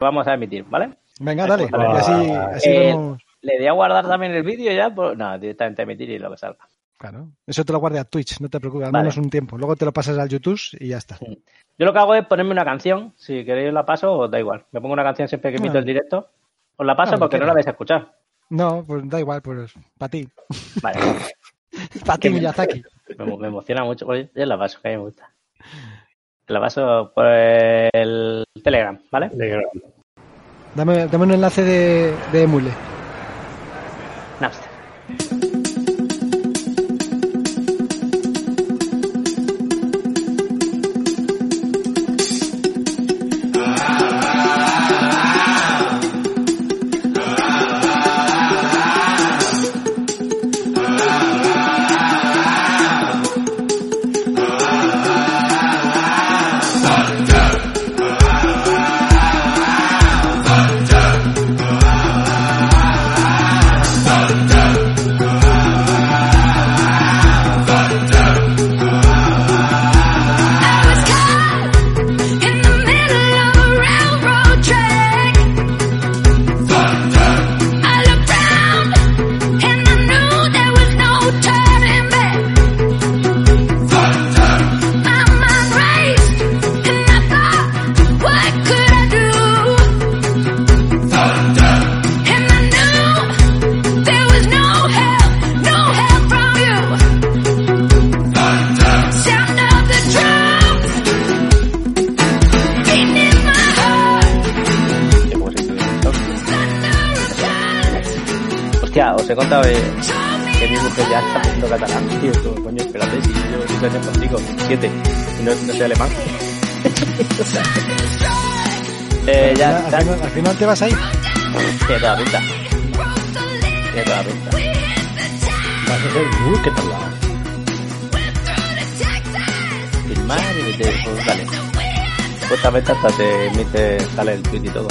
vamos a emitir, ¿vale? Venga, dale. Y así, así Eh, vemos. ¿Le di a guardar también el vídeo ya? Pues, no, directamente emitir y lo que salga. Claro. Eso te lo guardé a Twitch, no te preocupes, al Vale. menos un tiempo. Luego te lo pasas al YouTube y ya está. Yo lo que hago es ponerme una canción. Si queréis la paso, os da igual. Me pongo una canción siempre que emito Ah. el directo. Os la paso porque no la vais a escuchar. No, pues da igual, pues para ti. Vale. Para ti, Miyazaki. me, me emociona mucho. Pues yo la paso, que a mí me gusta. La paso por el Telegram, ¿vale? Dame, dame un enlace de, de Emule. Te vas ahí. tiene toda la pinta. Tiene toda la pinta. Vas a hacer, uy, qué tal va. Filmar y meter, pues vale. Justamente hasta te emite, sale el tweet y todo.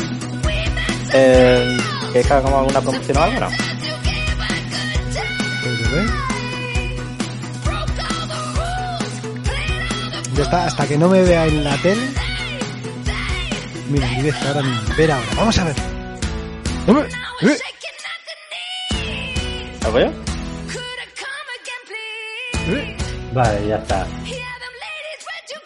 Eh, ¿Quieres que hagamos alguna promoción o algo? No. Yo ve. Ya está, hasta que no me vea en la tele. Mira, en directo ahora mismo. Ver ahora, vamos a ver. Hombre, eh, ¿Algo yo? eh. Vale, ya está.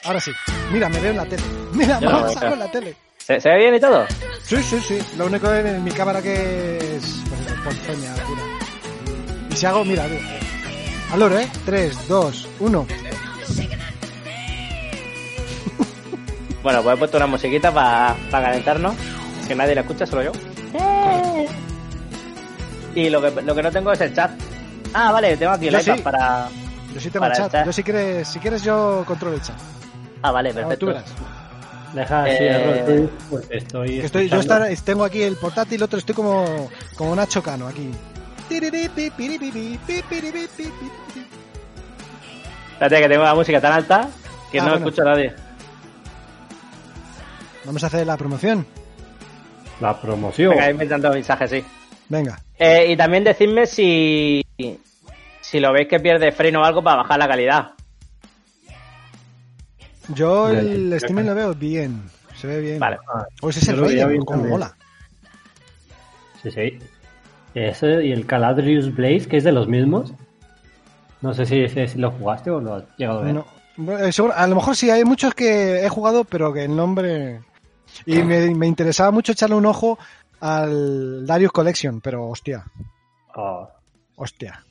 Ahora sí. Mira, me veo en la tele. Mira, Yo no, vamos acá. a ver la tele. ¿Se, ¿Se ve bien y todo? Sí, sí, sí. Lo único en mi cámara que es pues ponzoña pura. Y si hago, mira, mira. Al oro, ¿eh? 3, 2, 1. Bueno, pues he puesto una musiquita para calentarnos, que nadie la escucha, solo yo. Y lo que, lo que no tengo es el chat. Ah, vale, tengo aquí el Yo iPad sí. para... Yo sí tengo el chat. chat. Yo si quieres, si quieres yo controlo el chat. Ah, vale, perfecto. Deja así Eh, pues estoy. Estoy, yo estar- tengo aquí el portátil, otro estoy como, como Nacho Cano aquí. Espérate que tengo la música tan alta que Ah, no bueno. escucho a nadie. Vamos a hacer la promoción. La promoción. Venga, inventando mensajes, sí. Venga. Eh, y también decidme si... Si lo veis que pierde freno o algo para bajar la calidad. Yo el ya, streaming lo veo bien. Se ve bien. Vale. O ese es el yo lo veía rey, bien como mola. Sí, sí. Ese y el Caladrius Blaze, que es de los mismos. No sé si, lo jugaste o lo has llegado a ver. No, bueno, eh, seguro- a lo mejor sí, hay muchos que he jugado, pero que el nombre... Y me, me interesaba mucho echarle un ojo al Darius Collection, pero hostia, Oh. hostia.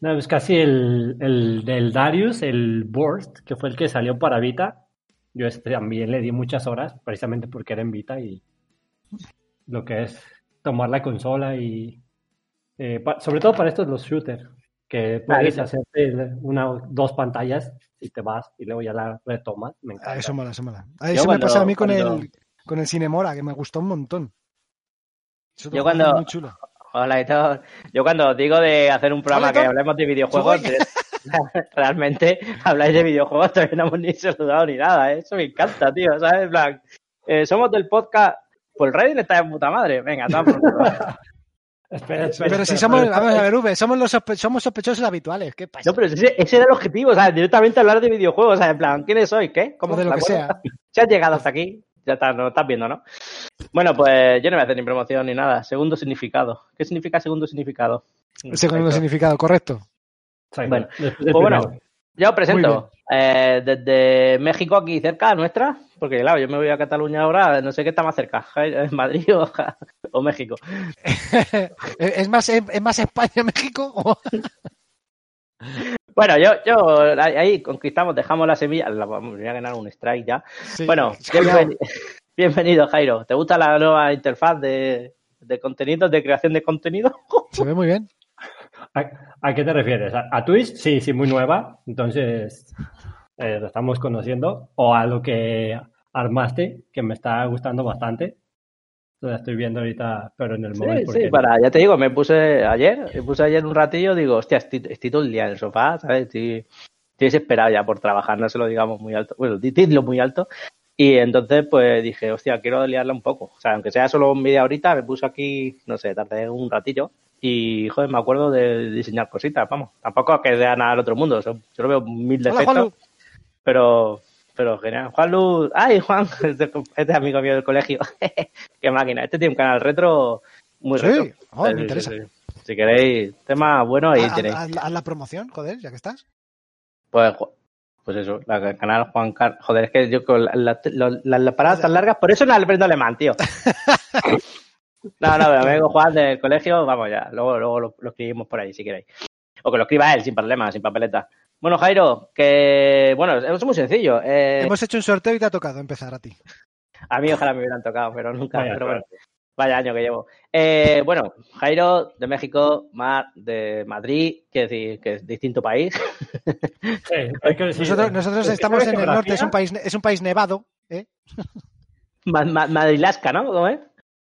No, es casi el, el del Darius, el Burst, que fue el que salió para Vita. Yo este también le di muchas horas, precisamente porque era en Vita y lo que es tomar la consola y eh, pa- sobre todo para estos los shooters, que puedes Claro. hacerte una dos pantallas y te vas y luego ya la retomas. Me encanta. Ah, eso mola, eso mola. Ah, Yo Eso me cuando- pasa a mí con cuando- el con el Cinemora, que me gustó un montón. Eso Yo cuando- Muy chulo. Hola y todo. Yo cuando os digo de hacer un programa Hola, que hablemos de videojuegos, realmente habláis de videojuegos, todavía no hemos ni saludado ni nada, ¿eh? eso me encanta, tío, ¿sabes? Plan, eh, somos del podcast, pues el Reddit está de puta madre, venga, culo. Espera, espera, Pero si espera, somos, espera, vamos a ver, V, somos los sospe- somos sospechosos habituales. ¿Qué pasa? No, pero ese, ese era el objetivo, o sea, directamente hablar de videojuegos, o sea, en plan, ¿quiénes sois? ¿Qué? ¿Cómo O de lo ¿De que sea. Si has llegado hasta aquí, Ya está, no estás viendo, ¿no? Bueno, pues yo no voy a hacer ni promoción ni nada. Segundo significado. ¿Qué significa segundo significado? Segundo significado, correcto. Bueno, Pues bueno, ya os presento. Eh, desde México, aquí cerca, nuestra, porque claro, yo me voy a Cataluña ahora, no sé qué está más cerca, Jair- Madrid o, o México. ¿Es más, es más España, México? Bueno, yo, yo ahí conquistamos, dejamos la semilla, la, voy a ganar un strike ya. Sí. Bueno, Cuidado. bienveni- bienvenido Jairo. ¿Te gusta la nueva interfaz de, de contenidos, de creación de contenido? Se ve muy bien. ¿A, a qué te refieres? ¿A, a Twitch? Sí, sí, muy nueva. Entonces, eh, lo estamos conociendo. O a lo que armaste, que me está gustando bastante. Lo estoy viendo ahorita, pero en el Sí, móvil. sí, porque- para, ya te digo, me puse ayer, me puse ayer un ratillo, digo, hostia, estoy, estoy todo el día en el sofá, ¿sabes? Estoy, estoy desesperado ya por trabajar, no se lo digamos muy alto, bueno, didlo muy alto. Y entonces, pues dije, hostia, quiero liarla un poco. O sea, aunque sea solo media horita, me puse aquí, no sé, tardé un ratillo. Y, joder, me acuerdo de diseñar cositas, vamos. Tampoco que sea nada al otro mundo, yo solo veo mil defectos. Pero, pero genial. Juan Luz, ay Juan, este, este es amigo mío del colegio. Qué máquina. Este tiene un canal retro muy Sí, retro. oh, me Sí, sí, interesa. sí. Si queréis tema bueno, ahí Haz, tenéis. haz- la promoción, joder, ya que estás. Pues, pues eso, el canal Juan Carlos. Joder, es que yo con la- la- la- la- las paradas tan largas, por eso no aprendo alemán, tío. No, no, pero mi amigo Juan del colegio, vamos ya, luego, luego lo, lo escribimos por ahí si queréis. O que lo escriba él, sin problema, sin papeleta. Bueno, Jairo, que bueno, es muy sencillo. Eh, Hemos hecho un sorteo y te ha tocado empezar a ti. A mí ojalá me hubieran tocado, pero nunca. Vaya pero bueno, vaya año que llevo. Eh, bueno, Jairo de México, Mar de Madrid, que decir que es distinto país. Sí, hay que decir- Nosotros, nosotros es que estamos en el norte, es un país, es un país nevado, ¿eh? Ma- ma- Madrilasca, ¿no? ¿Cómo es?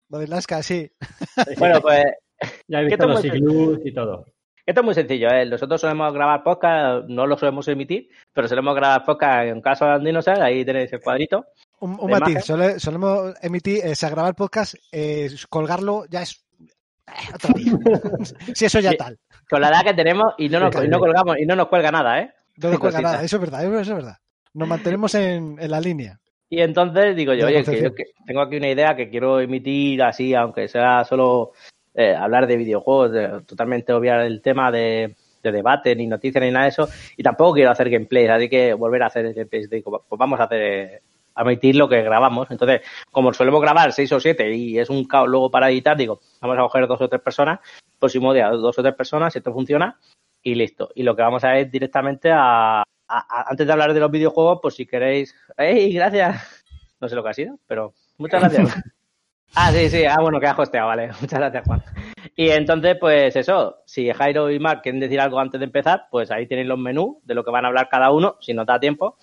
Lo de Alaska, sí. Bueno, pues Ya he ¿qué visto los iglús y todo. esto es muy sencillo. ¿eh? Nosotros solemos grabar podcast, no lo solemos emitir, pero solemos grabar podcast en caso de Andinosaur, ahí tenéis el cuadrito. Un, un ¿De matiz, imagen? sole- solemos emitir, eh, o sea, grabar podcast, eh, colgarlo ya es eh, otro día. si eso ya Sí. tal. Con la edad que tenemos y no nos, y no colgamos y no nos cuelga nada, ¿eh? No nos cuelga nada, eso es verdad, eso es verdad. Nos mantenemos en, en la línea. Y entonces digo yo, oye, que, concepción. que tengo aquí una idea que quiero emitir así, aunque sea solo eh, hablar de videojuegos, de- totalmente obviar el tema de, de debate, ni noticias, ni nada de eso. Y tampoco quiero hacer gameplays, así que volver a hacer gameplays. Digo, pues vamos a hacer, a emitir lo que grabamos. Entonces, como solemos grabar seis o siete y es un caos luego para editar, digo, vamos a coger dos o tres personas, próximo día dos o tres personas, si esto funciona, y listo. Y lo que vamos a ir directamente a, a- a- antes de hablar de los videojuegos, pues si queréis, ¡Ey, gracias! No sé lo que ha sido, pero muchas gracias. ah, sí, sí, ah, bueno, que ha hosteado, vale. Muchas gracias, Juan. Y entonces, pues eso, si Jairo y Mark quieren decir algo antes de empezar, pues ahí tenéis los menús de lo que van a hablar cada uno, si nos da tiempo,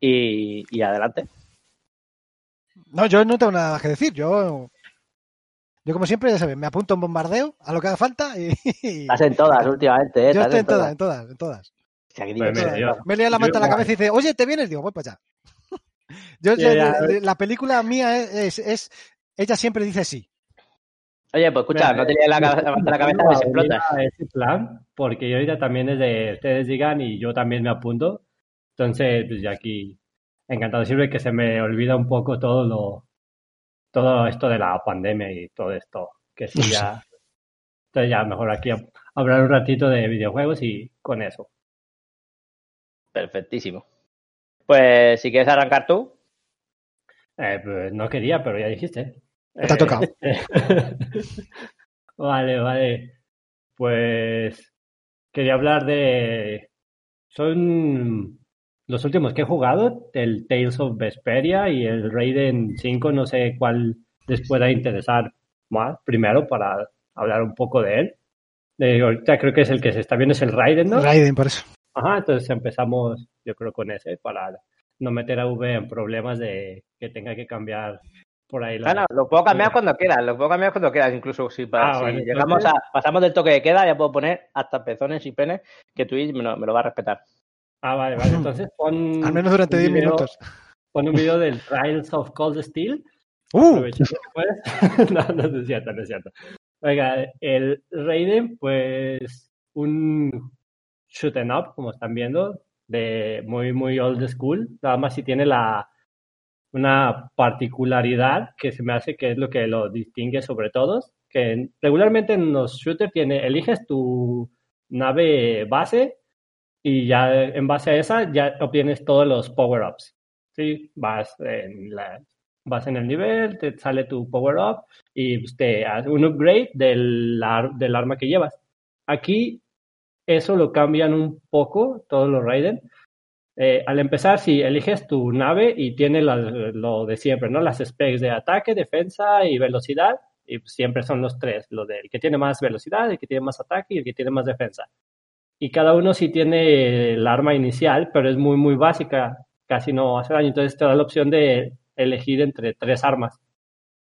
y, y adelante. No, yo no tengo nada que decir. Yo, yo como siempre, ya sabes, me apunto en bombardeo a lo que haga falta y. Estás en todas últimamente, ¿eh? yo estoy en todas, en todas, en todas. Pues mira, Me lea la manta en la cabeza y dice, oye, ¿te vienes? Digo, voy para allá. Yo, Ya, ya. la película mía es, es, es- ella siempre dice sí. Oye, pues escucha, Mira, no te líes la, cabe- la manta en la cabeza y se explota. a ese plan, porque yo ahorita también es de ustedes digan y yo también me apunto. Entonces, pues ya aquí, encantado. Sirve que se me olvida un poco todo lo, todo esto de la pandemia y todo esto, que sí ya, entonces ya mejor aquí a- hablar un ratito de videojuegos y con eso. Perfectísimo. Pues si quieres arrancar tú, Eh, pues no quería, pero ya dijiste. Te ha tocado. vale, vale. Pues quería hablar de... Son los últimos que he jugado, el Tales of Vesperia y el Raiden 5, no sé cuál les pueda interesar más primero para hablar un poco de él. Eh, ahorita creo que es el que se está viendo, es el Raiden, ¿no? Raiden, por eso. Ajá, entonces empezamos, yo creo, con ese para no meter a V en problemas de que tenga que cambiar por ahí la... Bueno, lo puedo cambiar cuando quieras, lo puedo cambiar cuando quieras, incluso si, para, Ah, si bueno, llegamos a, pasamos del toque de queda, ya puedo poner hasta pezones y penes que Twitch me lo, me lo va a respetar. Ah, vale, vale. Entonces pon. Al menos durante un 10 video- minutos. Pon un video del Trials of Cold Steel. ¡Uh! No, no es cierto, no es cierto. Oiga, el Raiden, pues un shoot up, como están viendo, de muy, muy old school. Nada más si tiene la, una particularidad que se me hace que es lo que lo distingue sobre todos, que regularmente en los shooters tiene, eliges tu nave base y ya en base a esa ya obtienes todos los power-ups. ¿sí? Vas, en la, vas en el nivel, te sale tu power-up y pues, te hace un upgrade del, del arma que llevas. Aquí eso lo cambian un poco todos los Raiden. Eh, al empezar, si eliges tu nave y tiene lo de siempre, ¿no? Las specs de ataque, defensa y velocidad, y siempre son los tres, lo del que tiene más velocidad, el que tiene más ataque y el que tiene más defensa. Y cada uno sí tiene el arma inicial, pero es muy, muy básica, casi no hace daño. Entonces te da la opción de elegir entre tres armas,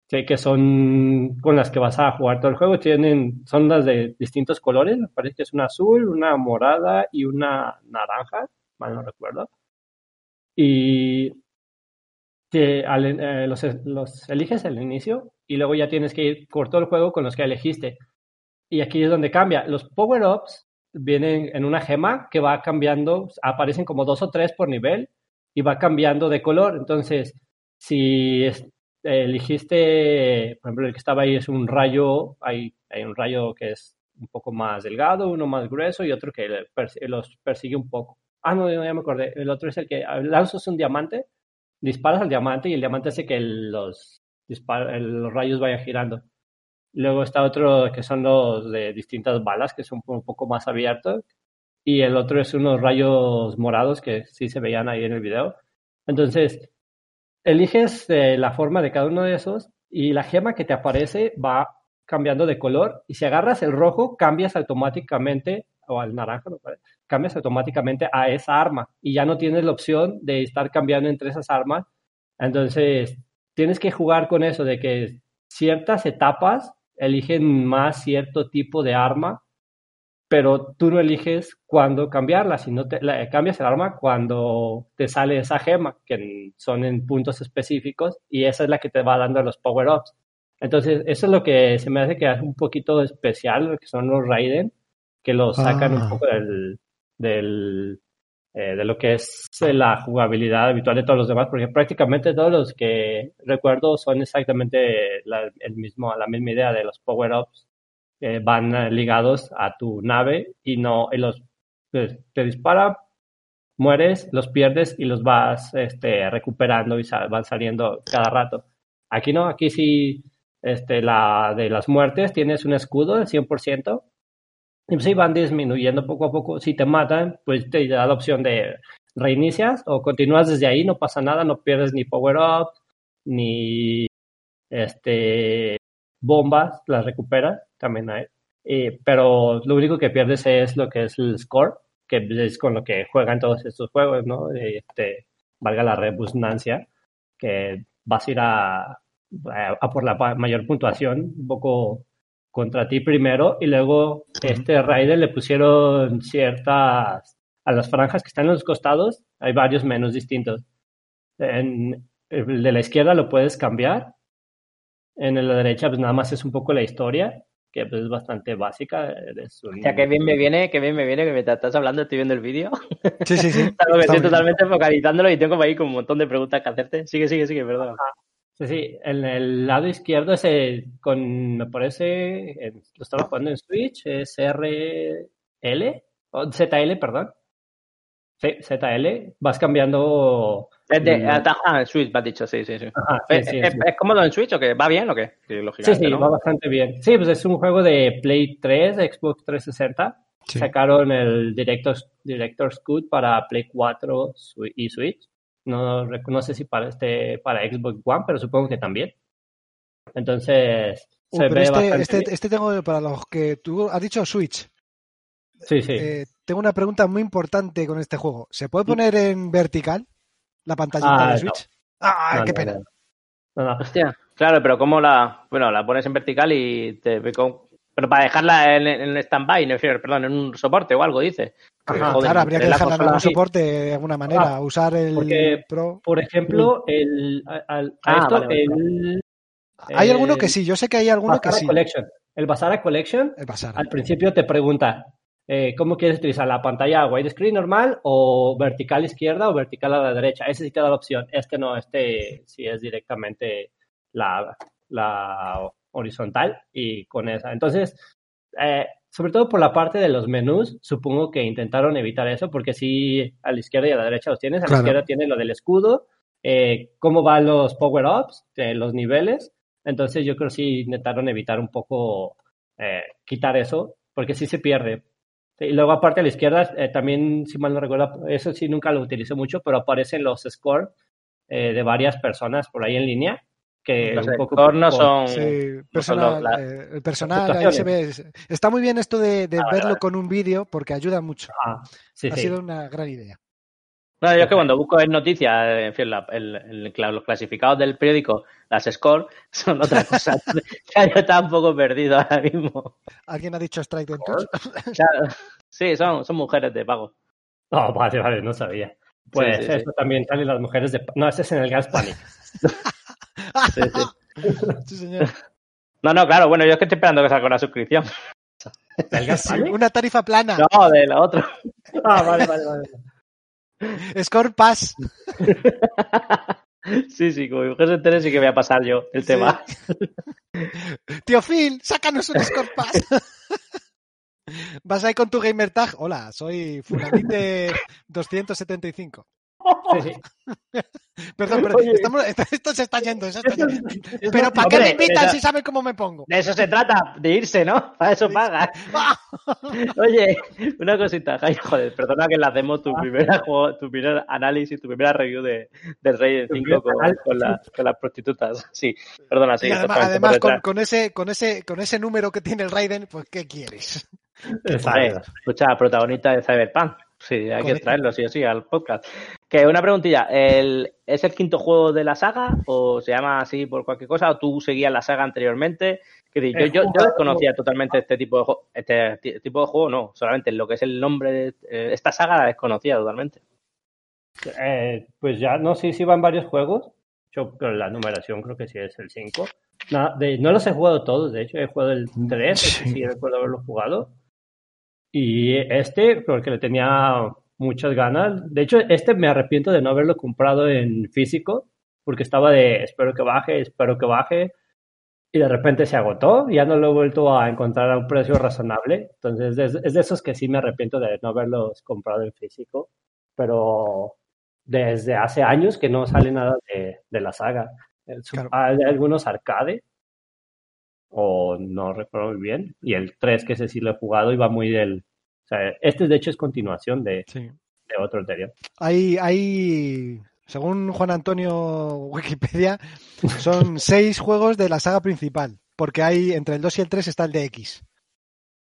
que son con las que vas a jugar todo el juego. Tienen, son las de distintos colores, me parece que es una azul, una morada y una naranja, mal no recuerdo. Y te- eh, los, los eliges al inicio y luego ya tienes que ir por todo el juego con los que elegiste. Y aquí es donde cambia. Los power-ups vienen en una gema que va cambiando, aparecen como dos o tres por nivel y va cambiando de color. Entonces, si es- elegiste, por ejemplo, el que estaba ahí es un rayo, hay, hay un rayo que es un poco más delgado, uno más grueso y otro que los persigue un poco. Ah, no, ya me acordé. El otro es el que lanzas un diamante, disparas al diamante y el diamante hace que los, los rayos vayan girando. Luego está otro que son los de distintas balas, que son un poco más abiertos. Y el otro es unos rayos morados que sí se veían ahí en el video. Entonces, eliges eh, la forma de cada uno de esos y la gema que te aparece va cambiando de color. Y si agarras el rojo, cambias automáticamente, o al naranja, parece, cambias automáticamente a esa arma. Y ya no tienes la opción de estar cambiando entre esas armas. Entonces, tienes que jugar con eso de que ciertas etapas eligen más cierto tipo de arma, pero tú no eliges cuándo cambiarla, sino te, la- cambias el arma cuando te sale esa gema, que son en puntos específicos, y esa es la que te va dando los power-ups. Entonces, eso es lo que se me hace que es un poquito especial, lo que son los Raiden, que los sacan Ah. un poco del, del, eh, de lo que es eh, la jugabilidad habitual de todos los demás, porque prácticamente todos los que recuerdo son exactamente la, el mismo, la misma idea de los power-ups que van eh, ligados a tu nave y no y los pues, te dispara, mueres, los pierdes y los vas este, recuperando y van saliendo cada rato. Aquí no, aquí sí, este, la de las muertes tienes un escudo del 100%. Y pues sí, van disminuyendo poco a poco. Si te matan, pues te da la opción de reinicias o continúas desde ahí, no pasa nada, no pierdes ni power up, ni este bombas, las recuperas, también hay. Eh, pero lo único que pierdes es lo que es el score, que es con lo que juegan todos estos juegos, ¿no? Este, valga la redundancia, que vas a ir a, a, por la mayor puntuación, un poco contra ti primero, y luego este Raider le pusieron ciertas, a las franjas que están en los costados, hay varios menús distintos. En el de la izquierda lo puedes cambiar, en el la derecha pues nada más es un poco la historia, que pues, es bastante básica. eres un- O sea, que bien me viene, que bien me viene que mientras estás hablando estoy viendo el vídeo. Sí, sí, sí. Claro, estoy totalmente focalizándolo y tengo ahí como un montón de preguntas que hacerte. Sigue, sigue, sigue, perdón. Sí, sí, en el lado izquierdo ese con, me parece, en- lo estaba jugando en Switch, es RL, o ZL, perdón. Sí, ZL, vas cambiando... Es de, Mm. ah, ah, en Switch, me has dicho, sí, sí, sí. Ajá, sí, ¿Es, sí, es- sí. es cómodo en Switch o qué? ¿Va bien o qué? Sí, Sí, lógicamente, sí, ¿no? va bastante bien. Sí, pues es un juego de Play 3, de Xbox 360. Sí. Sacaron el Director's, Director's Cut para Play 4 Swi- y Switch. No, no sé si para este para Xbox One, pero supongo que también. Entonces, Uh, se ve este, bastante este, bien. este tengo para los que tú has dicho Switch. Sí, sí. Eh, tengo una pregunta muy importante con este juego. ¿Se puede poner en vertical la pantallita Ah, de no. Switch? Ah, No, qué no, pena. no. No, no. Hostia. Claro, pero ¿cómo la...? Bueno, la pones en vertical y te... Pero para dejarla en, en stand-by, no, perdón, en un soporte o algo, dice. Ajá, joder, claro, habría que dejarla en algún soporte de alguna manera. Ah, usar el porque- Pro. Por ejemplo, el, al- a Ah, esto, vale, vale. el, Hay eh, alguno que sí, yo sé que hay alguno que Basara sí. Collection. El Basara Collection El pasar. al principio te pregunta, eh, ¿cómo quieres utilizar la pantalla widescreen normal o vertical izquierda o vertical a la derecha? Ese sí te da la opción. Este no, este sí es directamente la, la horizontal y con esa. Entonces, eh, sobre todo por la parte de los menús, supongo que intentaron evitar eso, porque sí, a la izquierda y a la derecha los tienes. A Claro. la izquierda tienes lo del escudo, eh, cómo van los power-ups, de los niveles. Entonces, yo creo que sí intentaron evitar un poco eh, quitar eso, porque sí se pierde. Y luego, aparte a la izquierda, eh, también, si mal no recuerdo, eso sí nunca lo utilicé mucho, pero aparecen los scores eh, de varias personas por ahí en línea. Que Los un poco scores no son. Sí, no son personal, los- la- eh, el personal ahí se ve. Está muy bien esto de, de Ah, vale, verlo vale. con un vídeo porque ayuda mucho. Ah, sí, ha sí. sido una gran idea. No, yo es que cuando busco en noticias, en fin, la- el- el- cla- los clasificados del periódico, las scores, son otra cosa. ya yo estaba un poco perdido ahora mismo. ¿Alguien ha dicho Strike en Twitch? Claro. Sí, son, son mujeres de pago. No, vale, vale, no sabía. Pues Sí, sí, eso también salen las mujeres de... No, ese es en el Gas Panic. Sí, sí. Sí, señor. No, no, claro, bueno, yo es que estoy esperando que salga una suscripción. ¿Del Gas Sí, Panic? una tarifa plana. No, de la otra. Ah, vale, vale, vale. Score Pass. Sí, sí, como mi mujer se entere, sí que voy a pasar yo el Sí. tema. Tío Phil, sácanos un Score Pass. Vas ahí con tu gamer tag. Hola, soy Fulanite 275. Sí, sí. Perdón, pero estamos- esto, esto se está yendo. se está yendo. Pero ¿para qué me invitan esa- si saben cómo me pongo? De eso se trata, de irse, ¿no? Para eso pagas. Oye, una cosita, Jai, joder, perdona que le hacemos tu primera juego, tu primer análisis, tu primera review de, del Rey del Tu 5 primer con, análisis. con, la- con las prostitutas. Sí, perdona, sí. y además, además con, ese, con, ese, con ese número que tiene el Raiden, pues ¿qué quieres? Escucha, protagonista de Cyberpunk. Sí, hay que traerlo sí o sí al podcast. Que una preguntilla, ¿el, ¿es el quinto juego de la saga o se llama así por cualquier cosa o tú seguías la saga anteriormente? Que yo, yo, desconocía totalmente este tipo de juego, este ti- tipo de juego, no, solamente lo que es el nombre de eh, esta saga la desconocía totalmente. Eh, pues ya no sé si van varios juegos. Yo, la numeración creo que sí es el 5. No, los he jugado todos, de hecho, he jugado el 3, ese Sí. sí recuerdo haberlo jugado. Y este, porque le tenía muchas ganas. De hecho, este me arrepiento de no haberlo comprado en físico, porque estaba de espero que baje, espero que baje. Y de repente se agotó, ya no lo he vuelto a encontrar a un precio razonable. Entonces, es, es de esos que sí me arrepiento de no haberlos comprado en físico. Pero desde hace años que no sale nada de, de la saga. Claro. Hay algunos arcade, o no recuerdo muy bien, y el 3 que ese sí lo he jugado va muy del... O sea, este de hecho es continuación de, Sí. de otro anterior. Hay, hay, según Juan Antonio Wikipedia, son seis juegos de la saga principal, porque hay entre el 2 y el 3 está el de X.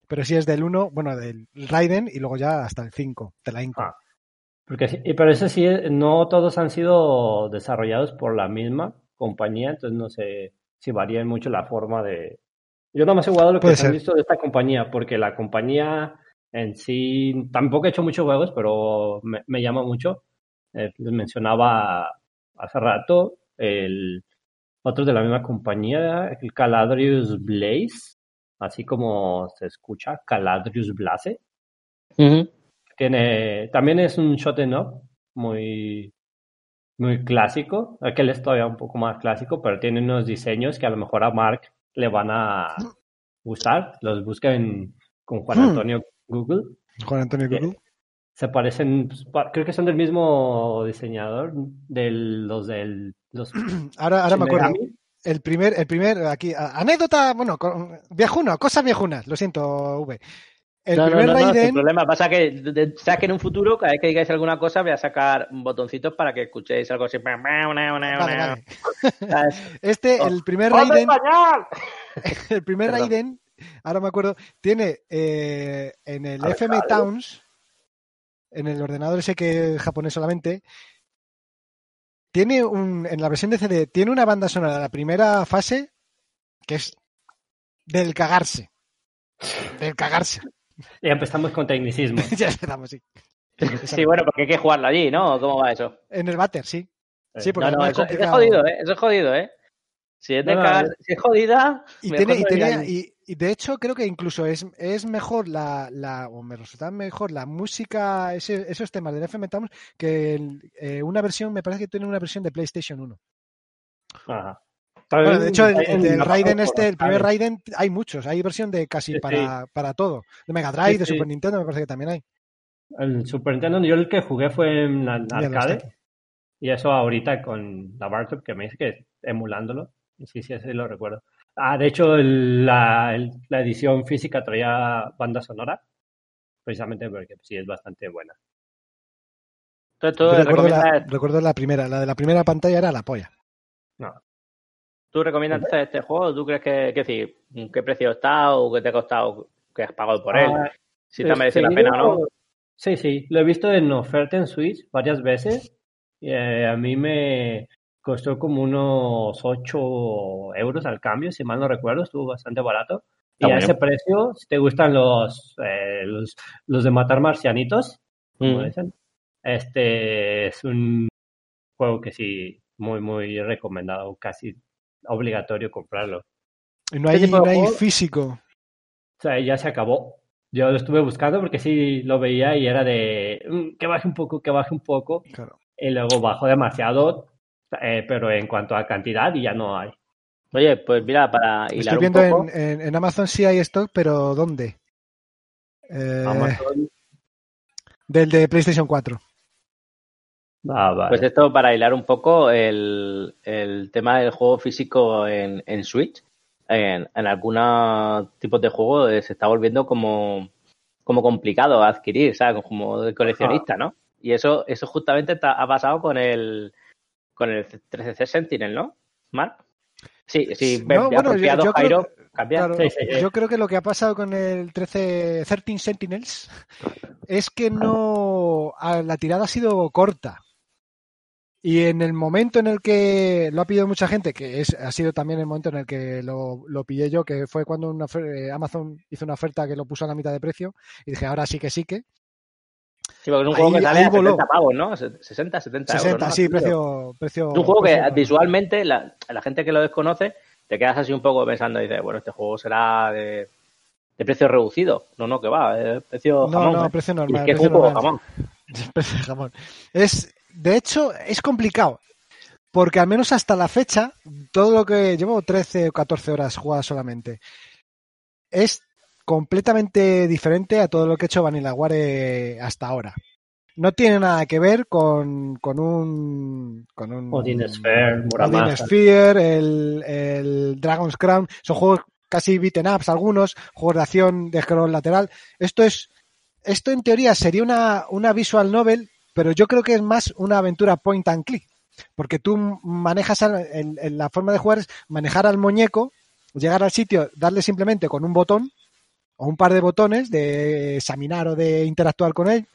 Pero si es del 1, bueno, del Raiden y luego ya hasta el 5, de la Inco. Ah. Porque pero ese sí, no todos han sido desarrollados por la misma compañía, entonces no sé si varía mucho la forma de... Yo nomás he jugado lo que se visto de esta compañía, porque la compañía en sí, tampoco he hecho muchos juegos, pero me, me llama mucho. Eh, les mencionaba hace rato el otro de la misma compañía, el Caladrius Blaze, así como se escucha, Caladrius Blaze. Tiene, también es un shot up muy, muy clásico. Aquel es todavía un poco más clásico, pero tiene unos diseños que a lo mejor a Mark le van a gustar. Los busquen con Juan Hmm. Antonio Google. Juan Antonio. Google. Se parecen, pues, creo que son del mismo diseñador, de los del los Ahora, ahora me acuerdo. El primer, el primer, aquí, anécdota, bueno, viejuno, cosas viejunas, lo siento, V. El no, primer no, no, no, sin Raiden, problema. Pasa que de- de- sabes que en un futuro, cada vez que digáis alguna cosa, voy a sacar botoncitos para que escuchéis algo así. vale, vale. Este, el primer ¡Ponme Raiden, español! el primer. Raiden, ahora me acuerdo, tiene eh, en el. FM Towns, en el ordenador ese que es japonés solamente, tiene un, en la versión de CD, tiene una banda sonora de la primera fase que es del cagarse. Del cagarse. Ya empezamos con tecnicismo. ya empezamos, sí. Sí, bueno, porque hay que jugarlo allí, ¿no? ¿Cómo va eso? En el váter, sí. Sí, porque No, no, es eso es jodido, ¿eh? Eso es jodido, ¿eh? Si es, de No, no, cagar- si es jodida, Y, tiene, y, tenía, y, y de hecho creo que incluso es, es mejor la, la, o me resulta mejor la música, ese- esos temas del FM Towns que el- eh, una versión, me parece que tiene una versión de PlayStation 1. Ajá. Bueno, de hecho, el, Raiden este, el primer Raiden, hay muchos, hay versión de casi para, para todo. De Mega Drive, de. Super Nintendo, me parece que también hay. El Super Nintendo, yo el que jugué fue en arcade. Y eso ahorita con la Bartop que me dice que emulándolo. Sí, sí, sí lo recuerdo. Ah, de hecho, el- la, el- la edición física traía banda sonora. Precisamente porque sí es bastante buena. Yo recuerdo, la, recuerdo la primera, la de la primera pantalla era la polla. No. tú recomiendas este juego. ¿Tú crees que, que sí, qué precio está o qué te ha costado, que has pagado por él? Ah, Si te ha merecido la seguido- pena o no. Sí, sí, lo he visto en oferta en Switch varias veces. Y, eh, a mí me costó como unos 8 euros al cambio, si mal no recuerdo, estuvo bastante barato. Y Está a bueno. ese precio, si te gustan los, eh, los, los de matar marcianitos, como Mm. dicen, este es un juego que sí, muy, muy recomendado, casi obligatorio comprarlo. Y no ¿Qué hay, no hay juego? físico. O sea, ya se acabó. Yo lo estuve buscando porque sí lo veía y era de "Mm, que baje un poco, que baje un poco. Claro. Y luego bajó demasiado, eh, pero en cuanto a cantidad y ya no hay. Oye, pues mira, para hilar Estoy un viendo poco, en, en- en Amazon sí hay stock, pero ¿dónde? Eh, Amazon, del de PlayStation 4. ah, vale. pues esto para hilar un poco el, el tema del juego físico en, en Switch, en, en algunos tipos de juego eh, se está volviendo como, como complicado adquirir, ¿sabes? Como de coleccionista, ¿no? Y eso, eso justamente está- ha pasado con el con el 13C Sentinel, ¿no? ¿Mark? Sí, sí, No, bueno, yo- yo creo Jairo, que- cambia. Claro, Sí, sí, sí. Yo creo que lo que ha pasado con el 13, 13 Sentinels es que no la tirada ha sido corta. Y en el momento en el que lo ha pedido mucha gente, que es, ha sido también el momento en el que lo, lo pillé yo, que fue cuando una eh, Amazon hizo una oferta que lo puso a la mitad de precio, y dije, ahora sí que sí que. Sí, porque es un Ahí- juego que sale a voló. 70 pavos, ¿no? 60, 70 euros, 60, ¿no? sí, precio, precio. Es un juego que precio- visualmente la, la gente que lo desconoce te quedas así un poco pensando y dices, bueno, este juego será de, de precio reducido. No, no, que va, es precio No, jamón. no, ¿eh? precio Y normal. es que es precio un juego normal. jamón. Precio de jamón. Es, de hecho, es complicado. Porque al menos hasta la fecha, todo lo que llevo 13 o 14 horas jugadas solamente, es completamente diferente a todo lo que he hecho Vanillaware hasta ahora. No tiene nada que ver con, con un. Con un Odin Sphere, Odin. Sphere, el, el Dragon's Crown. Son juegos casi beaten ups algunos, juegos de acción de scroll lateral. Esto es. Esto en teoría sería una, una visual novel, pero yo creo que es más una aventura point and click. Porque tú manejas, al- en la forma de jugar es manejar al muñeco, llegar al sitio, darle simplemente con un botón o un par de botones de examinar o de interactuar con él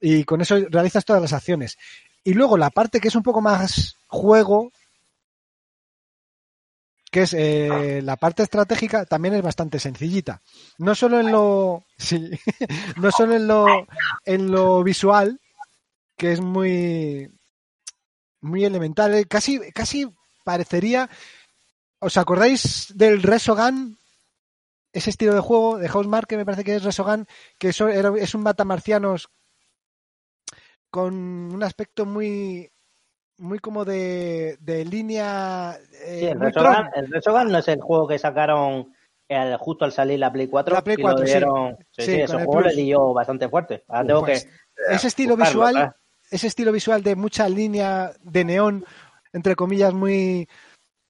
y con eso realizas todas las acciones. Y luego la parte que es un poco más juego, que es eh, la parte estratégica, también es bastante sencillita. No solo en lo, no solo en lo, en lo visual, que es muy, muy elemental, eh, casi, casi parecería. ¿Os acordáis del Resogun? Ese estilo de juego de Housemark, que me parece que es Resogun, que era- es un matamarcianos con un aspecto muy muy como de, de línea eh, Sí, el Resogun no es el juego que sacaron el- justo al salir la Play 4. La Play y lo 4, sí. dieron- Sí, Sí, ese juego le dio bastante fuerte. Ahora tengo Pues, que. ese estilo buscarlo, visual ese estilo visual de mucha línea de neón entre comillas muy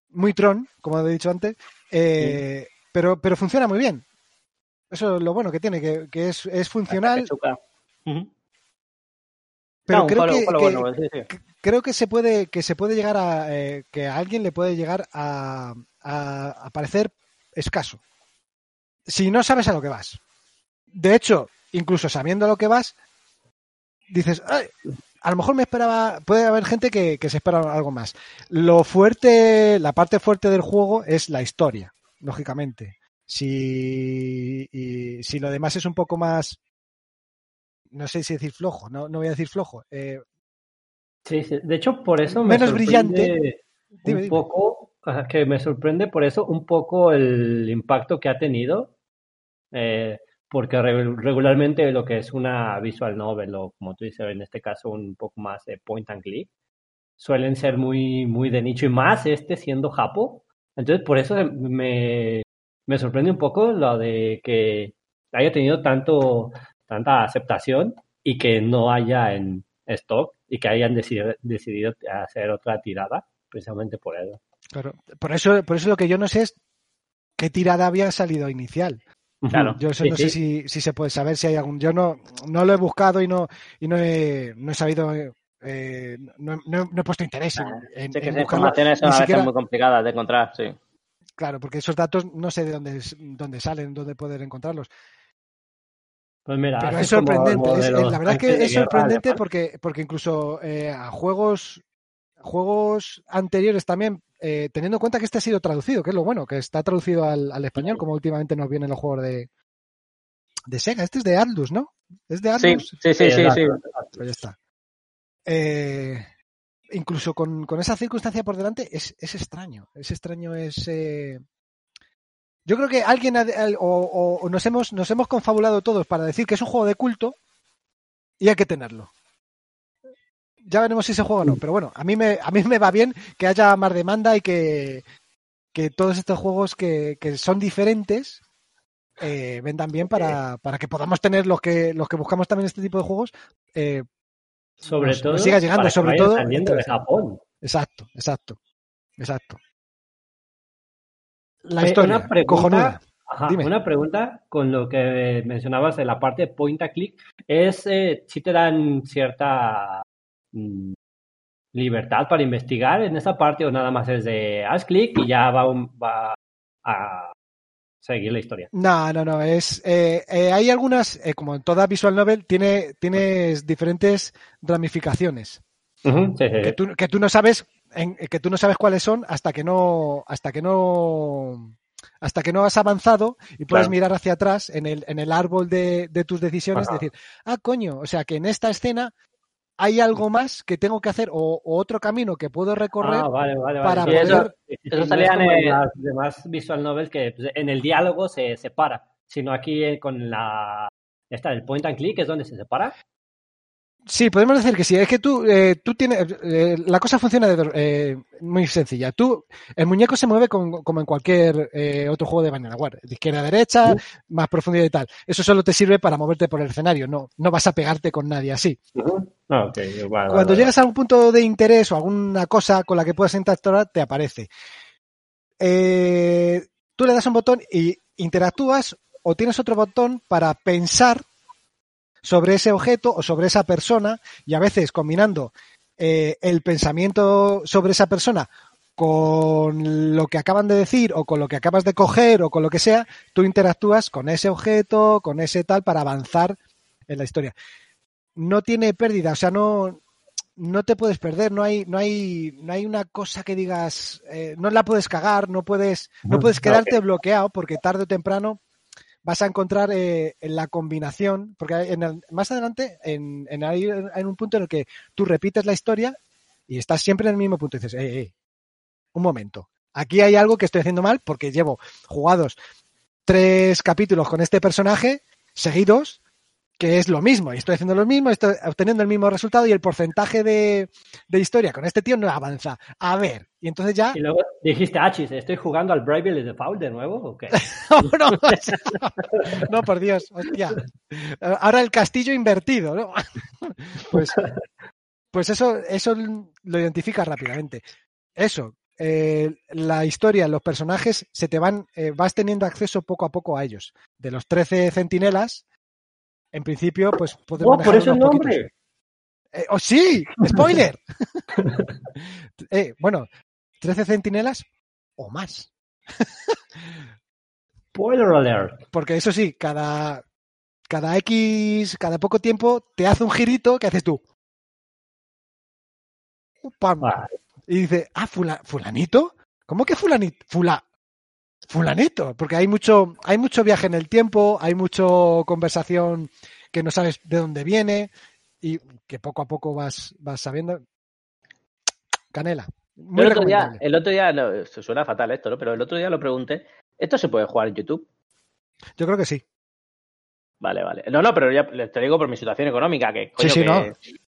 muy tron como he dicho antes eh, pero pero funciona muy bien. Eso es lo bueno que tiene que, que es, es funcional. Pero No, creo que, juego que- bueno, sí, sí. creo que se puede que se puede llegar a eh, que a alguien le puede llegar a, a, a parecer escaso. Si no sabes a lo que vas. De hecho incluso sabiendo a lo que vas dices "Ay, a lo mejor me esperaba puede haber gente que, que se espera algo más. Lo fuerte la parte fuerte del juego es la historia lógicamente si y si lo demás es un poco más no sé si decir flojo no, no voy a decir flojo eh, Sí, sí. De hecho, por eso me Menos brillante. un Dime, dime. poco que me sorprende por eso un poco el impacto que ha tenido, eh, porque re- regularmente lo que es una visual novel o como tú dices en este caso un poco más de point and click, suelen ser muy, muy de nicho y más este siendo Japo. Entonces por eso me, me sorprende un poco lo de que haya tenido tanto, tanta aceptación y que no haya en stock y que hayan decidido, decidido hacer otra tirada precisamente por eso. Claro. Por eso, por eso lo que yo no sé es qué tirada había salido inicial. Claro. Yo eso Sí, no sí. sé si, si se puede saber si hay algún. Yo no, no lo he buscado y no, y no he, no he sabido. Eh, no, no- no he puesto interés en, en- Sé que en informaciones son a veces siquiera- muy complicadas de encontrar, sí. Claro, porque esos datos no sé de dónde, es- dónde salen, dónde poder encontrarlos. Pues mira, Pero es sorprendente. es- la verdad es que de es sorprendente porque, porque incluso eh, a juegos, juegos anteriores también, eh, teniendo en cuenta que este ha sido traducido, que es lo bueno, que está traducido al, al español, como últimamente nos vienen los juegos de, de Sega. Este es de Atlus, ¿no? Es de Sí, Atlus. sí, sí, sí, sí. exacto. Pues ya está. Eh, incluso con, con esa circunstancia por delante es, es extraño. Es extraño, eh, Yo creo que alguien ha- o, o- o nos, hemos, nos hemos confabulado todos para decir que es un juego de culto y hay que tenerlo. Ya veremos si ese juego o no, pero bueno, a mí me, a mí me va bien que haya más demanda y que, que todos estos juegos que, que son diferentes eh, vendan bien para, para que podamos tener los que, los que buscamos también este tipo de juegos eh, Sobre nos- todo, nos siga llegando, para sobre todo saliendo de Japón. Exacto, exacto, exacto. La historia, una pregunta, cojonuda. Ajá, Dime. una pregunta con lo que mencionabas de la parte de point and click es eh, si te dan cierta mm, libertad para investigar en esa parte o nada más es de haz clic y ya va, un- va a seguir la historia. No, no, no, es eh, eh, hay algunas, eh, como en toda visual novel, tiene tienes diferentes ramificaciones Ujú, sí, sí, que tú, que tú no sabes en- que tú no sabes cuáles son hasta que no hasta que no hasta que no has avanzado y puedes Claro. mirar hacia atrás en el, en el árbol de, de tus decisiones Ajá. y decir, ah, coño, o sea que en esta escena hay algo más que tengo que hacer o, o otro camino que puedo recorrer Ah, vale, vale, vale. para Sí, poder- eso, eso no salía en el- las demás visual novels que pues, en el diálogo se separa, sino aquí eh, con la esta del point and click es donde se separa. Sí, podemos decir que sí. Es que tú, eh, tú tienes. eh, la cosa funciona de, eh, muy sencilla. Tú, el muñeco se mueve con- como en cualquier eh, otro juego de Vanillaware, de izquierda a derecha, más profundidad y tal. Eso solo te sirve para moverte por el escenario. No, no vas a pegarte con nadie así. Ah, ok, vale, vale, Cuando vale. llegas a algún punto de interés o alguna cosa con la que puedas interactuar, te aparece. Eh, tú le das un botón y interactúas o tienes otro botón para pensar sobre ese objeto o sobre esa persona y a veces combinando eh, el pensamiento sobre esa persona con lo que acaban de decir o con lo que acabas de coger o con lo que sea, tú interactúas con ese objeto, con ese tal para avanzar en la historia. No tiene pérdida, o sea, no, no te puedes perder, no hay, no hay, no hay una cosa que digas, eh, no la puedes cagar, no puedes, no puedes quedarte bloqueado porque tarde o temprano vas a encontrar eh, en la combinación, porque en el- más adelante en, en, hay un punto en el que tú repites la historia y estás siempre en el mismo punto y dices, eh, un momento, aquí hay algo que estoy haciendo mal porque llevo jugados tres capítulos con este personaje seguidos que es lo mismo, y estoy haciendo lo mismo, estoy obteniendo el mismo resultado y el porcentaje de, de historia con este tío no avanza. A ver, y entonces ya Y luego dijiste, ah, chis, ¿estoy jugando al Bravely Default de nuevo o qué? no, no, no, por Dios, hostia. Ahora el castillo invertido, ¿no? Pues, pues eso, eso lo identifica rápidamente. Eso, eh, la historia, los personajes, se te van, eh, vas teniendo acceso poco a poco a ellos. De los 13 centinelas, en principio, pues puedes ¡Oh, por eso el nombre! Eh, ¡Oh, sí! ¡Spoiler! Eh, bueno, 13 centinelas o más. Spoiler alert. Porque eso sí, cada, cada X, cada poco tiempo te hace un girito que haces tú. ¡Pam! Y dice, ah, fula- fulanito. ¿Cómo que fulanito? Fula, fulanito, porque hay mucho, hay mucho viaje en el tiempo, hay mucho conversación que no sabes de dónde viene y que poco a poco vas, vas sabiendo. Canela. Muy el, otro día, recomendable. el otro día, no, esto suena fatal esto, ¿no? Pero el otro día lo pregunté. ¿Esto se puede jugar en YouTube? Yo creo que sí. Vale, vale. No, no, pero ya te digo por mi situación económica, que, coño, Sí, sí, que, no.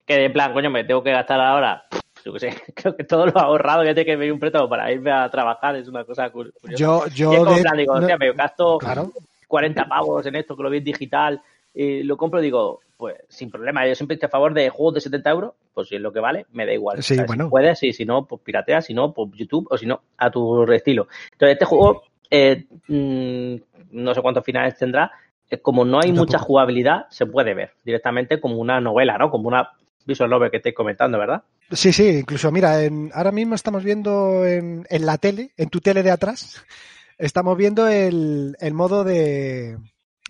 que en plan, coño, me tengo que gastar ahora, yo qué sé, creo que todo lo ahorrado que tengo que venir un préstamo para irme a trabajar es una cosa cu- curiosa. Yo, y es yo de- plan, digo, no- hostia, me gasto claro, 40 pavos en esto, que lo vi en digital, y lo compro, digo, pues sin problema. Yo siempre estoy a favor de juegos de 70 euros, pues si es lo que vale, me da igual. Sí, bueno. Si puedes, y si no, pues piratea, si no, pues YouTube, o si no, a tu estilo. Entonces, este juego, eh, mm, no sé cuántos finales tendrá, es como no hay mucha jugabilidad, se puede ver directamente como una novela, ¿no? Como una visual novel que estáis comentando, ¿verdad? Sí, sí, incluso mira, en- ahora mismo estamos viendo en, en la tele, en tu tele de atrás, estamos viendo el, el modo de,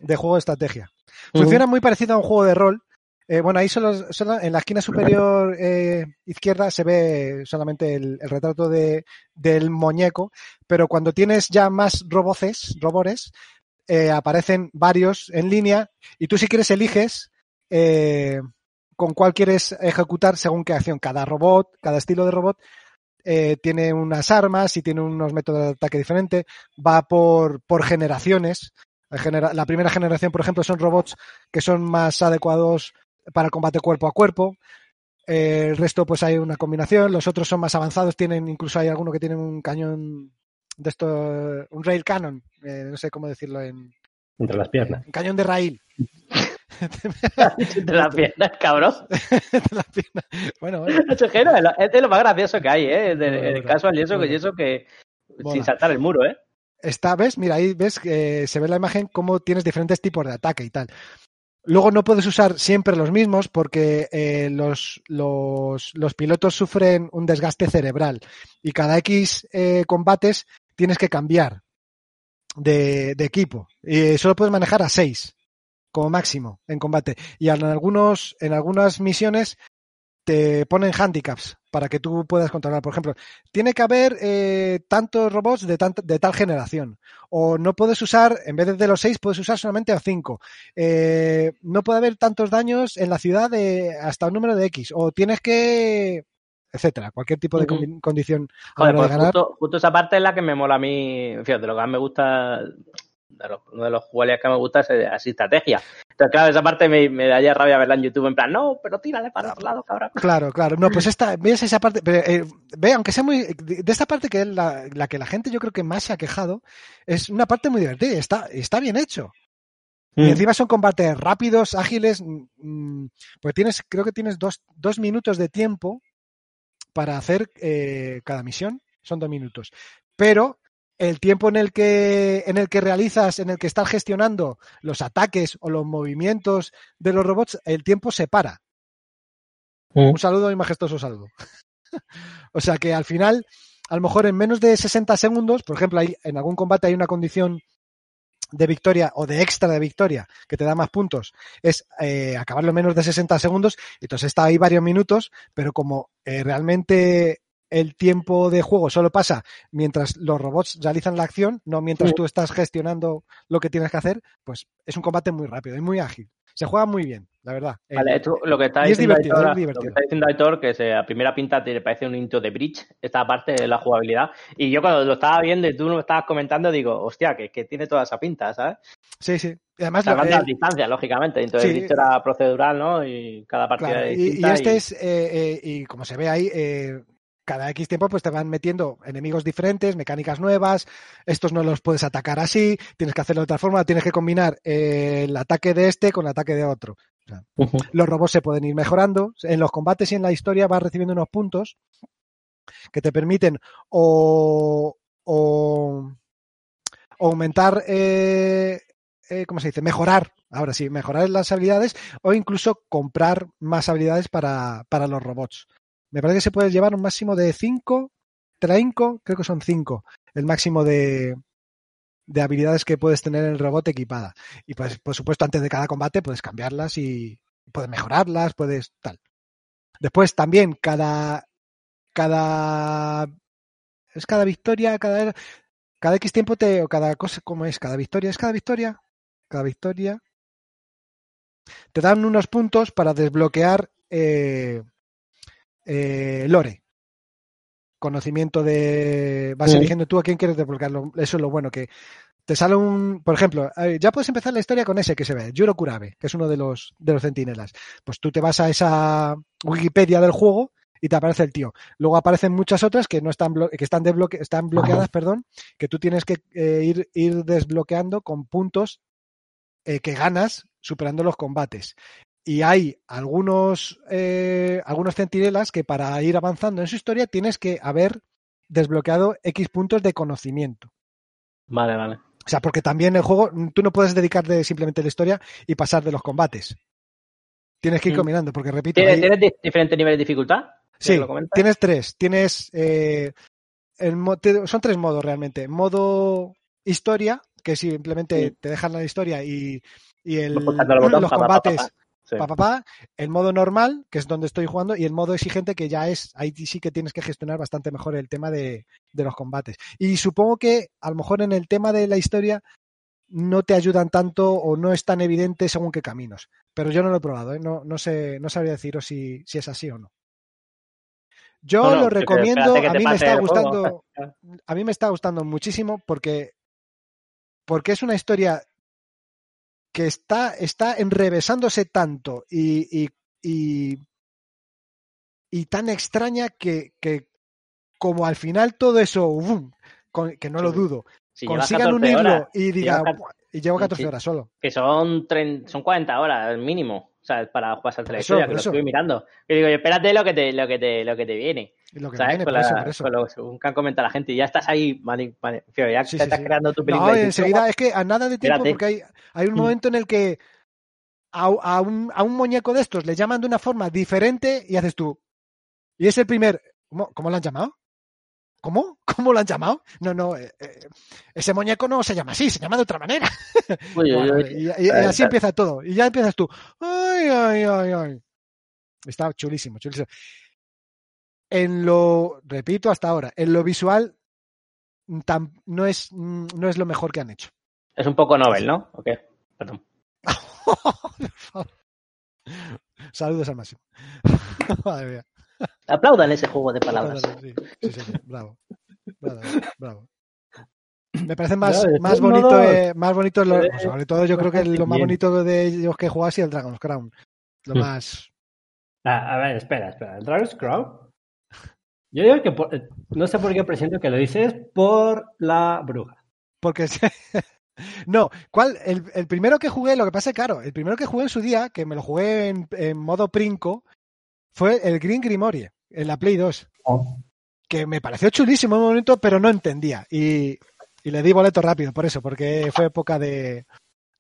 de juego de estrategia. Funciona muy parecido a un juego de rol. Eh, bueno, ahí solo, solo en la esquina superior eh, izquierda se ve solamente el, el retrato de, del muñeco, pero cuando tienes ya más roboces, robores, eh, aparecen varios en línea y tú si quieres eliges eh, con cuál quieres ejecutar según qué acción. Cada robot, cada estilo de robot eh, tiene unas armas y tiene unos métodos de ataque diferentes. Va por, por generaciones. La primera generación, por ejemplo, son robots que son más adecuados para el combate cuerpo a cuerpo. Eh, el resto, pues hay una combinación. Los otros son más avanzados. Tienen, incluso hay alguno que tiene un cañón de esto, un rail cannon. eh, no sé cómo decirlo en, Entre las piernas. un cañón de rail. de las piernas, cabrón. De la pierna. bueno, bueno. Eso es, lo más gracioso que hay, ¿eh? El bueno, casual y eso, que, bueno. y eso que Mola. sin saltar el muro, ¿eh? Está, ¿ves? Mira, ahí ves que se ve la imagen cómo tienes diferentes tipos de ataque y tal. Luego no puedes usar siempre los mismos porque eh, los, los, los pilotos sufren un desgaste cerebral y cada X eh, combates tienes que cambiar de, de equipo y solo puedes manejar a seis como máximo en combate y en algunos en algunas misiones te ponen handicaps para que tú puedas controlar. Por ejemplo, tiene que haber eh, tantos robots de, tant- de tal generación. O no puedes usar, en vez de los seis, puedes usar solamente a cinco. Eh, no puede haber tantos daños en la ciudad de hasta un número de X. O tienes que etcétera, cualquier tipo de condición a Joder, la hora pues ganar. justo, justo esa parte es la que me mola a mí, fíjate, lo que más me gusta, de los, uno de los juegos que me gusta es así estrategia. Entonces, claro, esa parte me, me daría rabia verla en YouTube, en plan, no, pero tírale para otro lado, cabrón. Claro, claro. No, pues esta, ves esa parte, pero, eh, ve, aunque sea muy, de de esta parte que es la, la que la gente yo creo que más se ha quejado, es una parte muy divertida, está, está bien hecho. Y encima son combates rápidos, ágiles, mm, pues tienes, creo que tienes dos, dos minutos de tiempo para hacer eh, cada misión, son dos minutos. Pero el tiempo en el que, en el que realizas, en el que estás gestionando los ataques o los movimientos de los robots, el tiempo se para. Un saludo y majestuoso saludo. o sea que al final, a lo mejor en menos de 60 segundos, por ejemplo, hay, en algún combate hay una condición de victoria o de extra de victoria que te da más puntos, es eh, acabarlo en menos de 60 segundos. Entonces está ahí varios minutos, pero como eh, realmente el tiempo de juego solo pasa mientras los robots realizan la acción, no mientras Sí. tú estás gestionando lo que tienes que hacer, pues es un combate muy rápido y muy ágil. Se juega muy bien, la verdad. Vale, El- esto, lo que está y es diciendo divertido, Aitor, es lo que está diciendo Aitor, que se, a primera pinta te parece un intro de Bridge, esta parte de la jugabilidad. Y yo cuando lo estaba viendo y tú lo estabas comentando, digo, hostia, que, que tiene toda esa pinta, ¿sabes? Sí, sí. Y además, el- las distancias, lógicamente. Entonces, Sí. el Bridge era procedural, ¿no? Y cada partida Claro, es y, y distinta. este es, eh, eh, y como se ve ahí, eh, cada X tiempo pues te van metiendo enemigos diferentes, mecánicas nuevas, estos no los puedes atacar así, tienes que hacerlo de otra forma, tienes que combinar eh, el ataque de este con el ataque de otro. Ujú. Los robots se pueden ir mejorando, en los combates y en la historia vas recibiendo unos puntos que te permiten o, o- o aumentar, eh, eh, ¿cómo se dice? Mejorar, ahora sí, mejorar las habilidades o incluso comprar más habilidades para, para los robots. Me parece que se puede llevar un máximo de 5, 5, creo que son 5, el máximo de, de habilidades que puedes tener en el robot equipada. Y pues, por supuesto, antes de cada combate puedes cambiarlas y puedes mejorarlas, puedes tal. Después también cada, cada, es cada victoria, cada, cada X tiempo te, o cada cosa, ¿cómo es? Cada victoria, ¿es cada victoria? Cada victoria. Te dan unos puntos para desbloquear eh, eh, lore. conocimiento de... Vas eligiendo tú a quién quieres desbloquearlo. Eso es lo bueno, que te sale un... Por ejemplo, ya puedes empezar la historia con ese que se ve, Yuro Kurabe, que es uno de los, de los centinelas. Pues tú te vas a esa Wikipedia del juego y te aparece el tío. Luego aparecen muchas otras que no están que están, desbloque- están bloqueadas, perdón, que tú tienes que eh, ir, ir desbloqueando con puntos eh, que ganas superando los combates. Y hay algunos, eh, algunos centinelas que para ir avanzando en su historia tienes que haber desbloqueado X puntos de conocimiento. Vale, vale. O sea, porque también el juego, tú no puedes dedicarte simplemente a la historia y pasar de los combates. Tienes que ir Mm. combinando, porque repito, ¿Tienes, hay- tienes di- diferentes niveles de dificultad? Sí, tienes tres. Tienes. eh, el son tres modos realmente. Modo historia, que simplemente Sí. te dejan la historia y, y el, botón, los pa, combates. pa, pa. Sí. pa, pa, pa. El modo normal, que es donde estoy jugando, y el modo exigente, que ya es. Ahí sí que tienes que gestionar bastante mejor el tema de, de los combates. Y supongo que a lo mejor en el tema de la historia no te ayudan tanto o no es tan evidente según qué caminos. Pero yo no lo he probado, ¿eh? no, no sé, no sabría deciros si, si es así o no. Yo No, no, lo recomiendo, a mí me está juego. gustando, a mí me está gustando muchísimo porque, porque es una historia que está, está enrevesándose tanto y, y, y, y tan extraña que, que como al final todo eso, ¡bum! con- que no lo dudo, Si consigan 14 unirlo horas, y digan, y llevo 14 Sí. horas solo. que son, tren- son 40 horas mínimo. O sea, para Por la eso, historia, que lo estoy mirando. Y digo, espérate lo que te, lo que te, lo que te viene. Lo que ¿Sabes? viene, con, la- por eso. con lo según que han comentado la gente. Y ya estás ahí, mani- mani- fío, ya Sí, te sí, estás sí. creando tu película. No, enseguida es que a nada de tiempo, Espérate. porque hay, hay un Mm. momento en el que a, a un, a un muñeco de estos le llaman de una forma diferente y haces tú. Y es el primer. ¿Cómo, cómo lo han llamado? ¿Cómo? ¿Cómo lo han llamado? No, no, eh, eh, ese muñeco no se llama así, se llama de otra manera. Y, y- y Vale, así empieza todo. Y ya empiezas tú. Ay, ay, ay, ay. Está chulísimo, chulísimo. En lo, repito hasta ahora, en lo visual mm, no, es, mm, no es lo mejor que han hecho. Es un poco novel, ¿no? ¿O qué? Perdón. Saludos al máximo. Madre mía. Aplaudan ese juego de palabras. Sí, sí, sí, sí, bravo. Bravo, bravo. Me parecen más, más bonito, eh, más bonito lo- puede- sobre todo yo creo que lo más bonito de ellos que he jugado ha sido el Dragon's Crown. Lo más Ah, a ver, espera, espera. ¿El Dragon's Crown? Yo digo que por- eh, no sé por qué presiento que lo dices por la bruja. Porque no, ¿cuál? El, el primero que jugué, lo que pasa es claro, el primero que jugué en su día, que me lo jugué en, en modo Princo, fue el Green Grimoire, en la Play 2, que me pareció chulísimo en un momento, pero no entendía. Y, y le di boleto rápido por eso, porque fue época de,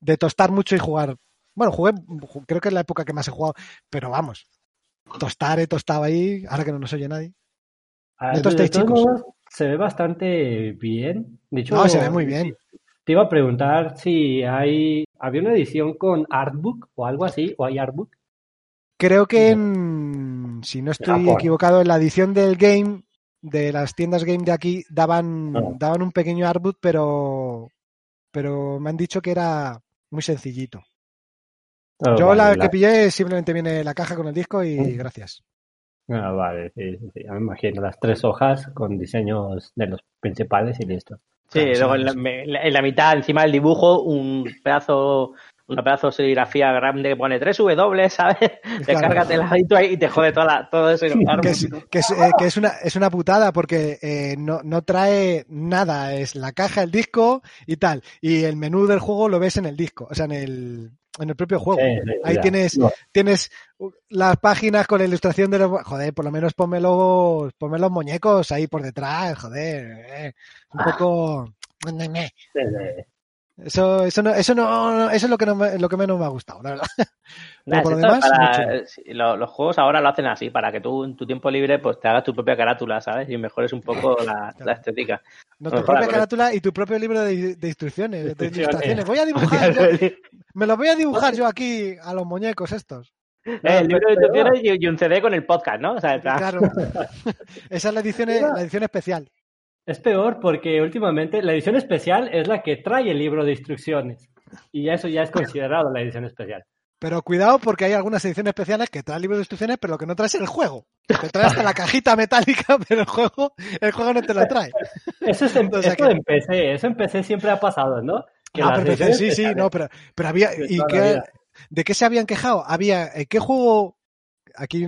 de tostar mucho y jugar. Bueno, jugué, ju- creo que es la época que más he jugado, pero vamos, tostar, he tostado ahí, ahora que no nos oye nadie. De chicos. modos, se ve bastante bien. De hecho, No, se ve muy bien. Te iba a preguntar si hay. ¿Había una edición con artbook o algo así? ¿O hay artbook? Creo que en, si no estoy equivocado, en la edición del game, de las tiendas game de aquí, daban, Ah. daban un pequeño artbook, pero, pero me han dicho que era muy sencillito. Ah, Yo vale, la la- que pillé simplemente viene la caja con el disco y Mm. gracias. Ah, vale, sí, sí, sí. Ya me imagino las tres hojas con diseños de los principales y listo. Sí, Claro, sí, luego en la, me- en la mitad, encima del dibujo, un pedazo, una pedazo de serigrafía grande que pone 3W, ¿sabes? Te Claro. el ladito ahí y te jode toda la, todo eso. Que es, que es, eh, que es una, es una putada porque eh, no, no trae nada, es la caja, el disco y tal. Y el menú del juego lo ves en el disco, o sea, en el, en el propio juego. Sí, sí, Ahí ya. tienes, No, tienes las páginas con la ilustración de los... Joder, por lo menos ponme los, ponme los muñecos ahí por detrás, joder. eh, un poco... sí, sí. Eso, eso, no, eso, no, eso es lo que, no me- lo que menos me ha gustado, la verdad. Nah, por lo demás, para- lo- los juegos ahora lo hacen así, para que tú en tu tiempo libre pues te hagas tu propia carátula, ¿sabes? Y mejores un poco la, la estética. No, tu propia carátula y tu propio libro de, de instrucciones, de Instrucciones. ilustraciones. Voy a dibujar, yo- me los voy a dibujar yo aquí a los muñecos estos. Eh, el libro de instrucciones y, y un CD con el podcast, ¿no? O sea, está- Claro. Esa es la edición, la edición especial. Es peor porque últimamente la edición especial es la que trae el libro de instrucciones. Y eso ya es considerado la edición especial. Pero cuidado porque hay algunas ediciones especiales que traen libros de instrucciones, pero lo que no trae es el juego. Te trae hasta la cajita metálica, pero el juego, el juego no te lo trae. Eso es en, O sea esto que- en PC, eso en PC siempre ha pasado, ¿no? Que Ah, pero sí, sí, no, pero, pero había. de ¿Y toda la qué, de qué se habían quejado? Había. eh, ¿Qué juego. Aquí.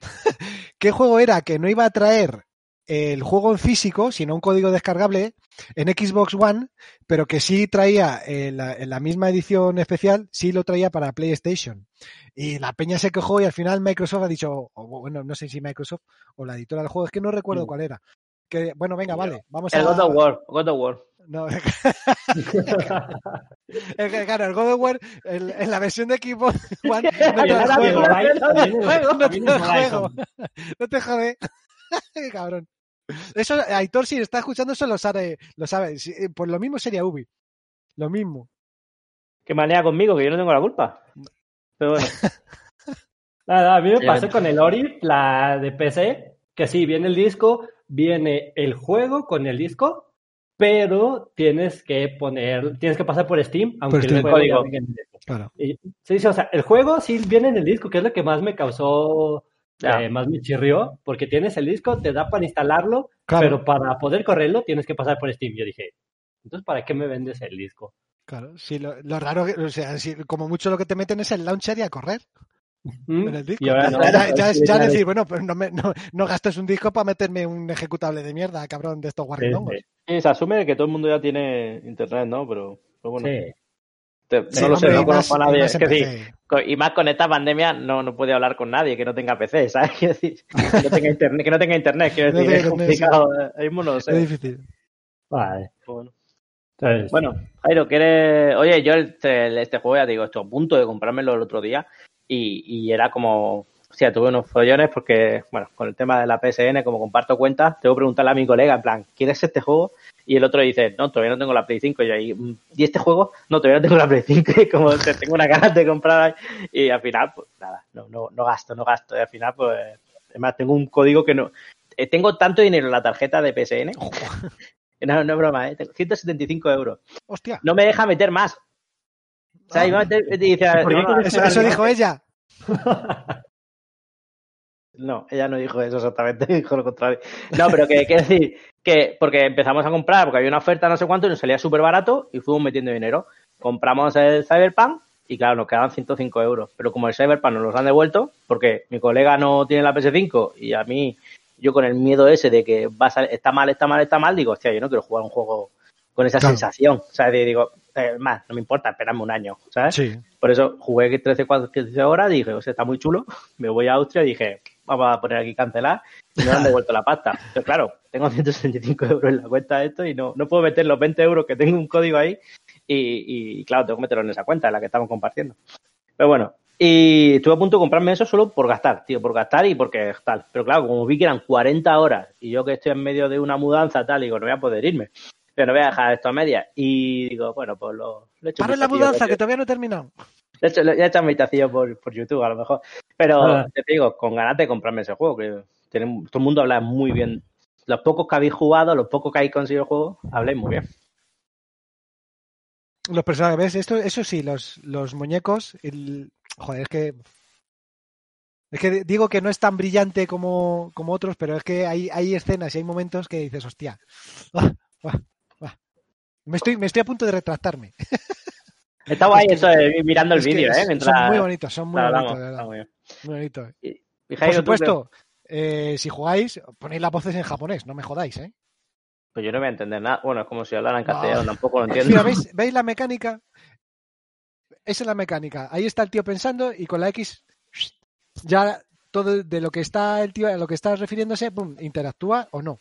¿Qué juego era que no iba a traer el juego en físico, sino un código descargable en Xbox One, pero que sí traía en la, en la misma edición especial, sí lo traía para PlayStation? Y la peña se quejó y al final Microsoft ha dicho, o bueno, no sé si Microsoft o la editora del juego, es que no recuerdo Mm. cuál era. Que, bueno, venga, vale, vamos El a... God of War, God of War. No, es que, claro, el God of War el- en la versión de Xbox One no te el- No te jode. Qué cabrón. Eso, Aitor, si está escuchando, eso lo sabe. Lo sabe. Si- eh, Pues lo mismo sería Ubi. Lo mismo. Qué manera conmigo, que yo no tengo la culpa. Pero bueno, Nada, a mí me pasó con el Ori, la de PC, que sí, viene el disco, viene el juego con el disco, pero tienes que poner, tienes que pasar por Steam, aunque Steam. el Código. venga en el disco. Claro. Y- sí, sí, o sea, el juego sí viene en el disco, que es lo que más me causó, Eh, más me chirrió, porque tienes el disco, te da para instalarlo, Claro. pero para poder correrlo tienes que pasar por Steam. Yo dije, entonces, ¿para qué me vendes el disco? Claro. Sí, lo, lo raro, o sea, si- como mucho lo que te meten es el launcher y a correr ¿Mm? en el disco. Y ahora no, ya, ya, pues, ya es sí, ya claro. decir, bueno, pues no, me, no, no gastes un disco para meterme un ejecutable de mierda, cabrón, de estos Sí, guarrindongos. sí, sí, se asume que todo el mundo ya tiene internet, ¿no? Pero, pero bueno, sí. Sí, no lo sé, no conozco a más- nadie. más Es que sí, y más con esta pandemia no, no puede hablar con nadie que no tenga PC, ¿sabes? Quiero decir, que no tenga internet, que no tenga internet, quiero No decir, tenga es internet, complicado. eh, no lo Es difícil. Vale. Bueno. Entonces, Bueno, Jairo, ¿quieres...? Oye, yo este, este juego, ya te digo, estoy a punto de comprármelo el otro día y, y era como... O sea, tuve unos follones porque, bueno, con el tema de la PSN, como comparto cuentas, tengo que preguntarle a mi colega, en plan, ¿quieres este juego? Y el otro dice, no, todavía no tengo la Play 5. Y yo ahí, "Mm, ¿y este juego? No, todavía no tengo la Play 5. Y como te- tengo una ganas de comprar. Y al final, pues nada, no, no, no gasto, no gasto. Y al final, pues, además tengo un código que no... eh, tengo tanto dinero en la tarjeta de PSN. No, no es broma, ¿eh? Tengo 175 euros Hostia. no me deja meter más. O sea, iba a meter, dice, ¿Por qué no, no, quieres Eso, eso dijo ella. no, ella no dijo eso exactamente, dijo lo contrario. No, pero que quiero decir que porque empezamos a comprar, porque había una oferta no sé cuánto y nos salía súper barato y fuimos metiendo dinero. Compramos el Cyberpunk y claro, nos quedaban 105 euros. Pero como el Cyberpunk nos los han devuelto, porque mi colega no tiene la PS5 y a mí, yo con el miedo ese de que va a sal- está mal, está mal, está mal, digo, hostia, yo no quiero jugar un juego con esa Claro. sensación. O sea, digo, eh, más, no me importa, esperarme un año, ¿sabes? Sí. Por eso jugué 13, 15 horas, dije, o sea, está muy chulo, me voy a Austria y dije, vamos a poner aquí cancelar y me han devuelto la pasta. Pero claro, tengo 165 euros en la cuenta de esto y no, no puedo meter los 20 euros que tengo un código ahí y, y, claro, tengo que meterlo en esa cuenta, en la que estamos compartiendo. Pero bueno, y estuve a punto de comprarme eso solo por gastar, tío, por gastar y porque tal. Pero claro, como vi que eran 40 horas y yo que estoy en medio de una mudanza tal, digo, no voy a poder irme. Pero no voy a dejar esto a medias. Y digo, bueno, pues lo, lo he hecho. Para la mudanza, porque- que todavía no he terminado. De hecho, ya he hecho vistacillo por, por YouTube, a lo mejor. Pero Ah. te digo, con ganas de comprarme ese juego, que tiene- todo el mundo habla muy bien. Los pocos que habéis jugado, los pocos que habéis conseguido el juego, habléis muy bien. Los personajes, ¿ves? Esto, eso sí, los, los muñecos. el- Joder, es que. Es que digo que no es tan brillante como, como otros, pero es que hay, hay escenas y hay momentos que dices, hostia. Me, estoy, me estoy a punto de retractarme. Está guay Es eso mirando el vídeo, ¿eh? Mientras Son muy bonitos, son muy bonitos, de verdad. Muy. Muy bonitos. Y Por Jairo, ¿tú supuesto, eh, si jugáis, ponéis las voces en japonés, no me jodáis, ¿eh? Pues yo no voy a entender nada. Bueno, es como si hablaran en No. castellano, tampoco lo Mira, entiendo. ¿veis, ¿veis la mecánica? Esa es la mecánica. Ahí está el tío pensando y con la X ya todo de lo que está el tío, a lo que está refiriéndose, pum, interactúa o no.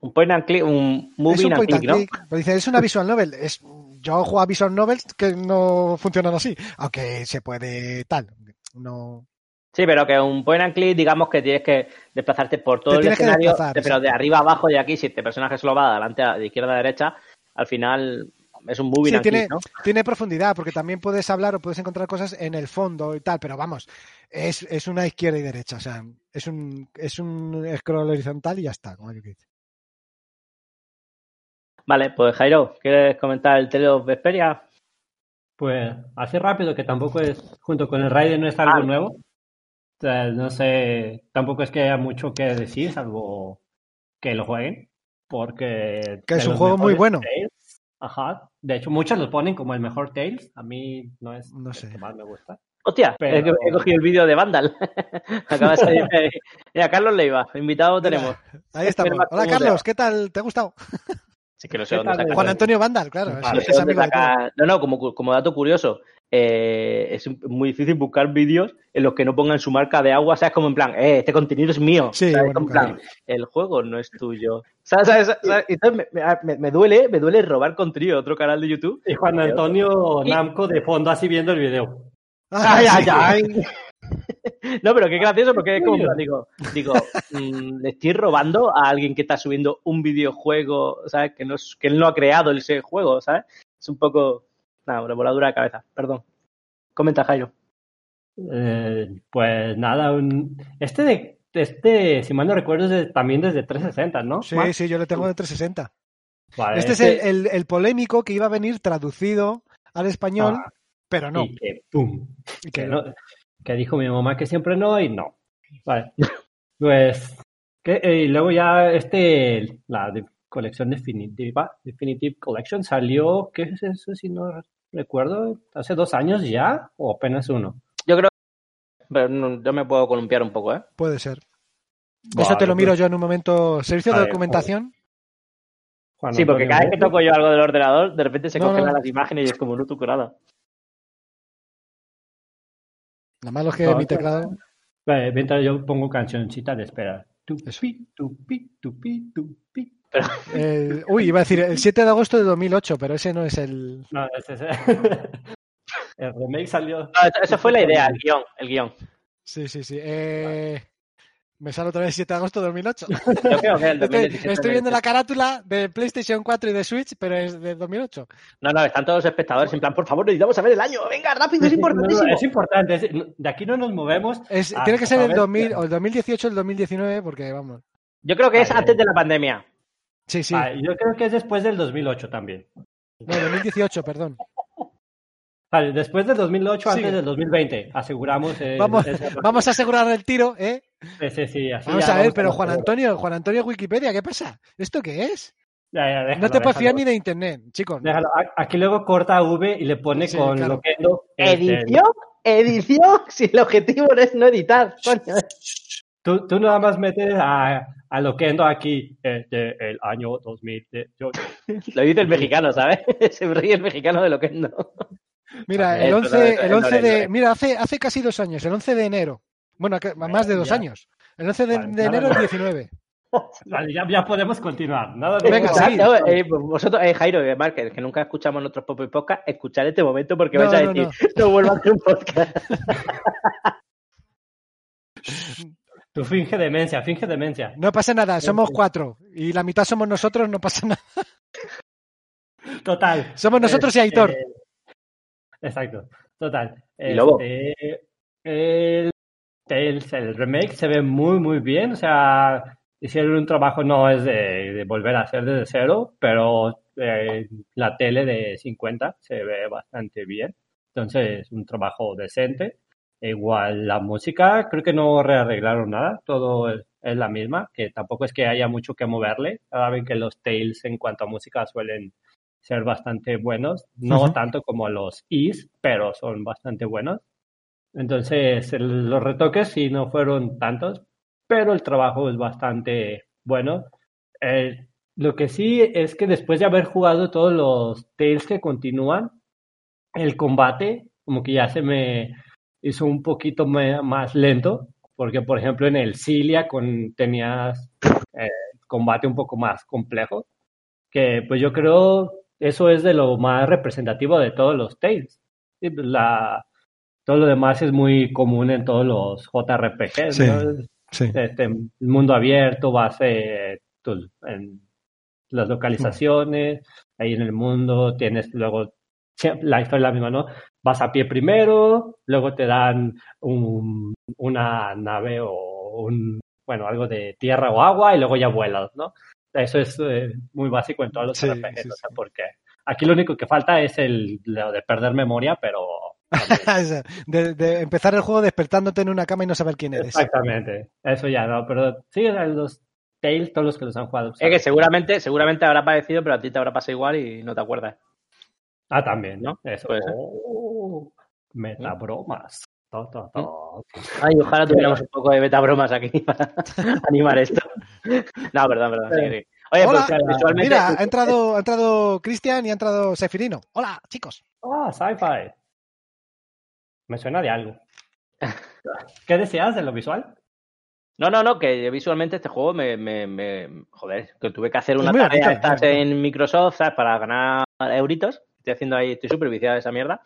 Un point and click, un es moving un and click, ¿no? Pero dice, es una visual novel. Es, yo juego a visual novels que no funcionan así, aunque se puede tal. No, Sí, pero que un point and click, digamos que tienes que desplazarte por todo el escenario, pero de arriba a abajo y aquí, si este personaje solo va de adelante, de izquierda a derecha, al final es un moving Sí, and tiene, click, ¿no? tiene profundidad, porque también puedes hablar o puedes encontrar cosas en el fondo y tal, pero vamos, es, es una izquierda y derecha, o sea, es un, es un scroll horizontal y ya está, como yo que dice. Vale, pues Jairo, ¿quieres comentar el Tale of Vesperia? Pues así rápido que tampoco es, junto con el Raiden no es algo Ah. nuevo. O sea, no sé, tampoco es que haya mucho que decir, salvo que lo jueguen, porque... Que es un juego muy bueno. Tales, ajá, de hecho muchos lo ponen como el mejor Tales, a mí no es No el sé. que más me gusta. Hostia, Pero- he, he cogido el vídeo de Vandal. Acaba de salir. Mira, Carlos Leiva, invitado tenemos. Ahí estamos. Hola Carlos. ¿qué tal? ¿Te ha gustado? Sí que no sé ¿Qué dónde tal, saca. Juan. Antonio Vandal, claro. Vale. es- No amigo saca- No, no, como, como dato curioso, eh, es muy difícil buscar vídeos en los que no pongan su marca de agua, ¿sabes? Como en plan, eh, este contenido es mío. Sí, ¿sabes? bueno, Como en claro. plan, el juego no es tuyo. ¿Sabes? ¿Sabes? ¿Sabes? Entonces me, me- me duele, me duele robar contenido de otro canal de YouTube. Y Juan Antonio Y- Namco de fondo así viendo el video. Ah, ¡Ay, ay, ay! No, pero qué gracioso porque es como, digo, digo mm, le estoy robando a alguien que está subiendo un videojuego, ¿sabes? Que no, es- que él no ha creado ese juego, ¿sabes? Es un poco, nada, una voladura de cabeza, perdón. Comenta, Jairo. Eh, pues nada, un- este de, este, si mal no recuerdo, es de- también desde 360, ¿no? Sí, sí, yo le tengo de 360. Vale, Este es el, el- el polémico que iba a venir traducido al español, Ah, pero no. Y que, pum, Y que, que- no- que dijo mi mamá que siempre no y no. Vale. Pues, que, eh, y luego ya este, la de- colección definitiva, Definitive Collection salió, ¿qué es eso? Si no recuerdo, hace dos años ya o apenas uno. Yo creo pero no- yo me puedo columpiar un poco, ¿eh? Puede ser. Eso te lo miro pues, yo en un momento. Servicio de documentación. Juan Sí, porque cada vez que toco yo algo del ordenador, de repente se No, congelan no. las imágenes y es como no tu curada. Lo malo es que No, mi teclado. Vale, mientras yo pongo cancioncita de espera. Eso. Tupi, tupi, tupi, tupi. el- uy, iba a decir el 7 de agosto de 2008, pero ese no es el. No, ese es el remake salió. No, eso fue la idea, el guion, el guion. Sí, sí, sí. Eh, Me sale otra vez 7 de agosto de 2008. Yo creo que es el Estoy, 2017, estoy viendo la carátula de PlayStation 4 y de Switch, pero es de 2008. No, no, están todos los espectadores en plan, por favor, necesitamos saber el año. Venga, rápido, es No, no, importantísimo. es importante. es- de aquí no nos movemos. Es, tiene que ser el saber- 2000, o el 2018 o el 2019, porque vamos. Yo creo que es antes de la pandemia. Sí, sí. Yo creo que es después del 2008 también. No, 2018, perdón. Vale, después del 2008, Sigue. antes del 2020. Aseguramos. eh, Vamos, ese- vamos a asegurar el tiro, ¿eh? Sí, sí, sí, así Vamos ya a ver, vamos pero Juan Antonio, Juan Antonio Wikipedia, ¿qué pasa? ¿Esto qué es? Ya, ya, No te puedes fiar ni de internet, chicos. Déjalo. Aquí luego corta V y le pone Sí, con claro. Loquendo. este, ¿Edición? ¿Edición? Si el objetivo no es no editar, coño. Tú, tú nada más metes a, a Loquendo aquí eh, de el año 2018. Lo dice el mexicano, ¿sabes? Se ríe el mexicano de lo que no. Mira, el no 11, es- el no 11 es- de. Mira, hace, hace casi dos años, el 11 de enero. Bueno, más de dos ya. años. El 11 de, Vale, de nada enero del más. 19. Vale, ya, ya podemos continuar. Nada de Venga, sí. no, eh, vosotros, eh, Jairo y Márquez, que nunca escuchamos nuestros propios podcasts, escuchad este momento porque No, vais a no, decir, no, vuelvo a hacer un podcast. Tú finge demencia, finge demencia. No pasa nada, somos cuatro. Y la mitad somos nosotros, no pasa nada. Total. Somos nosotros y Aitor. Exacto. Total. Y Lobo. Este, el, Tales, el remake se ve muy, muy bien. O sea, hicieron un trabajo, no es de, de volver a hacer desde cero, pero eh, la tele de 50 se ve bastante bien. Entonces, un trabajo decente. Igual la música, creo que no rearreglaron nada, todo es, es la misma, que tampoco es que haya mucho que moverle. Saben que los Tales en cuanto a música suelen ser bastante buenos, no tanto como los Is, pero son bastante buenos. Entonces, el- los retoques sí no fueron tantos, pero el trabajo es bastante bueno. Eh, lo que sí es que después de haber jugado todos los Tales que continúan, el combate como que ya se me hizo un poquito más lento, porque por ejemplo en el Cilia con, tenías eh, combate un poco más complejo, que pues yo creo eso es de lo más representativo de todos los Tales. Pues, La, todo lo demás es muy común en todos los JRPGs, Sí. ¿no? Sí. este mundo abierto, base tus- en las localizaciones, ahí en el mundo tienes luego la historia es la misma, ¿no? Vas a pie primero, luego te dan un- una nave o un, bueno, algo de tierra o agua y luego ya vuelas, ¿no? Eso es eh, muy básico en todos los Sí, RPGs, sí, no sé sí. por qué. Aquí lo único que falta es el lo de perder memoria, pero... De, de empezar el juego despertándote en una cama y no saber quién eres. Exactamente. Eso ya no, pero sí, los Tales, todos los que los han jugado. Es que seguramente, seguramente habrá parecido, pero a ti te habrá pasado igual y no te acuerdas. Ah, también, ¿No? Eso. Puede ser. Oh, metabromas. To, to, to. Ay, ojalá tuviéramos un poco de beta bromas aquí para animar esto. No, perdón, perdón. sí, sí. Oye, Hola, pues visualmente. Mira, ha entrado, ha entrado Cristian y ha entrado Sefirino. Hola, chicos. Ah, sci-fi. Me suena de algo. ¿Qué deseas de lo visual? No, no, no, que visualmente este juego me, me, me- joder, que tuve que hacer una tarea bonito, bonito. en Microsoft, ¿sabes? Para ganar euritos. Estoy haciendo ahí, estoy superviciado de esa mierda.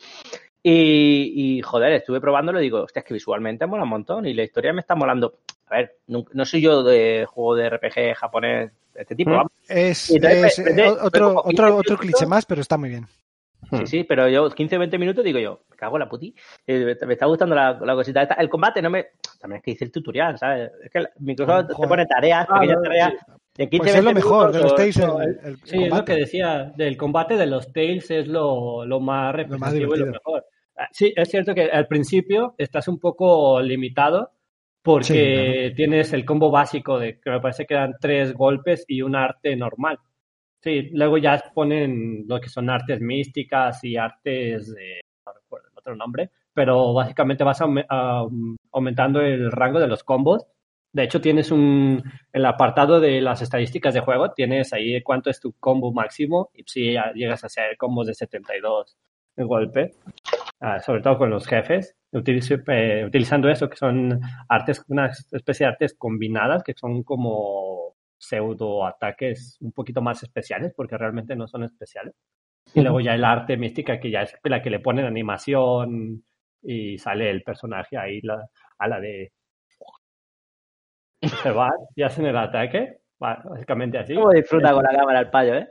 Y, y, joder, estuve probándolo y digo, hostia, es que visualmente mola un montón y la historia me está molando. A ver, no, no soy yo de juego de RPG japonés de este tipo, ¿Mm? vamos. Es, entonces, es, me- me- eh, me otro, pongo otro, 15 otro minutos. cliché más, pero está muy bien. Sí, sí, pero yo 15 o 20 minutos digo yo, me cago en la puti. Eh, Me, está gustando la, la cosita esta. El combate no me. También es que hice el tutorial, ¿sabes? Es que Microsoft te Joder. pone tareas, Ah, pequeñas tareas. En 15, Pues es lo 20 mejor de minutos, los o- Tales. el- el- el Sí, es lo combate. que decía, del combate de los Tails es lo, lo más Lo más y lo mejor. Ah, Sí, es cierto que al principio estás un poco limitado porque tienes el combo básico de que me parece que dan tres golpes y un arte normal. Sí, luego ya ponen lo que son artes místicas y artes de, no recuerdo el otro nombre, pero básicamente vas aume- am- aumentando el rango de los combos. De hecho, tienes un, el apartado de las estadísticas de juego, tienes ahí cuánto es tu combo máximo y si llegas a hacer combos de 72 de golpe, ah, sobre todo con los jefes, utilizo- eh, utilizando eso, que son artes, una especie de artes combinadas, que son como pseudo ataques un poquito más especiales, porque realmente no son especiales. Y luego ya el arte mística, que ya es la que le ponen animación y sale el personaje ahí la, a la de... Se va y hacen el ataque, básicamente así. ¿Cómo disfruta con la cámara el payo, eh?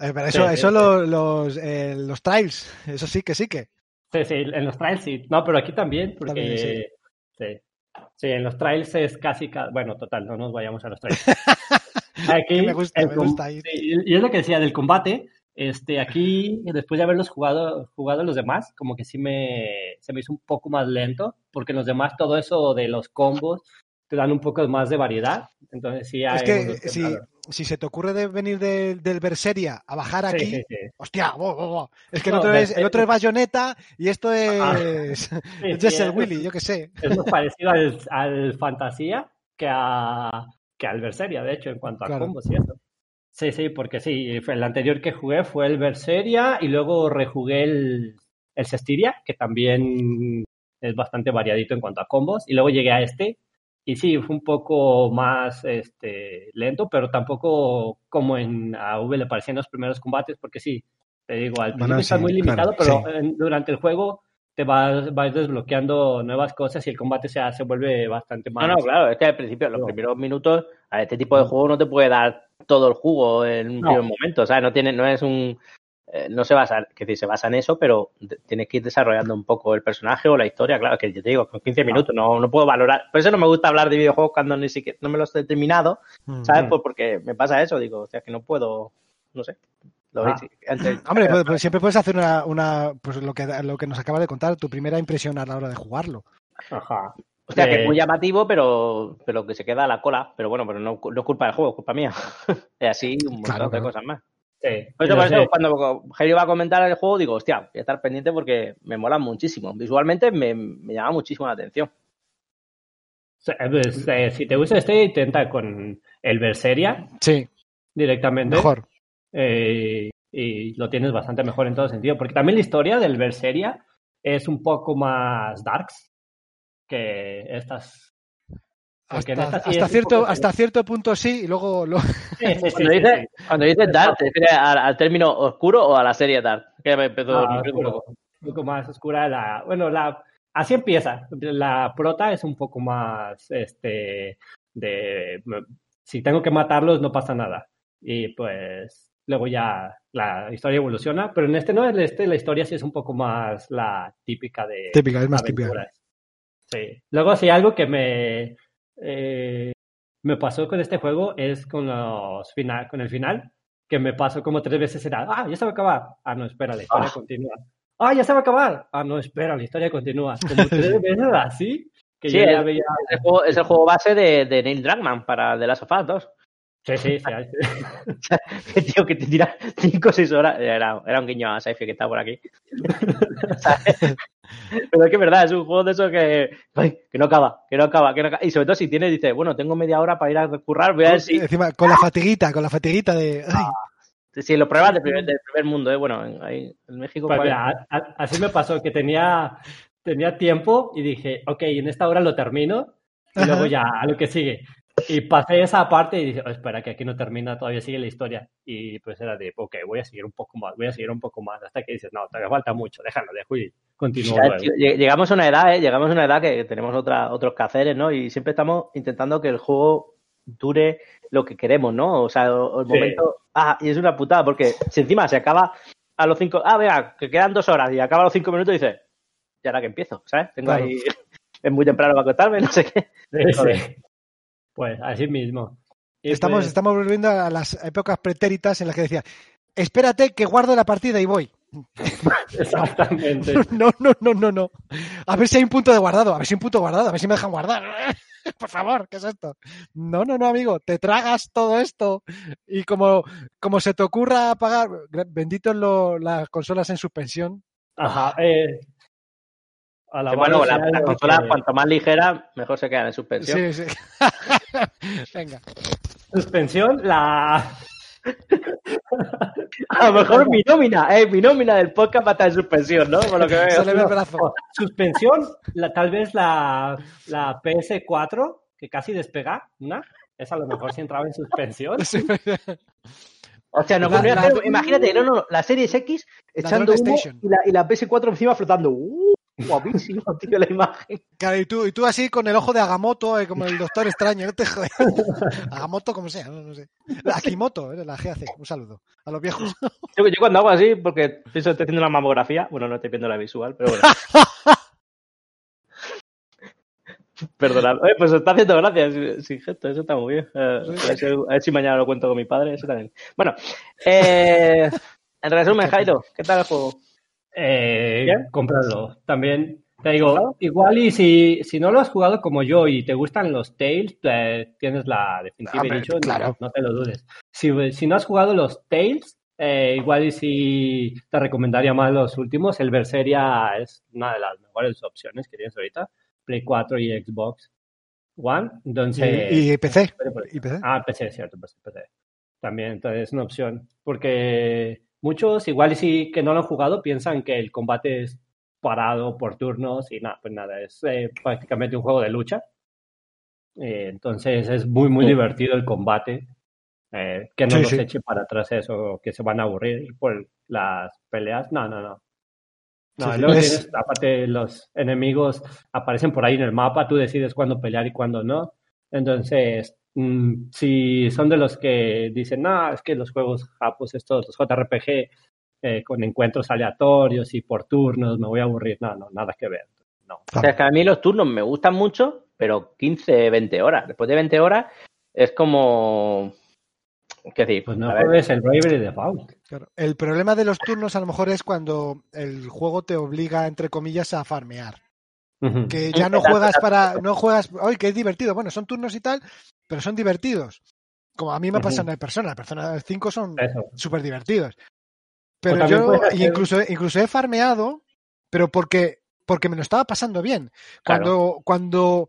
Eh, pero eso, Sí, eso sí, lo- los, eh, los trials, eso sí que sí que. Sí, sí, en los trials sí. No, pero aquí también, porque... También, sí. sí. Sí, en los trials es casi... ca- Bueno, total, no nos vayamos a los trials. Aquí, me gusta, el me gusta ir. sí, y es lo que decía del combate. Este, aquí, después de haberlos jugado, jugado los demás, como que sí me, se me hizo un poco más lento, porque en los demás todo eso de los combos te dan un poco más de variedad. Entonces sí hay Es que unos si, se te ocurre de venir de- del Berseria a bajar aquí, sí, sí. hostia, bo, bo, bo. es que el otro, es, el otro es Bayonetta y esto Ah. es Sí, es sí, Jessel es- Willy, yo qué sé. es más parecido al, al Fantasía que, a, que al Berseria, de hecho, en cuanto a Claro. combos y eso. Sí, sí, porque sí, el anterior que jugué fue el Berseria y luego rejugué el, el Cestiria, que también es bastante variadito en cuanto a combos, y luego llegué a este, y sí, fue un poco más este, lento, pero tampoco como en a V le parecían los primeros combates, porque sí, te digo, al principio Bueno, está sí, muy limitado, claro, pero en- durante el juego te vas, vas desbloqueando nuevas cosas y el combate se, se vuelve bastante más. No, no, claro, es que al principio, los No. primeros minutos, a este tipo de juego no te puede dar todo el jugo en un No. primer momento, o sea, no tiene, no es un, eh, no se basa, que decir, se basa en eso, pero tienes que ir desarrollando un poco el personaje o la historia, claro, que yo te digo, con 15 minutos no, no puedo valorar, por eso no me gusta hablar de videojuegos cuando ni siquiera, no me los he terminado, ¿sabes? Mm. Pues porque me pasa eso, digo, o sea, que no puedo, no sé. Lo Ah. antes- Hombre, pues, pues siempre puedes hacer una, una pues lo que lo que nos acaba de contar, tu primera impresión a la hora de jugarlo. Ajá. O sea, que Eh, es muy llamativo, pero, pero que se queda a la cola. Pero bueno, pero no, no es culpa del juego, es culpa mía. es así un montón Claro, de claro. cosas más. Sí, Por eso, por eso, cuando Jairo va a comentar el juego, digo, hostia, voy a estar pendiente porque me mola muchísimo. Visualmente me, me llama muchísimo la atención. Sí, pues, eh, si te gusta este, intenta con el Berseria Sí, directamente. mejor. eh, y lo tienes bastante mejor en todo sentido. Porque también la historia del Berseria es un poco más darks que estas. Hasta, hasta cierto, hasta cierto punto sí, y luego lo... Sí, sí, sí, Cuando sí, dices sí. cuando dices dark, ¿te refieres al, al término oscuro o a la serie dark? Que me empezó Ah, un poco. un poco más oscura la bueno la así empieza la prota es un poco más este de si tengo que matarlos no pasa nada y pues luego ya la historia evoluciona pero en este no en este la historia sí es un poco más la típica de Típica, es más típica. aventuras. sí luego sí algo que me eh, me pasó con este juego es con los final con el final que me pasó como tres veces era, ah, ya se va a acabar. Ah, no, espera, la historia continúa. Ah, ya se va a acabar. Ah, no, espera, la historia continúa. Como tres veces así, que Sí, yo ya es, veía... es el juego, es el juego base de, de Neil Druckmann para The Last of Us 2. Sí, sí, sí. tío, que te tira 5 o 6 horas. Era, era un guiño a Saifi que está por aquí. Pero es que es verdad, es un juego de esos que, ay, que no acaba, que no acaba, que no acaba. Y sobre todo si tienes, dices, bueno, tengo media hora para ir a currar, voy a ver si, Encima, con la fatiguita, con la fatiguita de. ay, si lo pruebas del primer, del primer mundo, ¿eh? Bueno, en, ahí, en México. Pues ¿cuál mira, a- a- así me pasó que tenía, tenía tiempo y dije, ok, en esta hora lo termino y luego ya a lo que sigue. Y pasé esa parte y dije, "Oh, espera, que aquí no termina, todavía sigue la historia. Y pues era de, ok, voy a seguir un poco más, voy a seguir un poco más, hasta que dices, no, todavía falta mucho, déjalo, dejo y Ya, tío, lleg- Llegamos a una edad, ¿eh? Llegamos a una edad que tenemos otra, otros quehaceres, ¿no? Y siempre estamos intentando que el juego dure lo que queremos, ¿no? O sea, el Sí. momento. Ah, y es una putada, porque si encima se acaba a los cinco. Ah, venga, que quedan dos horas y acaba a los cinco minutos y dices, ¿y ahora que empiezo? ¿Sabes? Tengo Claro. ahí. Es muy temprano para acostarme, no sé qué. Sí. Pues así mismo. Y Estamos, pues, estamos volviendo a las épocas pretéritas en las que decía, espérate que guardo la partida y voy. Exactamente. No, no, no, no, no. A ver si hay un punto de guardado, a ver si hay un punto guardado, a ver si me dejan guardar. Por favor, ¿qué es esto? No, no, no, amigo, te tragas todo esto y como, como se te ocurra apagar, benditos lo- las consolas en suspensión. Ajá. Eh, la bueno, la- consolas, que- cuanto más ligeras, mejor se quedan en suspensión. Sí, sí. Venga. Suspensión, la... A lo mejor mi nómina, eh, mi nómina del podcast va a estar en suspensión, ¿no? Por lo que veo. El brazo. Suspensión, la, tal vez la, la PS4, que casi despega, una. Esa a lo mejor sí entraba en suspensión. O sea, no, La- la- hacer- imagínate, no, no, la Series X echando humo y la, y la PS4 encima flotando. ¡Uh! Guapísimo, tío, la imagen. Claro, y tú, y tú así con el ojo de Agamotto, eh, como el doctor extraño, no te jodas. Agamotto, como sea, no, no sé. La Akimoto, eh, la GAC, un saludo a los viejos. Yo, yo cuando hago así, porque pienso que estoy haciendo una mamografía, bueno, no estoy viendo la visual, pero bueno. Perdonad. Oye, pues está haciendo gracia sin, gesto, eso está muy bien. Eh, a, ver si, a ver si mañana lo cuento con mi padre, eso también. Bueno, eh, en resumen, Jairo, ¿qué tal el juego? Eh, ¿Bien? cómpralo. También te digo, igual y si, si no lo has jugado como yo y te gustan los Tales, eh, tienes la definitiva Hombre, edition, claro. no, no te lo dudes. Si, si no has jugado los Tales, eh, igual y si te recomendaría más los últimos. El Berseria es una de las mejores opciones que tienes ahorita. Play 4 y Xbox One. Entonces, Y, y PC. Pues, Y PC. Ah, PC, cierto, pues, PC. También, entonces es una opción. Porque muchos, igual y sí que no lo han jugado, piensan que el combate es parado por turnos y nada, pues nada, es eh, prácticamente un juego de lucha. Eh, entonces es muy, muy Sí. divertido el combate. Eh, que no Sí, los sí. eche para atrás eso, que se van a aburrir por las peleas. No, no, no. No, luego Es- tienes, aparte, los enemigos aparecen por ahí en el mapa, tú decides cuándo pelear y cuándo no. Entonces, mm, si son de los que dicen, no, es que los juegos japos, estos, los JRPG, eh, con encuentros aleatorios y por turnos, me voy a aburrir. No, no, nada que ver. No. O sea, es que a mí los turnos me gustan mucho, pero 15, 20 horas. Después de 20 horas es como... ¿Qué decir? Pues no juegues el Bravery Default. Claro. El problema de los turnos a lo mejor es cuando el juego te obliga, entre comillas, a farmear. Que ya no juegas para. No juegas. ¡Ay, que es divertido! Bueno, son turnos y tal, pero son divertidos. Como a mí me pasa en el Persona. Persona 5 son súper divertidos. Pero yo hacer- incluso, incluso he farmeado, pero porque, porque me lo estaba pasando bien. Cuando, cuando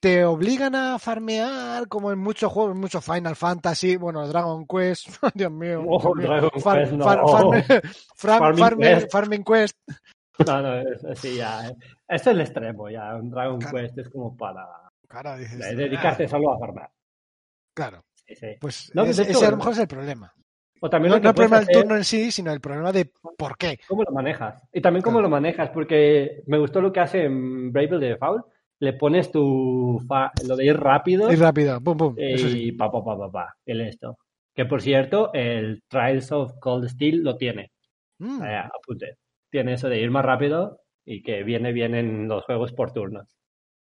te obligan a farmear, como en muchos juegos, en muchos Final Fantasy, bueno, Dragon Quest, Dios mío. Oh, Dios mío. Dragon Far- Quest, no. far- farme- fran- Farming farme- Quest. Farming Quest. No, no, es así ya. eh. Esto es el extremo ya. Un Dragon Claro. Quest es como para Claro, dices, eh, dedicarte solo a farmar. ah, claro, Sí, sí. pues No, es- de hecho, ese a lo mejor es el problema. O también No, el problema del hacer- turno en sí, sino el problema de por qué. cómo lo manejas. Y también cómo Claro. lo manejas, porque me gustó lo que hace en Brave Default. Le pones tu fa- lo de ir rápido Y rápido, pum, pum. Sí. y pa, pa, pa, pa, pa, el esto. Que por cierto, el Trials of Cold Steel lo tiene. Mm, Eh, apunte. Tiene eso de ir más rápido y que viene bien en los juegos por turnos.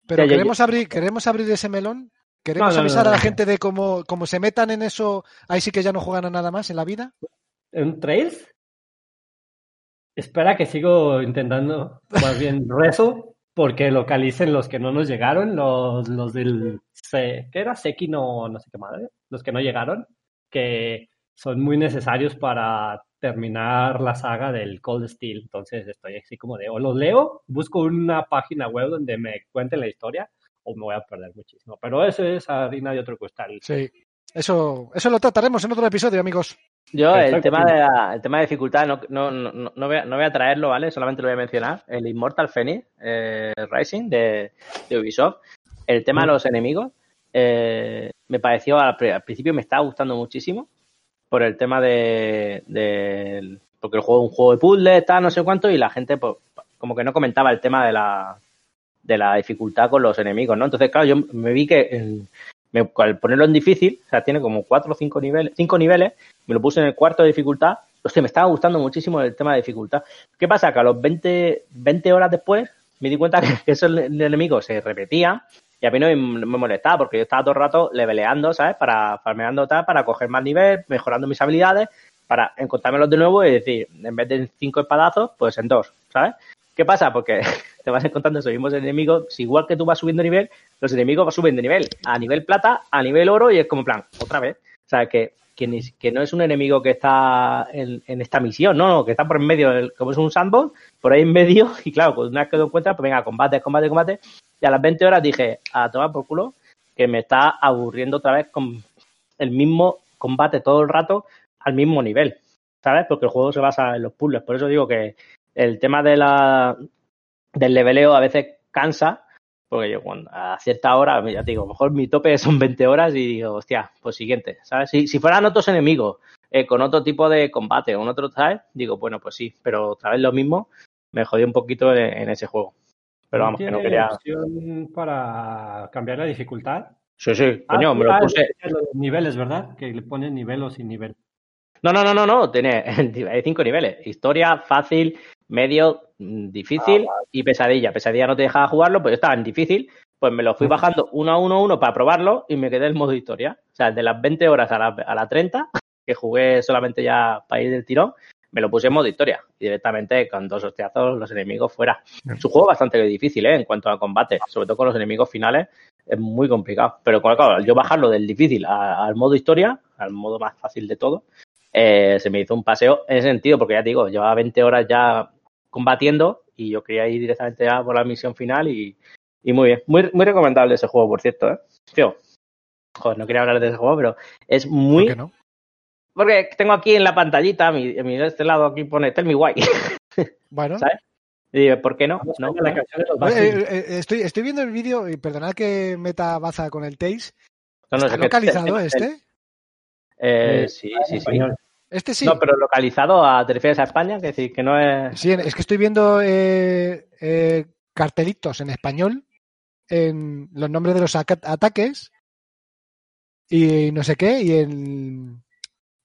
Pero queremos abrir, queremos abrir ese melón Queremos No, no, avisar no, a la gente de cómo, cómo se metan en eso, ahí sí que ya no juegan a nada más en la vida. ¿En Trails? Espera que sigo intentando, más bien rezo, porque localicen los que no nos llegaron, los, los del, ¿qué era? Seki no, no sé qué madre, los que no llegaron, que son muy necesarios para terminar la saga del Cold Steel. Entonces estoy así como de, o los leo, busco una página web donde me cuenten la historia, o me voy a perder muchísimo. Pero eso es harina de otro costal. Sí. Eso, eso lo trataremos en otro episodio, amigos. Yo, el tema, de la- el tema de dificultad, no, no, no, no, voy a, no voy a traerlo, ¿vale? Solamente lo voy a mencionar. El Immortal Phoenix eh, Rising de, de Ubisoft. El tema de los enemigos eh, me pareció, al, al principio me estaba gustando muchísimo por el tema de, de- porque el juego es un juego de puzzles, tal, no sé cuánto, y la gente pues, como que no comentaba el tema de la, de la dificultad con los enemigos, ¿no? Entonces, claro, yo me vi que me- al ponerlo en difícil, o sea, tiene como cuatro o cinco niveles, cinco niveles, me lo puse en el cuarto de dificultad. Hostia, me estaba gustando muchísimo el tema de dificultad. ¿Qué pasa? Que a los 20, 20 horas después me di cuenta que esos enemigos se repetían y a mí no me, molestaba porque yo estaba todo el rato leveleando, ¿sabes? Para farmeando tal, para coger más nivel, mejorando mis habilidades, para encontrármelos de nuevo y decir, en vez de cinco espadazos, pues en dos, ¿sabes? ¿Qué pasa? Porque te vas encontrando esos mismos enemigos, igual que tú vas subiendo nivel, los enemigos suben de nivel, a nivel plata, a nivel oro y es como plan, otra vez. O sea, que, que, que no es un enemigo que está en, en esta misión, no, no, que está por en medio, del- como es un sandbox, por ahí en medio, y claro, pues una vez que lo encuentras, pues venga, combate, combate, combate. Y a las 20 horas dije, a tomar por culo, que me está aburriendo otra vez con el mismo combate todo el rato al mismo nivel, ¿sabes? Porque el juego se basa en los puzzles. Por eso digo que el tema de la del leveleo a veces cansa, porque yo cuando a cierta hora, ya te digo, mejor mi tope son 20 horas y digo, hostia, pues siguiente, ¿sabes? Si, si fueran otros enemigos, eh, con otro tipo de combate, con otro, ¿sabes? Digo, bueno, pues sí, pero otra vez lo mismo, me jodí un poquito en ese juego. Pero vamos, que no ¿Tiene quería... opción para cambiar la dificultad? Sí, sí, Ah, coño, me lo ah, puse... los niveles, ¿verdad? Que le ponen nivel o sin nivel. No, no, no, no, no, tiene hay cinco niveles. Historia, fácil, medio, mm, difícil y pesadilla. Pesadilla no te dejaba jugarlo, pues yo estaba en difícil, pues me lo fui bajando uno a uno a uno para probarlo y me quedé en modo historia. O sea, de las 20 horas a la, a la 30, que jugué solamente ya para ir del tirón, me lo puse en modo historia. Y directamente con dos hostiazos los enemigos fuera. Es un juego bastante difícil, ¿eh? En cuanto a combate, sobre todo con los enemigos finales, es muy complicado. Pero claro, al yo bajarlo del difícil al modo historia, al modo más fácil de todo, eh, se me hizo un paseo en ese sentido, porque ya te digo, llevaba 20 horas ya combatiendo y yo quería ir directamente ya por la misión final y, y muy bien. Muy, muy recomendable ese juego, por cierto, ¿eh? Tío, joder, no quería hablar de ese juego, pero es muy... Porque tengo aquí en la pantallita, a mi, mi- de este lado aquí pone Tell me why. Bueno, ¿Sabes? Y digo, ¿por qué no? Eh, eh, estoy, estoy viendo el vídeo y perdonad que meta baza con el Tails. no, no, ¿Está es que- localizado este? Eh, Eh, sí, sí, sí. español. Este sí. No, pero localizado, a, ¿te refieres a España? Que decir, que no es... Sí, es que estoy viendo eh, eh, cartelitos en español en los nombres de los ataques y no sé qué, y en,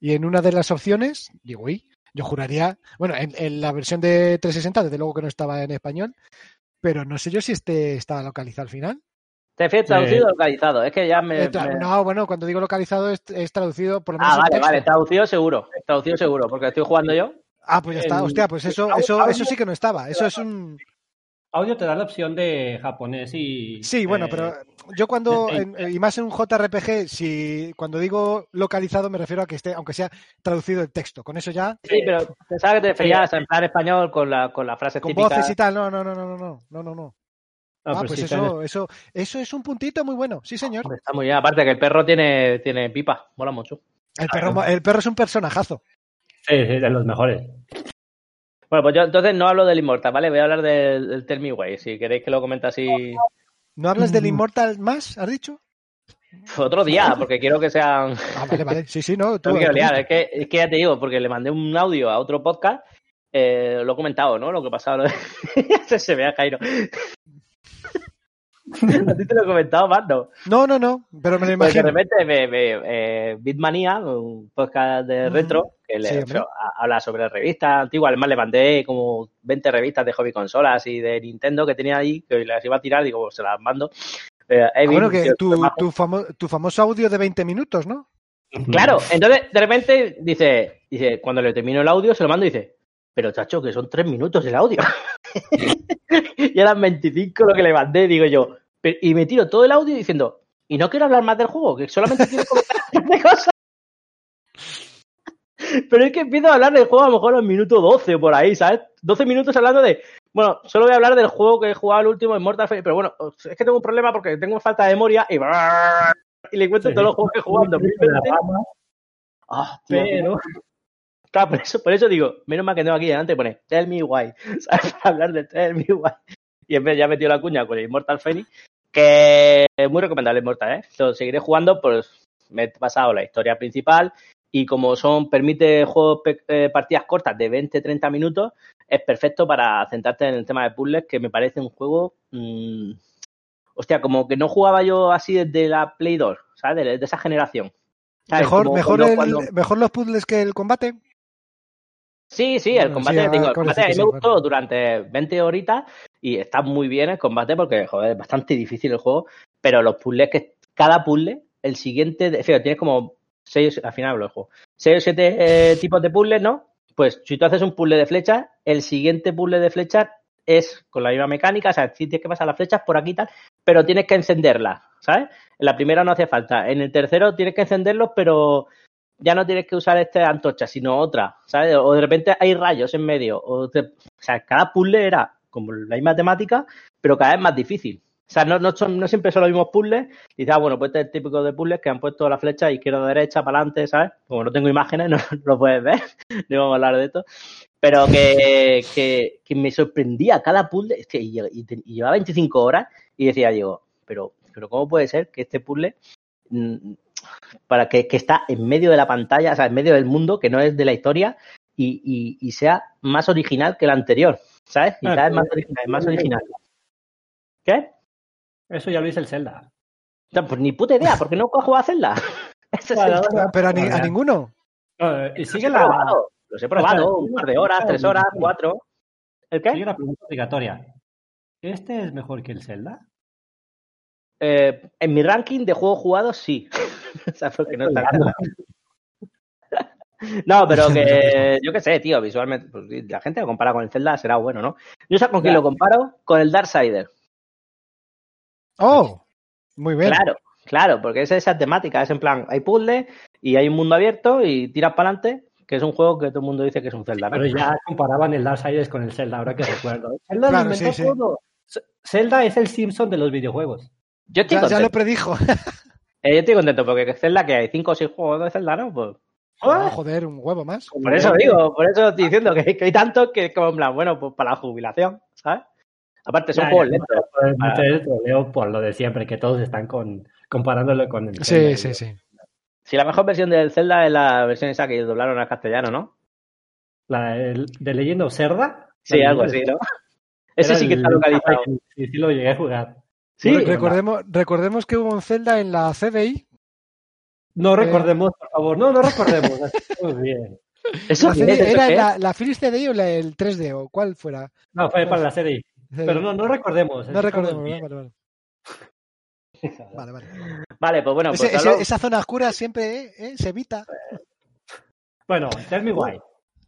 y en una de las opciones, digo, uy, yo juraría, bueno, en, en la versión de 360 desde luego que no estaba en español, pero no sé yo si este estaba localizado al final. ¿Te refieres traducido o localizado? Es que ya me... Eh, No, bueno, cuando digo localizado es, es traducido por lo menos Ah, vale, texto. vale, traducido seguro, traducido seguro, porque estoy jugando yo. Ah, pues ya está, hostia, pues eso, audio- eso, eso sí que no estaba, eso es un... Audio te da la opción de japonés y. Sí, bueno, eh, pero yo cuando. Y más en un JRPG, si cuando digo localizado me refiero a que esté, aunque sea traducido el texto. Con eso ya. Sí, pero pensaba que te referías eh, a emplear español con la, con la frase con típica. voces y tal. No, no, no, no, no, no, no, no. Ah, ah, pues, pues eso, eso, eso es un puntito muy bueno, sí señor. Está muy bien, aparte que el perro tiene, tiene pipa, mola mucho. El perro, el perro es un personajazo. Sí, sí, de los mejores. Bueno, pues yo entonces no hablo del Immortal, ¿vale? Voy a hablar del, del Tell Me Why, si queréis que lo comente así ¿No hablas del Mm. Immortal más, has dicho? otro día, porque quiero que sean... Ah, vale, vale. Sí, sí, no. tú- No quiero liar, es que, es que ya te digo, porque le mandé un audio a otro podcast, eh, lo he comentado, ¿no? Lo que pasaba. Se, se vea Jairo. a ti te lo he comentado más, ¿no? No, no, no, pero me lo Pues de imagino. repente me, me- eh, Bitmania, un podcast de retro, que le, Sí, hombre. a- habla sobre revistas antiguas. Además, le mandé como 20 revistas de hobby consolas y de Nintendo que tenía ahí, que las iba a tirar, digo, pues se las mando. Eh, Ah, bueno, que tu, tu, famo- tu famoso audio de 20 minutos, ¿no? Claro, entonces de repente dice, dice, cuando le termino el audio, se lo mando y dice, pero chacho, que son tres minutos el audio. y eran 25 lo que le mandé, digo yo. Y me tiro todo el audio diciendo, y no quiero hablar más del juego, que solamente quiero comentar de cosas. Pero es que empiezo a hablar del juego a lo mejor en minuto 12 o por ahí, ¿sabes? 12 minutos hablando de, bueno, solo voy a hablar del juego que he jugado el último en Mortal Kombat, pero bueno, es que tengo un problema porque tengo falta de memoria y, y le cuento Sí. todos los juegos que he jugado en 2020. Ah, Pero, Claro, por eso, por eso digo, menos mal que tengo aquí delante pone Tell me why, ¿sabes? Para hablar de Tell me why. Y en vez ya he metido la cuña con el Immortal Phoenix, que es muy recomendable Immortal, ¿eh? Lo seguiré jugando, pues me he pasado la historia principal y como son, permite juegos, eh, partidas cortas de 20-30 minutos, es perfecto para centrarte en el tema de puzzles, que me parece un juego... mm, hostia, como que no jugaba yo así desde la Play 2, ¿sabes? De, de esa generación. ¿Sabes? Mejor, Como mejor, cuando- el- cuando- mejor los puzzles que el combate. Sí, sí, el Bueno, combate, sí, digo, el combate a mí decir me sí, gustó bueno. durante 20 horitas y está muy bien el combate porque, joder, es bastante difícil el juego, pero los puzzles que cada puzzle, el siguiente, fíjate, tienes como seis, al final hablo del juego, seis o siete eh, tipos de puzzles, ¿no? Pues si tú haces un puzzle de flechas, el siguiente puzzle de flechas es con la misma mecánica, o sea, sí tienes que pasar las flechas por aquí y tal, pero tienes que encenderlas, ¿sabes? En la primera no hace falta, en el tercero tienes que encenderlos, pero ya no tienes que usar esta antorcha, sino otra, ¿sabes? O de repente hay rayos en medio. O, sea, cada puzzle era como la misma temática, pero cada vez más difícil. O sea, no, no, son, no siempre son los mismos puzzles. Y dices, ah, bueno, pues este es el típico de puzzles que han puesto la flecha izquierda, derecha, para adelante, ¿sabes? Como no tengo imágenes, no, lo puedes ver. no vamos a hablar de esto. Pero que, que, me sorprendía cada puzzle. te- y llevaba 25 horas y decía, digo, pero, pero ¿cómo puede ser que este puzzle mm, para que, que está en medio de la pantalla, o sea, en medio del mundo, que no es de la historia, y, y- y sea más original que el anterior, ¿sabes? Y Ah, cada vez más pues, original, más original. ¿Qué? eso ya lo hice el Zelda. No, pues ni puta idea, porque no cojo a hacerla. Ese es el. Pero a, ni- a Vale. ninguno. Eh, y Los sigue he la, probado, los he probado, un par de horas, tres horas, cuatro. ¿El sigue qué? la pregunta obligatoria. ¿Este es mejor que el Zelda? Eh, en mi ranking de juegos jugados, sí. o sea, porque no está Colgando. No, pero que yo qué sé, tío, visualmente, pues, si la gente lo compara con el Zelda, será bueno, ¿no? Yo sé con quién lo comparo, con el Darksider. Oh, muy bien. Claro, claro, porque es esa temática, es en plan, hay puzzles y hay un mundo abierto y tiras para adelante, que es un juego que todo el mundo dice que es un Zelda, ¿no? Pero ya comparaban el Darksiders con el Zelda, ahora que recuerdo. Zelda Claro, lo inventó sí, sí. todo. Z- Zelda es el Simpson de los videojuegos. Yo Ya, ya lo predijo. Eh, yo estoy contento porque Zelda, que hay cinco o seis juegos de Zelda, ¿no? Pues, joder, un huevo más. por eso digo, por eso estoy diciendo que, que hay tantos que es como en plan, bueno, pues para la jubilación, ¿sabes? Aparte son Ya, juegos lentos. no puedes meter el troleo por lo de siempre, que todos están con, comparándolo con el Sí, Zelda. sí, sí. Si la mejor versión del Zelda es la versión esa que doblaron al castellano, ¿no? La el- de Legend of Zelda. Sí, algo así, ¿no? Ese sí que está localizado. Sí, sí lo llegué a jugar. Sí, Recordemos, recordemos que hubo un Zelda en la CDI. No Eh. recordemos, por favor. No, no recordemos. Muy bien. eso La CDI es, ¿Eso ¿Era la, la Philips CDI o la- el 3D o cuál fuera? No, fue para la serie. Pero no, no recordemos. No recordemos. Vale, vale. Vale, vale. Vale, pues bueno, pues ese- esa zona oscura siempre eh, eh, se evita. Bueno, tell me why.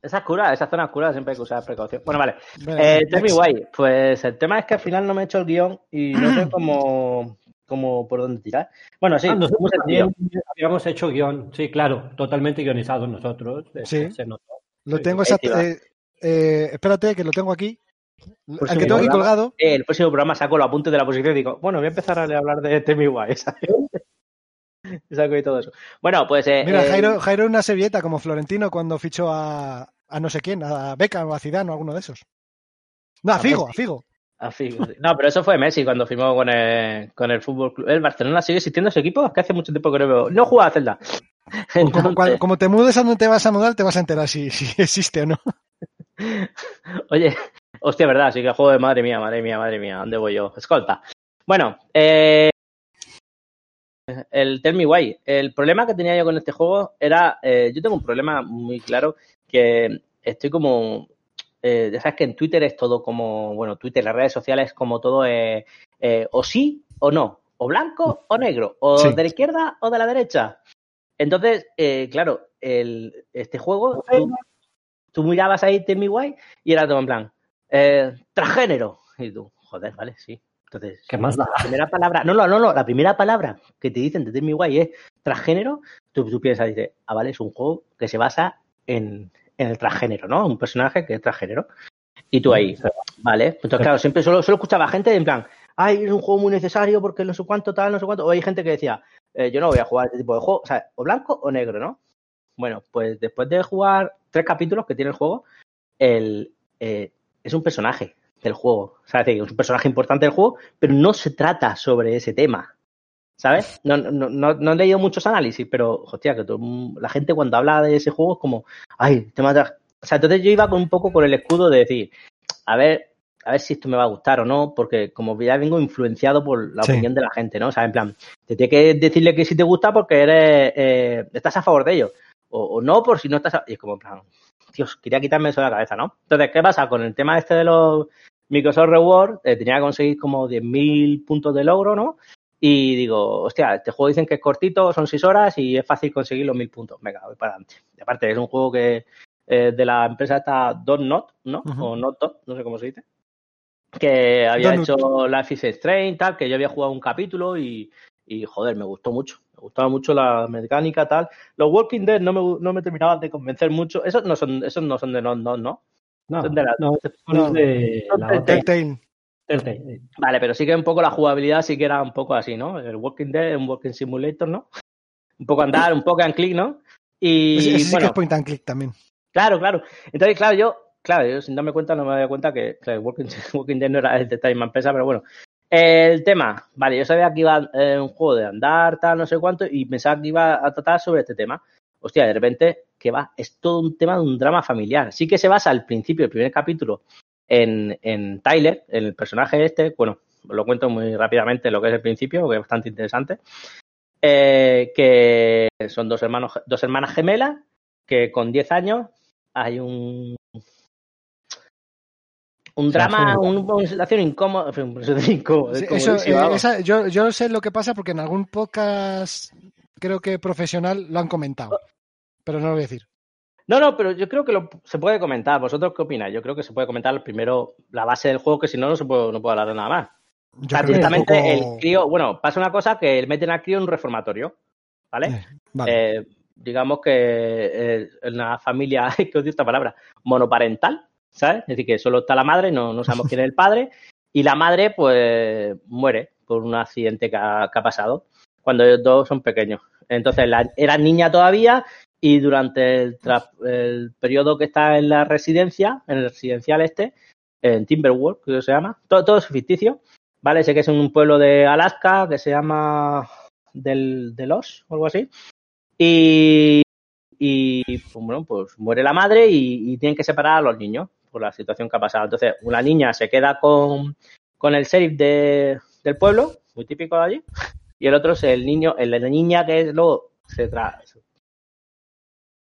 Esa oscura, esa zona oscura siempre hay que usar precaución. Bueno, vale. Eh, tell me next. why. Pues el tema es que al final no me he hecho el guion y no sé cómo, cómo por dónde tirar. Bueno, sí, Ah, nosotros también habíamos hecho guion. Sí, claro, totalmente guionizado nosotros. Sí. Se notó. Lo Sí, tengo exacto. eh, eh, espérate, que lo tengo aquí. Al sí, que tengo aquí colgado. Eh, el próximo programa saco los apuntes de la posición y digo, bueno, voy a empezar a hablar de Tell me why. ¿sabes? Y saco y todo eso. Bueno, pues. eh, Mira, Jairo, Jairo una servilleta como Florentino cuando fichó a, a no sé quién, a Beckham o a Zidane o alguno de esos. No, a A Figo, a. Figo. Ah, Figo, sí. No, pero eso fue Messi cuando firmó con el, con el Fútbol Club. El Barcelona sigue existiendo ese equipo, es que hace mucho tiempo que no veo. No juega a Zelda. Como, Entonces, cual- como te mudes a donde te vas a mudar, te vas a enterar si, si existe o no. Oye, hostia, verdad, sí que juego de madre mía, madre mía, madre mía, ¿dónde voy yo? Escolta. Bueno, eh, el Tell Me Why. El problema que tenía yo con este juego era, eh, yo tengo un problema muy claro que estoy como, eh, ya sabes que en Twitter es todo como, bueno, Twitter, las redes sociales como todo eh, eh, o sí o no. o blanco o negro, o Sí. de la izquierda o de la derecha. Entonces, eh, claro, el, este juego, tú, tú mirabas ahí Tell Me Why y era todo en plan, eh, transgénero. Y tú, joder, vale, sí. Entonces, ¿Qué más da? la primera palabra, no, no, no, no, la primera palabra que te dicen de Tell Me Why es transgénero, tú, tú piensas, dices, ah, vale, es un juego que se basa en, en el transgénero, ¿no? Un personaje que es transgénero. Y tú ahí, vale. Entonces, claro, siempre solo, solo escuchaba gente en plan, ay, es un juego muy necesario porque no sé cuánto, tal, no sé cuánto. O hay gente que decía, eh, yo no voy a jugar este tipo de juego, o sea, o blanco o negro, ¿no? Bueno, pues después de jugar tres capítulos que tiene el juego, el, eh, es un personaje del juego. O sea, es decir, es un personaje importante del juego, pero no se trata sobre ese tema. ¿Sabes? No, no, no, no he leído muchos análisis, pero, hostia, que todo, la gente cuando habla de ese juego es como, ay, tema de... O sea, entonces yo iba con un poco con el escudo de decir, a ver, a ver si esto me va a gustar o no, porque como ya vengo influenciado por la Sí. opinión de la gente, ¿no? O sea, en plan, te tiene que decirle que si te gusta porque eres, eh, estás a favor de ello, o, o no por si no estás a... Y es como, en plan, Dios, quería quitarme eso de la cabeza, ¿no? Entonces, ¿qué pasa? Con el tema este de los Microsoft Reward, eh, tenía que conseguir como 10.000 puntos de logro, ¿no? Y digo, hostia, este juego dicen que es cortito, son 6 horas y es fácil conseguir los 1.000 puntos. Venga, voy para adelante. Y aparte, es un juego que eh, de la empresa esta Dot Not, ¿no? O Not Dot, no sé cómo se dice. Que había hecho Life is Strange, tal, que yo había jugado un capítulo y, y, joder, me gustó mucho. Me gustaba mucho la mecánica, tal. Los Walking Dead no me, no me terminaban de convencer mucho. Esos no son, esos no son de Not Not, ¿no? No, Son de la- no, no, de son la de otra. Vale, pero sí que un poco la jugabilidad sí que era un poco así, ¿no? El Walking Dead, un Walking Simulator, ¿no? Un poco andar, un poco and click, ¿no? Y sí que bueno, es point and click también. claro, claro. Entonces, claro, yo, claro, yo sin darme cuenta no me había cuenta que claro, el Walking, Walking Dead no era el de Time empresa, pero bueno. El tema, vale, yo sabía que iba eh, un juego de andar, tal, no sé cuánto, y pensaba que iba a tratar sobre este tema. Hostia, de repente, que va, es todo un tema de un drama familiar. Sí que se basa al principio, el primer capítulo, en, en Tyler, el personaje este, bueno, os lo cuento muy rápidamente lo que es el principio, que es bastante interesante. Eh, que son dos hermanos, dos hermanas gemelas, que con 10 años hay un un drama, un- una situación incómoda, incómoda, Sí, eso, eh, esa- yo, yo sé lo que pasa porque en algún podcast, creo que profesional, lo han comentado. Pero no lo voy a decir. No, no, pero yo creo que lo, se puede comentar. ¿Vosotros qué opináis? Yo creo que se puede comentar primero la base del juego, que si no, no se puede, no puedo hablar de nada más. Yo O sea, directamente tampoco- el crío, bueno, pasa una cosa que meten al crío en un reformatorio, ¿vale? Eh, vale. Eh, digamos que eh, en una familia, que odio esta palabra, monoparental, ¿sabes? Es decir, que solo está la madre, no, no sabemos quién es el padre, y la madre, pues, muere por un accidente que ha, que ha pasado cuando ellos dos son pequeños. Entonces, la, era niña todavía y durante el, periodo que está en la residencia, en el residencial este, en Timberwolf, que se llama, todo, todo es ficticio, ¿vale? Sé que es en un pueblo de Alaska que se llama del, de o algo así. Y, y pues, bueno, pues muere la madre y, y tienen que separar a los niños por la situación que ha pasado. Entonces, una niña se queda con, con el sheriff de, del pueblo, muy típico de allí, y el otro es el niño, el la niña que luego se, tra-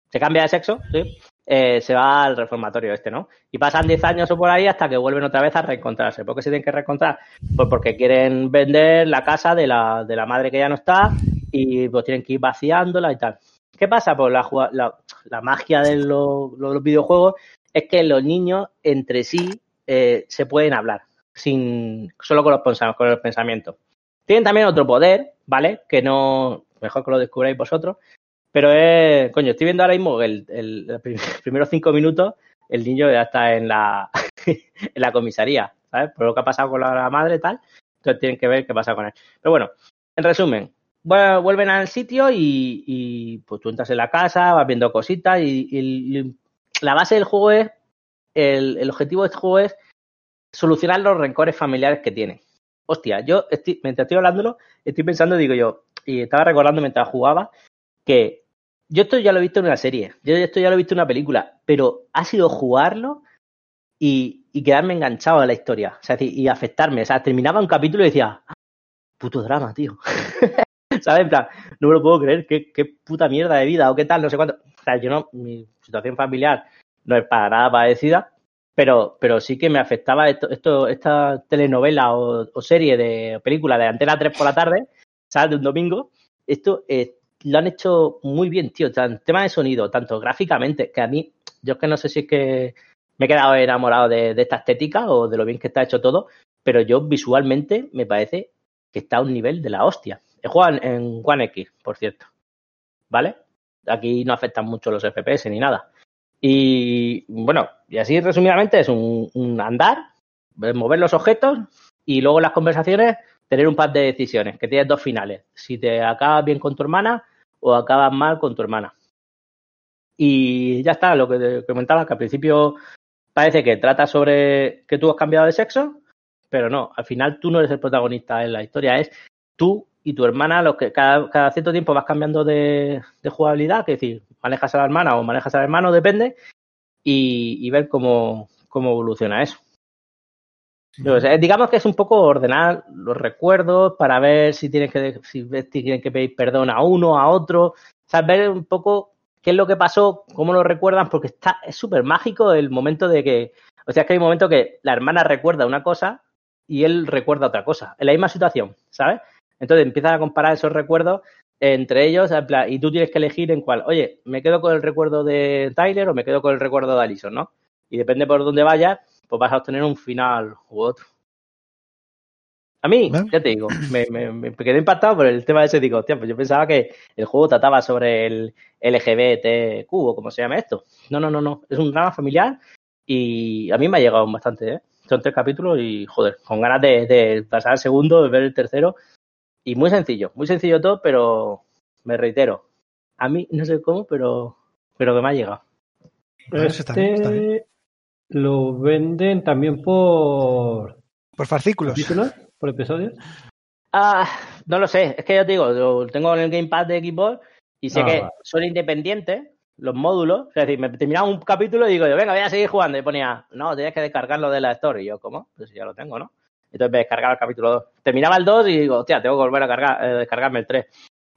se cambia de sexo, ¿sí? Eh, se va al reformatorio este, ¿no? Y pasan 10 años o por ahí hasta que vuelven otra vez a reencontrarse. ¿Por qué se tienen que reencontrar? Pues porque quieren vender la casa de la, de la madre que ya no está y pues tienen que ir vaciándola y tal. ¿Qué pasa? Pues la, la, la magia de los, los videojuegos es que los niños entre sí eh, se pueden hablar, sin solo con los, con los pensamientos. Tienen también otro poder, ¿vale? Que no, mejor que lo descubráis vosotros, pero es, coño, estoy viendo ahora mismo el, el, los prim- primeros cinco minutos, el niño ya está en la, en la comisaría, ¿sabes? Por lo que ha pasado con la, madre y tal, entonces tienen que ver qué pasa con él. Pero bueno, en resumen, vu- vuelven al sitio y, y, pues tú entras en la casa, vas viendo cositas y, y la base del juego es, el, el objetivo de este juego es solucionar los rencores familiares que tiene. Hostia, yo estoy, mientras estoy hablándolo, estoy pensando, digo yo, y estaba recordando mientras jugaba, que yo esto ya lo he visto en una serie, yo esto ya lo he visto en una película, pero ha sido jugarlo y, quedarme enganchado a la historia, o sea, y afectarme. O sea, terminaba un capítulo y decía, "Ah, puto drama, tío. ¿Sabes? En plan, no me lo puedo creer, qué, puta mierda de vida o qué tal, no sé cuánto. O sea, yo no, mi situación familiar no es para nada parecida, pero, pero sí que me afectaba esto, esto esta telenovela o, o serie de película de Antena 3 por la tarde, ¿sabes? De un domingo. Esto eh, lo han hecho muy bien, tío. O sea, en tema de sonido, tanto gráficamente, que a mí, yo es que no sé si es que me he quedado enamorado de, esta estética o de lo bien que está hecho todo, pero yo visualmente me parece que está a un nivel de la hostia. He jugado en, One X, por cierto. ¿Vale? Aquí no afectan mucho los FPS ni nada. Y bueno, y así resumidamente es un, un andar, mover los objetos y luego las conversaciones tener un par de decisiones, que tienes dos finales. Si te acabas bien con tu hermana o acabas mal con tu hermana. Y ya está, lo que te comentaba, que al principio parece que trata sobre que tú has cambiado de sexo, pero no, al final tú no eres el protagonista en la historia, es tú y tu hermana, los que cada, cada cierto tiempo vas cambiando de, de jugabilidad, que es decir, manejas a la hermana o manejas al hermano, depende, y, y ver cómo, cómo evoluciona eso. Digamos que es un poco ordenar los recuerdos para ver si tienes que si tienen que pedir perdón a uno, a otro, ver un poco qué es lo que pasó, cómo lo recuerdan, porque está es súper mágico el momento de que, o sea, es que hay un momento que la hermana recuerda una cosa y él recuerda otra cosa, en la misma situación, ¿sabes? Entonces empiezan a comparar esos recuerdos entre ellos y tú tienes que elegir en cuál, oye, me quedo con el recuerdo de Tyler o me quedo con el recuerdo de Alison, ¿no? Y depende por dónde vayas, pues vas a obtener un final u otro. A mí, ya te digo, me, me- me quedé impactado por el tema de ese. Digo, hostia, pues yo pensaba que el juego trataba sobre el LGBTQ o como se llama esto. No, no, no, no. Es un drama familiar y a mí me ha llegado bastante, ¿eh? Son tres capítulos y, joder, con ganas de, de pasar al segundo, de ver el tercero. Y muy sencillo, muy sencillo todo, pero me reitero, a mí no sé cómo, pero, pero que me ha llegado. Eso está bien, está bien. Lo venden también por Por fascículos. capítulos, por episodios. Ah, no lo sé, es que yo te digo, lo tengo en el Gamepad de Xbox y sé Ah, que vale. son independientes los módulos. Es decir, me terminaba un capítulo y digo yo, venga, voy a seguir jugando. Y ponía, no, tienes que descargarlo de la Store. Y yo, ¿cómo? Pues ya lo tengo, ¿no? Entonces me descargaba el capítulo 2. Terminaba el 2 y digo, hostia, tengo que volver a cargar, eh, descargarme el 3.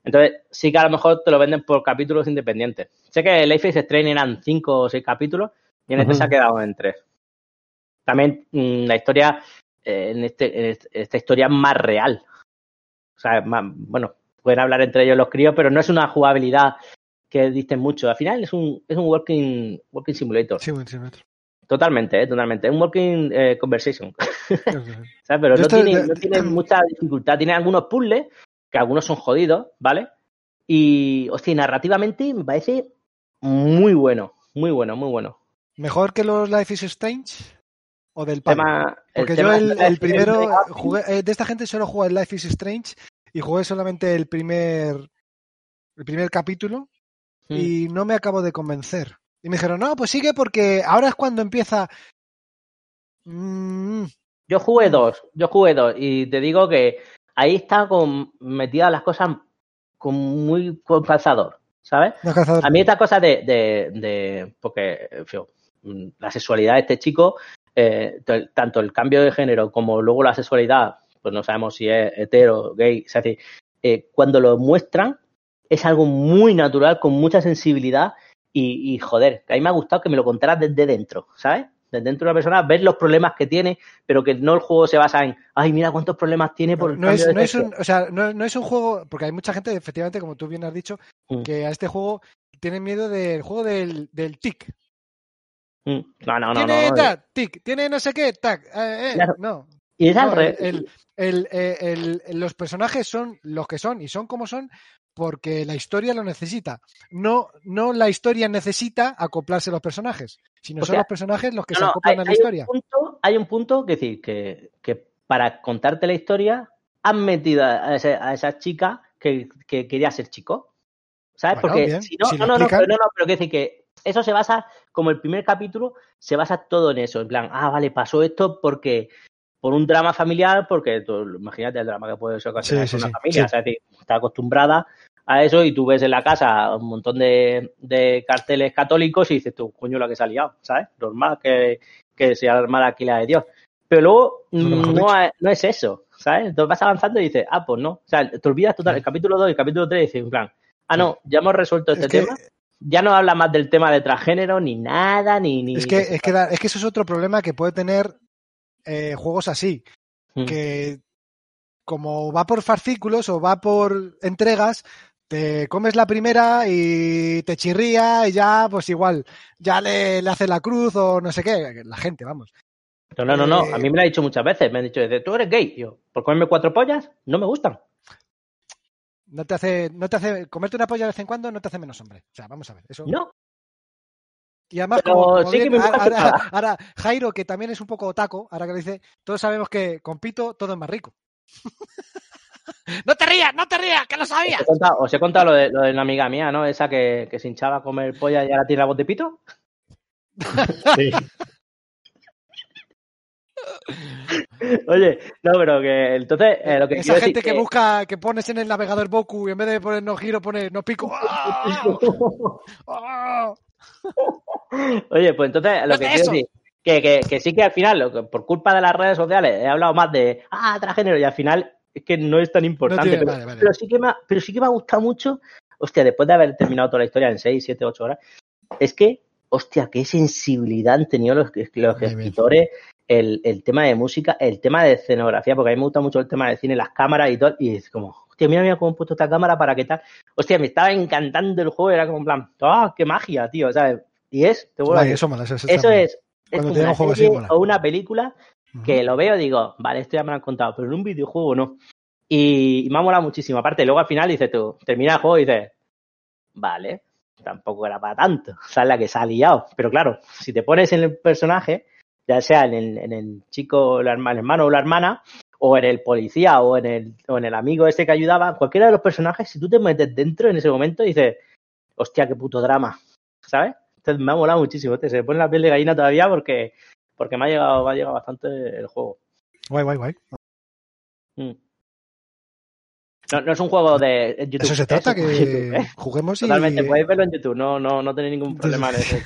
Entonces, sí que a lo mejor te lo venden por capítulos independientes. Sé que Life is Strange eran 5 o 6 capítulos y en este se ha quedado en 3. También mm, la historia, eh, en, este, en este- esta historia es más real. O sea, es más, bueno, pueden hablar entre ellos los críos, pero no es una jugabilidad que dicen mucho. Al final es un, es un walking, walking simulator. Sí, sí. Totalmente, eh, totalmente. Es un walking eh, conversation. Pero no estoy- tiene, de- no tiene mucha dificultad. Tiene algunos puzzles, que algunos son jodidos, ¿vale? Y, hostia, narrativamente me parece muy bueno, muy bueno, muy bueno. ¿Mejor que los Life is Strange? ¿O del palo? Tema, Porque tema yo el, primero jugué, eh, de esta gente solo jugué el Life is Strange y jugué solamente el primer el primer capítulo Mm. y no me acabo de convencer. Y me dijeron, no, pues sigue porque ahora es cuando empieza. Mm, Yo jugué dos, yo jugué dos y te digo que ahí está con metidas las cosas con muy con calzador, ¿sabes? no. A mí esta cosa de, de, de porque en fin, la sexualidad de este chico, eh, tanto el cambio de género como luego la sexualidad, pues no sabemos si es hetero, gay, es decir, eh, cuando lo muestran es algo muy natural, con mucha sensibilidad y, y, joder, que a mí me ha gustado que me lo contaras desde dentro, ¿sabes? Desde dentro de una persona, ver los problemas que tiene, pero que no el juego se basa en, ay, mira cuántos problemas tiene por el no cambio es, de no es sexo". un, o sea, no, no es un juego, porque hay mucha gente, efectivamente, como tú bien has dicho, Mm. que a este juego tiene miedo del juego del, del tic. Mm, No, no, no, no. tiene no. tic, tiene no sé qué, tac. eh, eh, Claro. No, Y es al No, revés. el, el- el- el- los personajes son los que son y son como son porque la historia lo necesita. No, no la historia necesita acoplarse a los personajes, sino O son sea, los personajes los que No, se acoplan hay, a la hay historia. Un punto, hay un punto que decir que, que para contarte la historia han metido a, esa chica que, que quería ser chico. ¿Sabes? Bueno, Porque bien, si no, si no, no, no, pero no, no, pero quiero decir que eso se basa, como el primer capítulo, se basa todo en eso. En plan, ah, vale, pasó esto porque por un drama familiar, porque tú, imagínate el drama que puede ser ocasionar Sí, sí, una sí, familia, o sea, es decir, está acostumbrada a eso y tú ves en la casa un montón de, de carteles católicos y dices tú, coño, la que se ha liado, ¿sabes? Normal que, que sea armada aquí la de Dios. Pero luego no no es eso, ¿sabes? Entonces vas avanzando y dices, ah, pues no. O sea, te olvidas total, el capítulo 2 y el capítulo 3 y dices, en plan, ah, no, ya hemos resuelto este Es que tema. Ya no habla más del tema de transgénero, ni nada, ni... ni Es que, es, que, es que eso es otro problema que puede tener eh, juegos así, Mm. que como va por fascículos o va por entregas, te comes la primera y te chirría y ya, pues igual, ya le, le hace la cruz o no sé qué, la gente, vamos. No, no, no, no. Eh, A mí me lo ha dicho muchas veces. Me han dicho, dice, tú eres gay. Yo, por comerme cuatro pollas, no me gustan. No te hace, no te hace, comerte una polla de vez en cuando no te hace menos hombre. O sea, vamos a ver, eso. No. Y además, como, como sí que bien- me gusta ahora, Jairo, que también es un poco otaco, ahora que lo dice, todos sabemos que con pito todo es más rico. no te rías, no te rías, que lo Os sabías. he contado, os he contado lo, de, lo de una amiga mía, ¿no? Esa que, que se hinchaba a comer polla y ahora tiene la voz de pito. Sí. Oye, no, pero que entonces eh, lo que Esa gente decir que busca, que pones en el navegador Boku y en vez de poner no giro, pone no pico. Oye, pues entonces lo No que quiero eso. decir que, que, que sí que al final, lo que- por culpa de las redes sociales, he hablado más de ah, transgénero y al final es que no es tan importante. tiene- pero, vale, vale. pero sí que me ha, pero sí que me ha gustado mucho, hostia, después de haber terminado toda la historia en 6, 7, 8 horas, es que, hostia, qué sensibilidad han tenido los, los bien. El, el tema de música, el tema de escenografía, porque a mí me gusta mucho el tema de cine, las cámaras y todo, y es como, hostia, mira, mira cómo han puesto esta cámara para qué tal. Hostia, me estaba encantando el juego, era como en plan, ¡ah, qué magia, tío! ¿sabes? Y es, te vuelvo a eso eso, es, como una así, o una película que lo veo y digo, vale, esto ya me lo han contado, pero en un videojuego no. Y, y me ha molado muchísimo. Aparte, luego al final dices tú, termina el juego y dices, vale, tampoco era para tanto. O sea, es la que se ha liado. Pero claro, si te pones en el personaje, ya sea en el, en el chico, el herma- el hermano o la hermana, o en el policía, o en el, o en el amigo ese que ayudaba, cualquiera de los personajes, si tú te metes dentro en ese momento, dices, hostia, qué puto drama, ¿sabes? Entonces me ha molado muchísimo. Te se me pone la piel de gallina todavía porque, porque me ha llegado, me ha llegado bastante el juego. Guay, guay, guay. Mm. No, no es un juego de YouTube. Eso se trata, es que YouTube, ¿eh? juguemos y... Totalmente, podéis verlo en YouTube, no, no, no tenéis ningún problema en eso.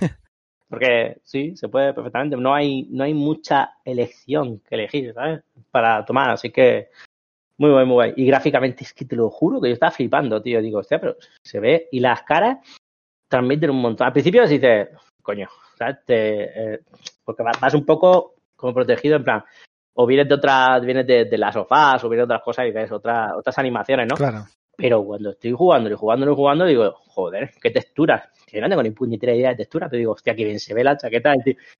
Porque sí, se puede perfectamente. No hay, no hay mucha elección que elegir, ¿sabes? Para tomar, así que muy guay, muy guay. Y gráficamente es que te lo juro que yo estaba flipando, tío. Digo, hostia, pero se ve. Y las caras transmiten un montón. Al principio dices, coño, ¿sabes? Te, eh, porque vas un poco como protegido, en plan, o vienes de otras, vienes de, de las sofás, o vienes de otras cosas y ves otras, otras animaciones, ¿no? Claro. Pero cuando estoy jugando y jugando y jugando, digo, joder, qué texturas. Que no tengo ni puñetera idea de textura, pero digo, hostia, qué bien se ve la chaqueta.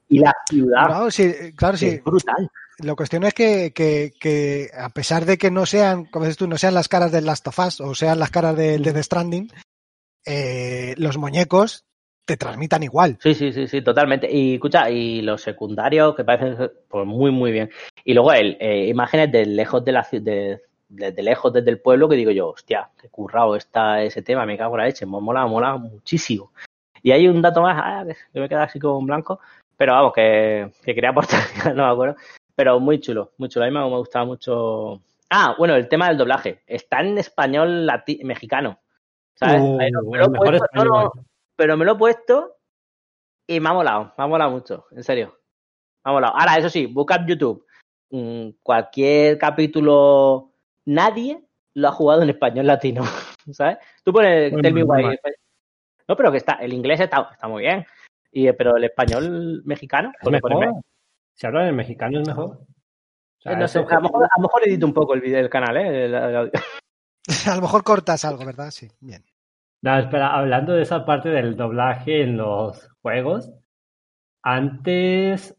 Y la ciudad, Claro, sí, claro, sí. es brutal. La cuestión es que, que, que a pesar de que no sean, como dices tú, no sean las caras del Last of Us o sean las caras del Death Stranding, eh, los muñecos te transmitan igual. Sí, sí, sí, sí, totalmente. Y escucha, y los secundarios que parecen pues muy, muy bien. Y luego el, eh, imágenes de lejos de la de, de, de lejos desde el pueblo que digo yo, hostia, qué currado está ese tema, me cago en la leche, me mola, mola muchísimo. Y hay un dato más ah, que me queda así como en blanco, pero vamos, que, que quería aportar, no me acuerdo. Pero muy chulo, muy chulo. A mí me, me gustaba mucho. Ah, bueno, el tema del doblaje. Está en español lati- mexicano. ¿Sabes? Uh, Ahí me lo puesto- no, no, pero me lo he puesto y me ha molado, me ha molado mucho, en serio. Me ha molado. Ahora, eso sí, busca en YouTube mm, cualquier capítulo, nadie lo ha jugado en español latino, ¿sabes? Tú pones Tell Me Why. No, pero que está, el inglés está, está muy bien. Y, pero el español mexicano, ¿Es mejor? Si hablan en mexicano es mejor. O sea, Eh, no sé, a, lo mejor, a lo mejor edito un poco el vídeo del canal, ¿eh? El- el audio. A lo mejor cortas algo, ¿verdad? Sí, bien. No, espera, hablando de esa parte del doblaje en los juegos, antes,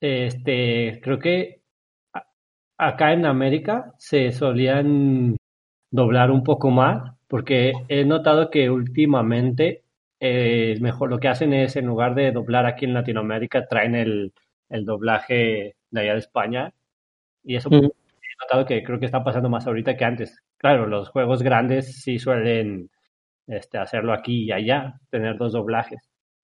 este, creo que acá en América se solían doblar un poco más, porque he notado que últimamente eh, mejor lo que hacen es, en lugar de doblar aquí en Latinoamérica, traen el, el doblaje de allá de España, y eso Mm. he notado que creo que está pasando más ahorita que antes. Claro, los juegos grandes sí suelen este, hacerlo aquí y allá, tener dos doblajes.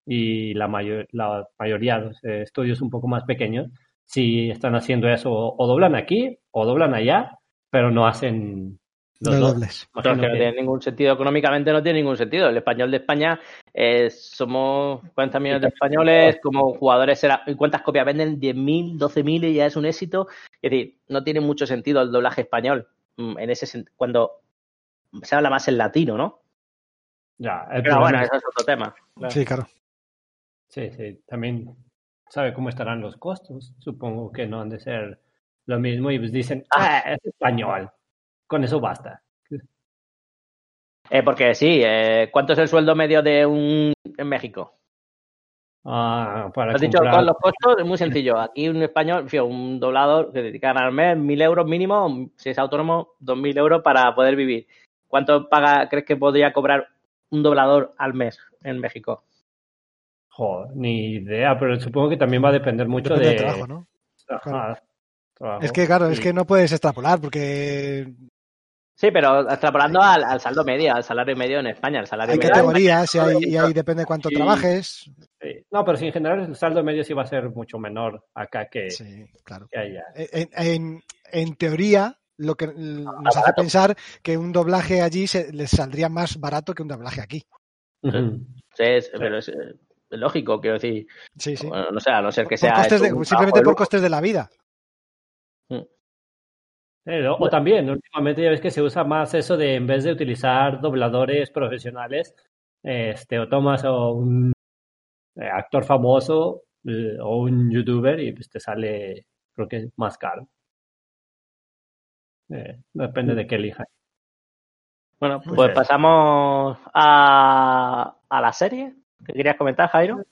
Y la, mayor, la mayoría de los estudios un poco más pequeños sí están haciendo eso, o, doblan aquí o doblan allá, pero no hacen los No dos. dobles. Que no que- tiene ningún sentido, económicamente no tiene ningún sentido. El español de España, eh, somos 40 millones de españoles, como jugadores, será, ¿y ¿cuántas copias venden? 10.000, 12.000 y ya es un éxito. Es decir, no tiene mucho sentido el doblaje español mm, en ese sen- cuando se habla más en latino, ¿no? Ya, el Pero problema bueno, es- eso es otro tema. Claro. Sí, claro. Sí, sí, también sabe cómo estarán los costos. Supongo que no han de ser lo mismo y pues dicen, ah, es español. Con eso basta. Eh, porque sí, eh, ¿cuánto es el sueldo medio de un en México? Ah, para Has dicho comprar- con los costos, es muy sencillo. Aquí un español, un doblador que dedican al mes mil euros mínimo, si es autónomo, dos mil euros para poder vivir. ¿Cuánto paga, crees que podría cobrar un doblador al mes en México? Joder, ni idea, pero supongo que también va a depender mucho Depende de... del trabajo, ¿no? Ajá, trabajo. Es que, claro, es que no puedes extrapolar porque Sí, pero extrapolando al, al saldo medio, al salario medio en España. El salario hay medio categorías y ahí, y ahí depende cuánto Sí. trabajes. Sí. No, pero sí, en general el saldo medio sí va a ser mucho menor acá que, Sí, claro. que allá. En, en- en teoría, lo que nos hace barato. pensar que un doblaje allí se, les saldría más barato que un doblaje aquí. Sí, pero es, eh, lógico, quiero decir. Sí, sí. Bueno, no sé, a no ser que Por sea. costes de- simplemente por costes de la vida. Eh, o- o también, últimamente ya ves que se usa más eso de en vez de utilizar dobladores profesionales, este, o tomas a un eh, actor famoso eh, o un youtuber y pues te sale, creo que más caro. Eh, depende de qué elijas. Bueno, pues bien. pasamos a, a la serie. ¿Qué querías comentar, Jairo?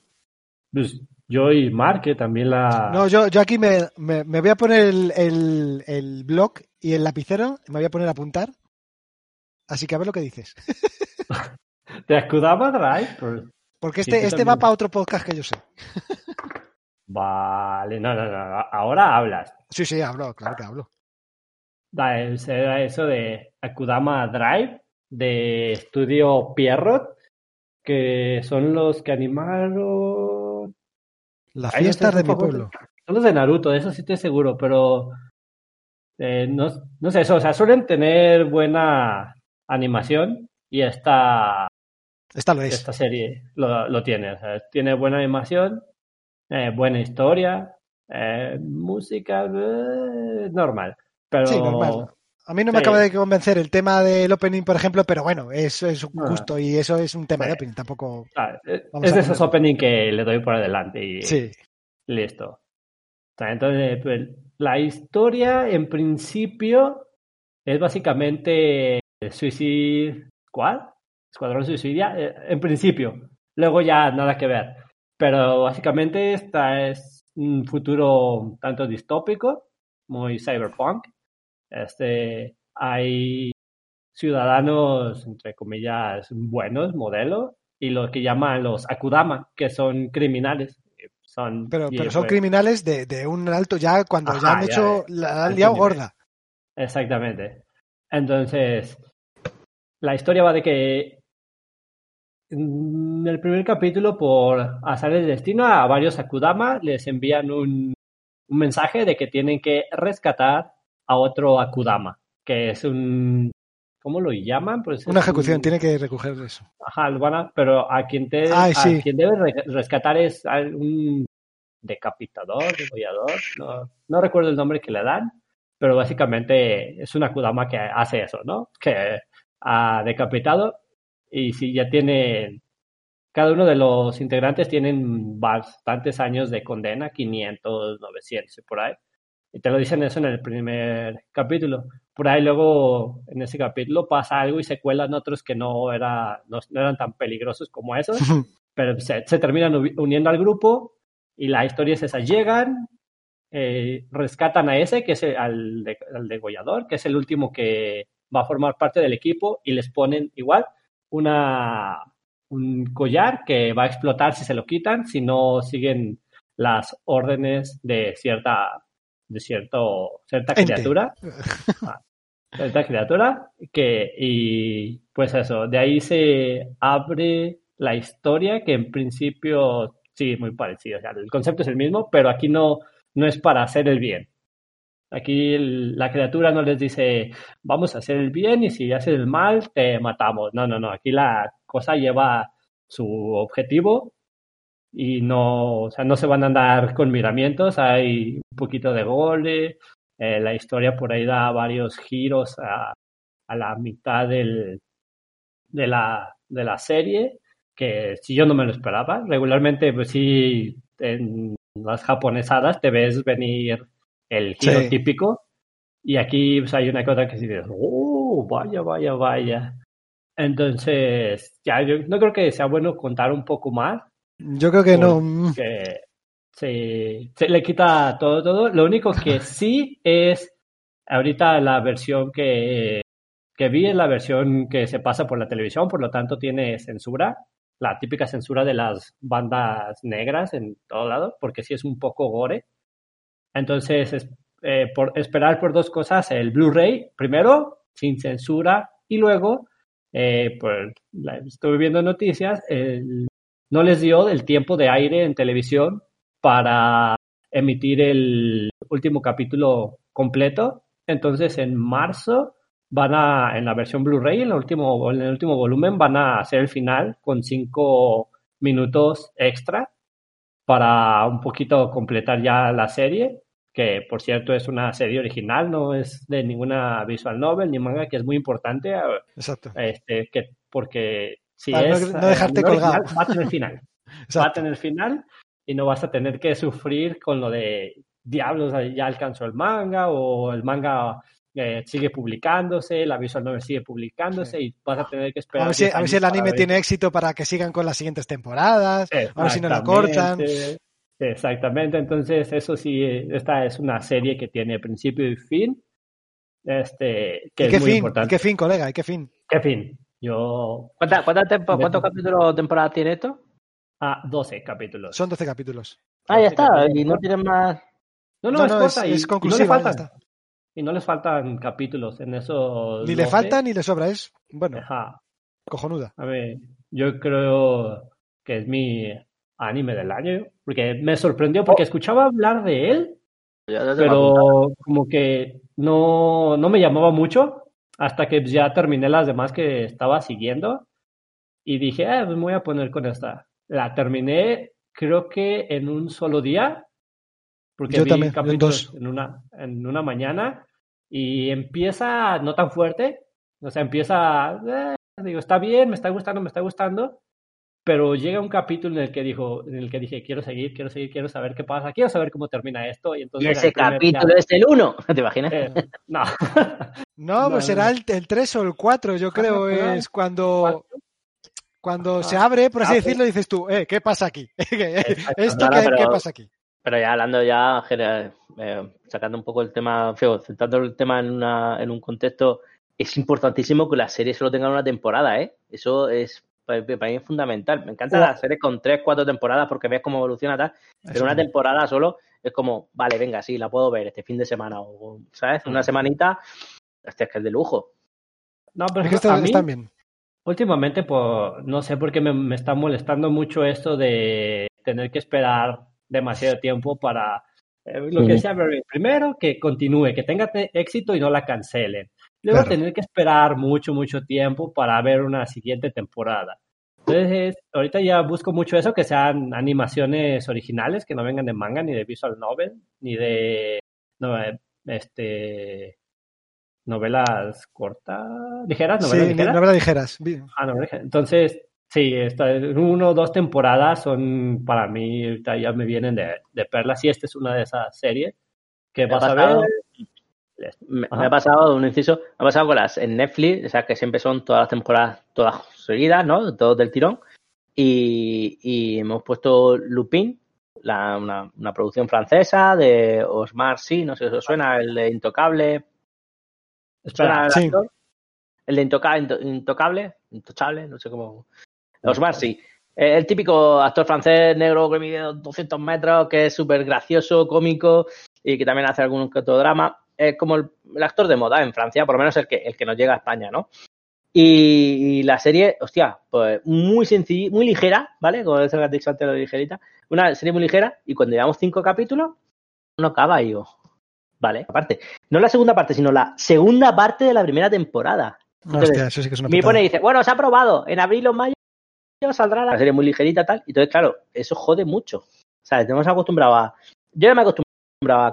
Pues yo y Mark, que también la... No, yo, yo aquí me, me- me voy a poner el, el, el blog y el lapicero, me voy a poner a apuntar. Así que a ver lo que dices. ¿Te acudaba Drive? Pues, Porque este, este va para otro podcast que yo sé. Vale, no, no, no, ahora hablas. Sí, sí, hablo, claro que hablo. Da, eso de Akudama Drive de estudio Pierrot, que son los que animaron. Las Ay, no sé, fiestas de mi pueblo. Son los de Naruto, de eso sí estoy seguro, pero eh, no, no sé, eso, o sea, suelen tener buena animación y esta, Esta lo es. esta serie lo, lo tiene. o sea, tiene buena animación, eh, buena historia, eh, música eh, normal. Pero Sí, normal. A mí no me Sí. acaba de convencer el tema del opening, por ejemplo, pero bueno, es, es un Ah. gusto y eso es un tema de Sí. opening, tampoco. Ah, es de esos opening que le doy por adelante y Sí. listo. Entonces, pues, la historia en principio es básicamente Suicide Squad, Escuadrón Suicidia, eh, en principio. Luego ya nada que ver. Pero básicamente esta es un futuro tanto distópico, muy cyberpunk. Este, hay ciudadanos, entre comillas, buenos, modelo, y lo que llaman los Akudama, que son criminales. Son, Pero, pero son pues, criminales de, de un alto ya cuando ya han ya, hecho, la han liado gorda. Exactamente. Entonces, la historia va de que en el primer capítulo, por azar del destino, a varios Akudama les envían un, un mensaje de que tienen que rescatar a otro Akudama, que es un... ¿Cómo lo llaman? Pues Una ejecución, un- tiene que recoger eso. Ajá, van a- pero a quien, te, Ay, a sí. quien debe re- rescatar es a un decapitador, degollador, no, no recuerdo el nombre que le dan, pero básicamente es una Kudama que hace eso, ¿no? Que ha decapitado y si ya tiene, cada uno de los integrantes tienen bastantes años de condena, 500, 900 y por ahí. Y te lo dicen eso en el primer capítulo. Por ahí luego en ese capítulo pasa algo y se cuelan otros que no, era, no, no eran tan peligrosos como esos, pero se, se terminan uni- uniendo al grupo y la historia es esa. Llegan, eh, rescatan a ese, que es el, al, de- al degollador, que es el último que va a formar parte del equipo y les ponen igual una, un collar que va a explotar si se lo quitan, si no siguen las órdenes de cierta de cierto cierta Ente. criatura. Ah, cierta criatura que y pues eso de ahí se abre la historia que en principio sí muy parecida o sea, el concepto es el mismo pero aquí no no es para hacer el bien. Aquí el- la criatura no les dice vamos a hacer el bien y si haces el mal te matamos no no no aquí la cosa lleva su objetivo y no, o sea, no se van a andar con miramientos, hay un poquito de gole, eh, la historia por ahí da varios giros a, a la mitad del, de, la, de la serie, que si yo no me lo esperaba. Regularmente, pues sí, en las japonesadas te ves venir el giro Sí. típico, y aquí pues, hay una cosa que sí dices, oh, vaya, vaya, vaya. Entonces, ya, yo no creo que sea bueno contar un poco más, Yo creo que no. que se, le quita todo, todo. Lo único que sí es ahorita la versión que, que vi es la versión que se pasa por la televisión, por lo tanto tiene censura, la típica censura de las bandas negras en todo lado, porque sí es un poco gore. Entonces, es, eh, por esperar por dos cosas, el Blu-ray, primero, sin censura, y luego, eh, pues, estuve viendo noticias, el- no les dio el tiempo de aire en televisión para emitir el último capítulo completo. Entonces, en marzo van a, en la versión Blu-ray, en el último, en el último volumen, van a hacer el final con cinco minutos extra para un poquito completar ya la serie, que por cierto es una serie original, no es de ninguna visual novel ni manga, que es muy importante, eh, Exacto. este, que, porque Para no- es no dejarte eh, colgado. va a tener final, va a tener final y no vas a tener que sufrir con lo de diablos, ya alcanzó el manga o el manga eh, sigue publicándose, la visual novel sigue publicándose y vas a tener que esperar. A ver, si, 10 a ver si el anime tiene éxito para que sigan con las siguientes temporadas. A ver si no lo cortan. Exactamente, entonces eso sí, eh, esta es una serie que tiene principio y fin, este, que ¿Y es qué muy fin? importante. ¿Y qué fin, colega? ¿Y qué fin? ¿Qué fin? Yo ¿Cuántas- cuántas tempo-. ¿Cuántos capítulos o temporadas tiene esto? a 12 capítulos. Son 12 capítulos. Ah, ya está. capítulos. Y no tienen más. No, no, No, es no, es- y, es y no conclusiva, le ya faltan. está. Y no les faltan capítulos en esos. Ni le 12. falta ni le sobra. Es, bueno, Ajá. cojonuda. A ver, yo creo que es mi anime del año, porque me sorprendió, Oh. porque escuchaba hablar de él, Ya pero como que no, no me llamaba mucho hasta que ya terminé las demás que estaba siguiendo y dije, ah, me voy a poner con esta. La terminé, creo que en un solo día, porque Yo vi también, en capítulos en una, en una mañana y empieza no tan fuerte, o sea, empieza, eh, digo, está bien, me está gustando, me está gustando, pero llega un capítulo en el que dijo, en el que dije, quiero seguir, quiero seguir, quiero saber qué pasa, quiero saber cómo termina esto y Y entonces ese capítulo es el 1. ¿Te imaginas? eh, no. No, No, pues no, será no. el, el 3 o el 4, yo creo. Es cuando, cuando se abre, por así Ah, decirlo, dices tú, eh, ¿qué pasa aquí? ¿Esto No, no, qué, pero- qué pasa aquí? Pero ya hablando ya, eh, sacando un poco el tema, feo, centrando el tema en, una, en un contexto, es importantísimo que las series solo tengan una temporada, ¿eh? Eso es, para, para mí es fundamental. Me encantan Oh. las series con tres, cuatro temporadas porque ves cómo evoluciona tal, pero Eso una temporada solo es como, vale, venga, sí, la puedo ver este fin de semana, o, ¿sabes? Una semanita, hostia, es que es de lujo. No, pero Es que a está- mí, están bien. últimamente, por, no sé por qué me, me está molestando mucho esto de tener que esperar demasiado tiempo para eh, lo que decía Berry. Primero, que continúe, que tenga te- éxito y no la cancelen. Luego, Claro. tener que esperar mucho, mucho tiempo para ver una siguiente temporada. Entonces, ahorita ya busco mucho eso, que sean animaciones originales, que no vengan de manga, ni de visual novel, ni de no, este novelas cortas, ligeras, novelas Sí, ligeras. novelas ligeras. Ah, no, entonces, sí, esta, uno o dos temporadas son para mí, ahorita ya me vienen de, de perlas y esta es una de esas series que vas a ver. Me, ha pasado un inciso, me ha pasado con las en Netflix, o sea que siempre son todas las temporadas, todas seguidas, ¿no? Todos del tirón. Y, y hemos puesto Lupin, la, una, una producción francesa de Osmar Sí, no sé si os suena, el de Intocable. ¿Suena Espera, el Sí. El de Intoca- Into- Intocable, Intocable, no sé cómo. Osmar Sí. Eh, El típico actor francés negro que mide 200 metros, que es súper gracioso, cómico y que también hace algún que otro drama. Es como el, el actor de moda en Francia, por lo menos el que, el que nos llega a España, ¿no? Y, y la serie, hostia, pues muy sencilla, muy ligera, ¿vale? Como has dicho antes, lo de ligerita. Una serie muy ligera y cuando llevamos cinco capítulos, no acaba y yo, vale, aparte. No la segunda parte, sino la segunda parte de la primera temporada. Entonces, Hostia, eso sí que es una me pone y dice, bueno, se ha aprobado, en abril o mayo saldrá la serie muy ligerita tal. Y entonces, claro, eso jode mucho. O sea, estamos acostumbrados a... Yo ya me acostumbraba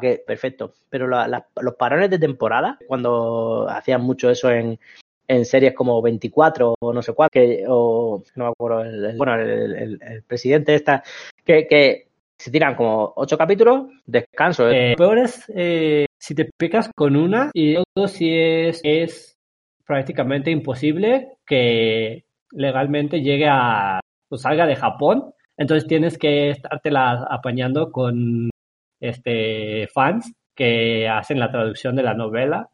que, perfecto, pero la- la- los parones de temporada, cuando hacían mucho eso en, en series como 24 o no sé cuál, que, o no me acuerdo, el, bueno, el, el- presidente esta, que, se tiran como ocho capítulos, descanso. ¿eh? Eh, peor es eh, si te picas con una y luego si es, es prácticamente imposible que legalmente llegue a o salga de Japón. Entonces tienes que estártela apañando con este fans que hacen la traducción de la novela.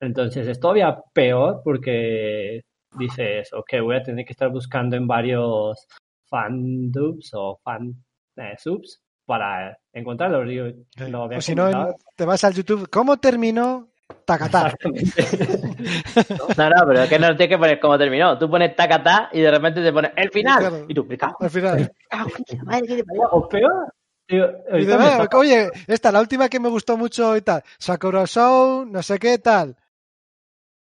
Entonces es todavía peor porque dices, ok, voy a tener que estar buscando en varios fandubs o fan eh, subs para encontrarlo. Yo lo había O si no, te vas al YouTube. ¿Cómo terminó Takata? Exactamente. No, no, pero es que no tienes que poner cómo terminó. Tú pones tacatá y de repente te pones el final. Claro. Y tú, Al final. o peor. Tío, Y "Ah, oye, esta, la última que me gustó mucho y tal. Sakura Show, no sé qué tal.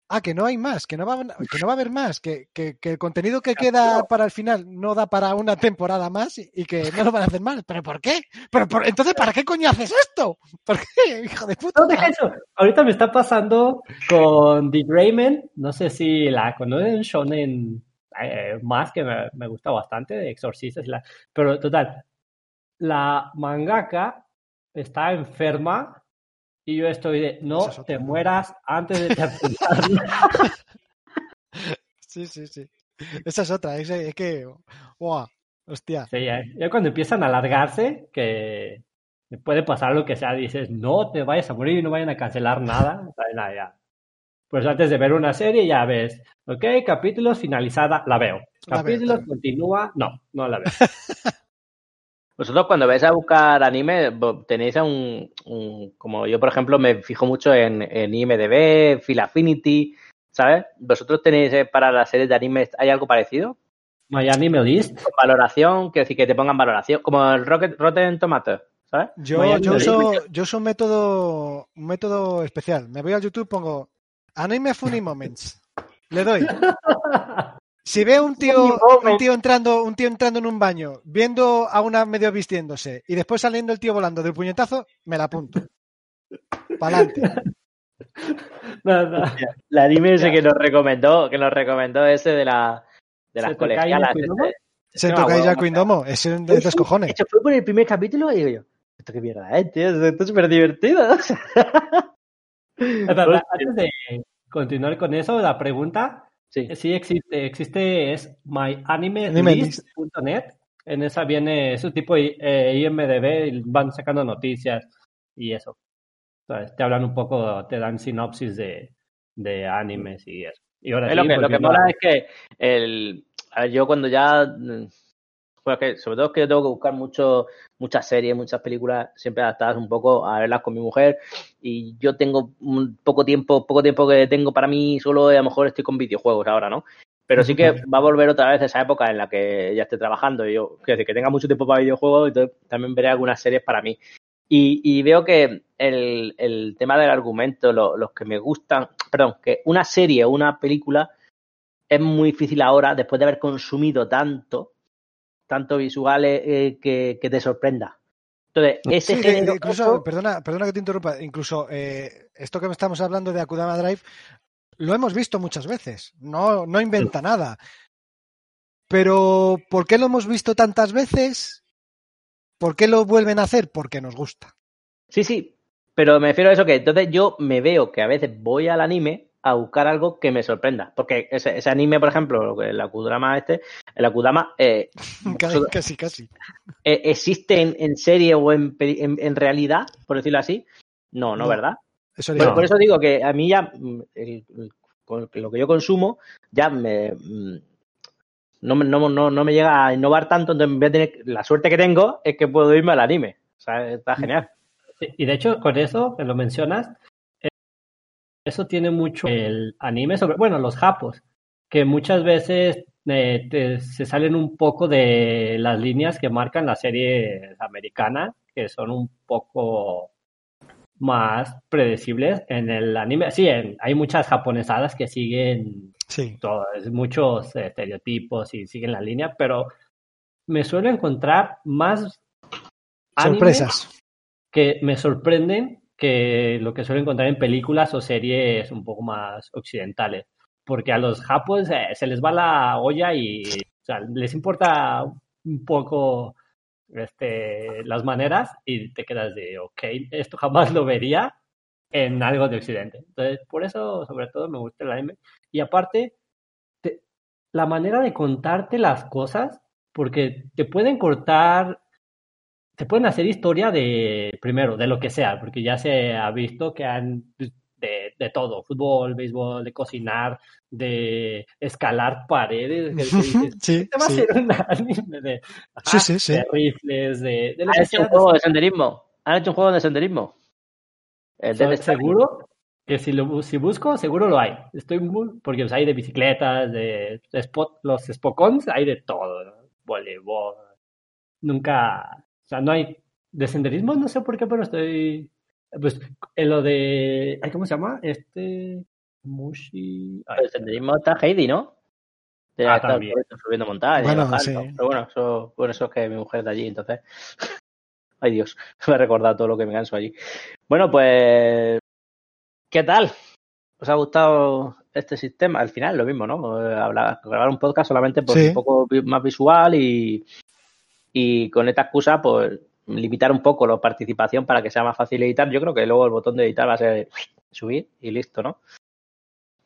Ah, que no hay más, que no va, a- que no va a haber más, que, que, que el contenido que queda para el final no da para una temporada más y, y que no lo van a hacer más. ¿Pero por qué? ¿Pero por- entonces, ¿para qué coño haces esto? ¿Por qué, hijo de puta? No, deja eso. Ahorita me está pasando con The Rayman. No sé si la conocen, shonen eh, más que me, me gusta bastante, de exorcistas. y la- Pero total, la mangaka está enferma y yo estoy de, no es te mueras antes de terminarla. Sí, sí, sí. Esa es otra, es, es que, ¡guau! Hostia. Sí, ya, ya cuando empiezan a alargarse, que puede pasar lo que sea, dices, no te vayas a morir y no vayan a cancelar nada. Nada, ya. Pues antes de ver una serie ya ves, ok, capítulos finalizada, la veo. La veo, Capítulos continúa, no, no la veo. Vosotros cuando vais a buscar anime, tenéis a un, un- como yo por ejemplo me fijo mucho en, en IMDB, Phil Affinity, ¿sabes? ¿Vosotros tenéis eh, para las series de anime, hay algo parecido? My Anime List, Con valoración, quiero decir que te pongan valoración, como el Rocket, Rotten Tomatoes, ¿sabes? Yo, yo, uso, yo uso un método, un método especial. Me voy al YouTube, pongo Anime Funny Moments. Le doy. Si veo un tío, un tío entrando, un tío entrando en un baño, viendo a una medio vistiéndose y después saliendo el tío volando del puñetazo, me la apunto. Pa'lante. nada. El anime ese que nos recomendó, que nos recomendó ese de la de las ¿Se toca ahí colegialas. el. Se No toca ya Quindomo, es un de los cojones. Esto fue por el primer capítulo y digo yo, esto qué mierda es, tío, esto es súper divertido. Antes de continuar con eso, la pregunta, Sí. sí existe, existe es Anime myanimelist.net. En esa viene su tipo de eh, IMDB, y van sacando noticias y eso. Entonces, te hablan un poco, te dan sinopsis de, de animes y eso. Y ahora Es lo sí, que, lo que mola es que el, yo cuando ya, bueno, que sobre todo es que yo tengo que buscar mucho, muchas series, muchas películas, siempre adaptadas un poco a verlas con mi mujer y yo tengo un poco tiempo, poco tiempo que tengo para mí solo y a lo mejor estoy con videojuegos ahora, ¿no? Pero sí que va a volver otra vez esa época en la que ella esté trabajando y yo, quiero decir, que tenga mucho tiempo para videojuegos y entonces también veré algunas series para mí. Y, y veo que el, el tema del argumento, lo- los que me gustan, perdón, que una serie o una película es muy difícil ahora, después de haber consumido tanto, tanto visuales, eh, que, que te sorprenda. Entonces, ese Sí, género. incluso, perdona, perdona que te interrumpa, incluso eh, esto que estamos hablando de Akudama Drive, lo hemos visto muchas veces, no, no inventa nada. Pero, ¿por qué lo hemos visto tantas veces? ¿Por qué lo vuelven a hacer? Porque nos gusta. Sí, sí, pero me refiero a eso que entonces yo me veo que a veces voy al anime a buscar algo que me sorprenda. Porque ese, ese anime, por ejemplo, lo que el Akudama este, el Akudama eh, Casi, casi, casi. eh, ¿existe en, en serie o en, en, en realidad, por decirlo así? No, no, No. ¿verdad? Eso digo. por eso digo que a mí ya mm, el- lo que yo consumo ya me mm, no, me- no, no, no me llega a innovar tanto, entonces voy a tener, la suerte que tengo es que puedo irme al anime. O sea, está genial. Y de hecho, con eso que lo mencionas, eso tiene mucho el anime sobre, bueno, los japos, que muchas veces eh, te- se salen un poco de las líneas que marcan las series americanas, que son un poco más predecibles en el anime. Sí, en- hay muchas japonesadas que siguen Sí. todos, muchos estereotipos y siguen la línea, pero me suelo encontrar más Sorpresas. que me sorprenden que lo que suelo encontrar en películas o series un poco más occidentales. porque a los japos eh, se les va la olla y o sea, les importa un poco este, las maneras y te quedas de, ok, esto jamás lo vería en algo de Occidente. Entonces, por eso, sobre todo, me gusta el anime. Y aparte, te- la manera de contarte las cosas, porque te pueden cortar, te pueden hacer historia de, primero, de lo que sea, porque ya se ha visto que han pues, de, de todo, fútbol, béisbol, de cocinar, de escalar paredes, que- que dices, Sí, este va a sí. ser un anime de, Sí, ajá, sí, sí. de rifles, de, Han hecho un juego de senderismo. Han hecho un juego de senderismo. El seguro que si lo si busco, seguro lo hay. Estoy muy, porque pues, hay de bicicletas, de, de spot, los spocons, hay de todo, ¿no? voleibol. Nunca, sea, no hay de senderismo, no sé por qué, pero estoy, pues, en lo de, ¿cómo se llama? Este, Mushi, ay, El senderismo está Heidi, ¿no? De Ah, estar también. subiendo montañas. Bueno, bajando. sí. Pero bueno, eso, por eso es que mi mujer es de allí, entonces. Ay Dios, me ha recordado todo lo que me canso allí. Bueno, pues. ¿Qué tal? ¿Os ha gustado este sistema? Al final, lo mismo, ¿no? Eh, Hablar, grabar un podcast solamente Sí. un poco más visual y, y con esta excusa, pues limitar un poco la participación para que sea más fácil editar. Yo creo que luego el botón de editar va a ser subir y listo, ¿no?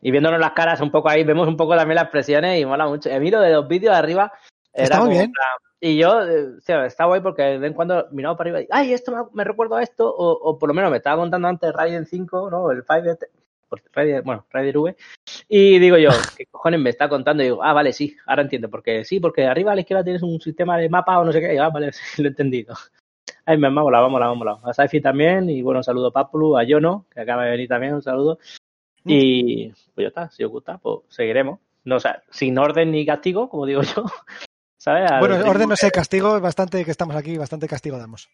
Y viéndonos las caras un poco ahí, vemos un poco también las expresiones y mola mucho. Mí lo de los vídeos de arriba Está muy bien. Y yo, eh, o sea, está guay porque de vez en cuando miraba para arriba y, ay, esto me, recuerda a esto, o, o por lo menos me estaba contando antes Raiden 5, ¿no? El 5, de- por- Raider- bueno, Raider V, y digo yo, ¿qué cojones me está contando? Y digo, ah, vale, sí, ahora entiendo, porque sí, porque arriba a la izquierda tienes un sistema de mapa o no sé qué, y, ah, vale, sí, lo he entendido. Ay, me ha molado, vamos, vamos, vamos. A Saifi también, y bueno, un saludo a Papulu, a Yono, que acaba de venir también, un saludo. Y pues ya está, si os gusta, pues seguiremos. No, o sea, sin orden ni castigo, como digo yo. ¿Sabes? Al Bueno, orden no sé, castigo es bastante que estamos aquí, bastante castigo damos.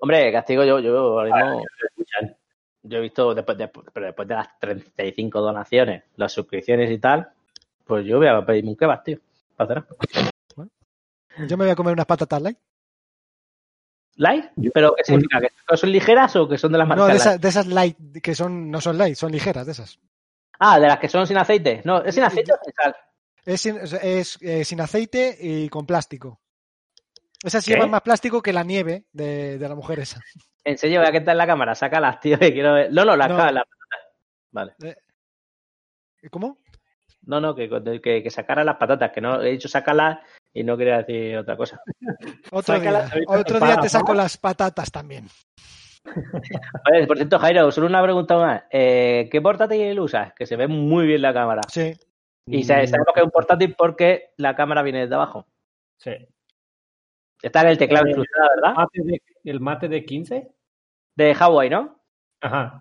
Hombre, castigo yo, yo ahora mismo- escuchan. Yo he visto después de, pero después de las 35 donaciones, las suscripciones y tal, pues yo voy a pedirme un kebab, tío. Para hacer. Yo me voy a comer unas patatas light. ¿Light? ¿Pero qué significa? ¿Que son ligeras o que son de las No, marcas de esas, de esas light, que son, no son light, son ligeras, de esas. Ah, de las que son sin aceite. No, ¿es sin aceite o sin sal? Es, sin, es, eh, sin aceite y con plástico. Esas ¿Qué? llevan más plástico que la nieve de, de la mujer esa. En serio, voy a quitar la cámara, sácalas, tío, que quiero ver. No, no, las No. ca- las patatas. Vale. ¿Cómo? No, no, que, que, que sacara las patatas, que no he dicho sacarlas y no quería decir otra cosa. Otro día, otro te día te saco las patatas también. Oye, por cierto, Jairo, solo una pregunta más. Eh, ¿Qué portátil usas? Que se ve muy bien la cámara. Sí. Y sa- sabemos que es un portátil porque la cámara viene desde abajo. Sí. Está en el teclado Eh, incrustado, ¿verdad? Mate de- el mate de 15. De Huawei, ¿no? Ajá.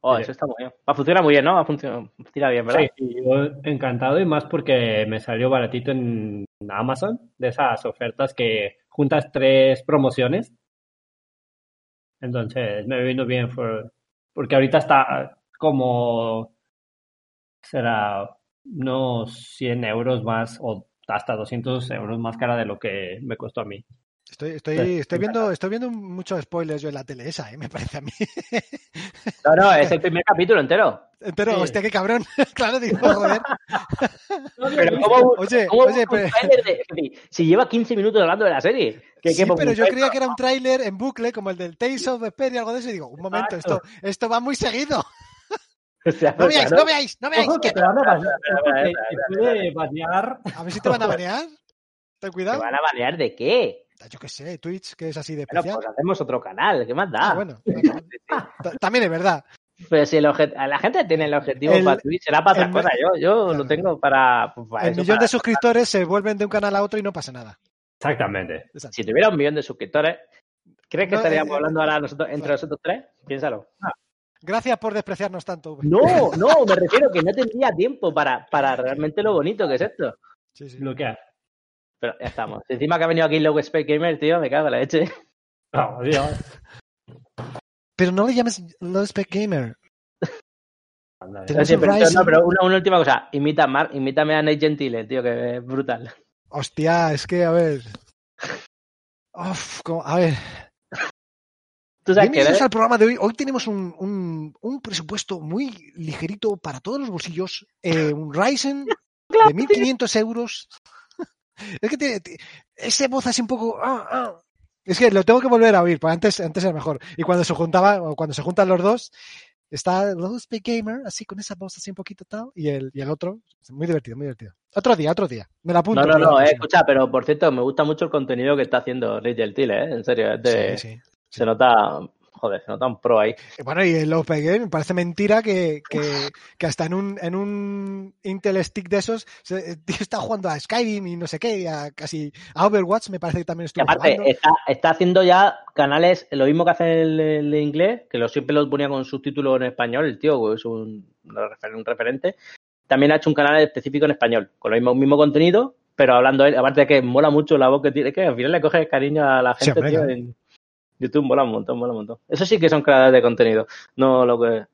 Oh, Sí. eso está muy bien. Va, funciona muy bien, ¿no? Va, funciona, funciona bien, ¿verdad? Sí, yo encantado y más porque me salió baratito en Amazon, de esas ofertas que juntas tres promociones. Entonces me vino bien por- porque ahorita está como será unos 100 euros más o hasta 200 euros más cara de lo que me costó a mí. Estoy, estoy, Sí, estoy viendo, estoy viendo muchos spoilers yo en la tele esa, ¿eh? me parece a mí. No, no, es el primer capítulo entero. Pero, Sí. hostia, qué cabrón. claro, digo, joder. Pero ¿cómo, Oye, cómo oye, un pero- tráiler de- si lleva 15 minutos hablando de la serie? ¿Qué- Sí, qué pero yo creía que era un tráiler en bucle, como el del Tales of Vesperia, algo de eso, y digo, un momento, esto, esto va muy seguido. O sea, No veáis, claro. no veáis, no veáis. Que que- te van a banear. te puede. A ver si te van a banear. Ten ¿Te cuidado. van a banear de qué? Yo qué sé, Twitch, que es así de Bueno, especial. pues hacemos otro canal, ¿qué más da? Ah, bueno, bueno. Ta- También es verdad. Pero si el la gente tiene el objetivo El- para Twitch, será para me- cosas. Yo, yo Claro. lo tengo para. pues, para El eso, millón para- de suscriptores se vuelven de un canal a otro y no pasa nada. Exactamente. Exacto. Si tuviera un millón de suscriptores, ¿crees que No, estaríamos eh, hablando ahora nosotros, entre claro. nosotros tres? Piénsalo. Gracias por despreciarnos tanto. V. No, no, me refiero que no tendría tiempo para, para realmente lo bonito que es esto. Sí, sí. Bloquear. Pero ya estamos. Encima que ha venido aquí Low Space Gamer, tío, me cago en la leche. Oh, Dios. Pero no le llames Low Spec Gamer. Pero, no, pero una, una última cosa. Imita a Mark, imítame a Nate Gentile, tío, que es brutal. Hostia, es que, a ver. Uf, como- a ver. Tú sabes Bienvenidos al programa de hoy. Hoy tenemos un, un- un presupuesto muy ligerito para todos los bolsillos. Eh, un Ryzen de 1500 euros. es que tiene, ti- ese voz así un poco. ah, ah. Es que lo tengo que volver a oír, porque antes, antes era mejor. Y cuando se juntaba, o cuando se juntan los dos, está los Big Gamer, así con esa voz así un poquito tal, y el, y el otro. Muy divertido, muy divertido. Otro día, otro día. Me la apunto. No, no, no, eh, escucha, pero por cierto, me gusta mucho el contenido que está haciendo Rachel Till, ¿eh? En serio, es de- Sí, sí. Se nota, joder, se nota un pro ahí. Eh, Bueno, y el Love Game me parece mentira que, que, que hasta en un, en un Intel Stick de esos se, el tío está jugando a Skyrim y no sé qué, y a casi a Overwatch me parece que también Y estuvo aparte, jugando. está, está haciendo ya canales, lo mismo que hace el, el inglés, que lo siempre lo ponía con subtítulos en español, el tío es un, un referente. También ha hecho un canal específico en español, con el mismo, mismo contenido, pero hablando él, aparte de que mola mucho la voz que tiene, que al final le coge cariño a la gente, tío, en YouTube mola un montón, mola un montón. Eso sí que son creadores de contenido, no lo que...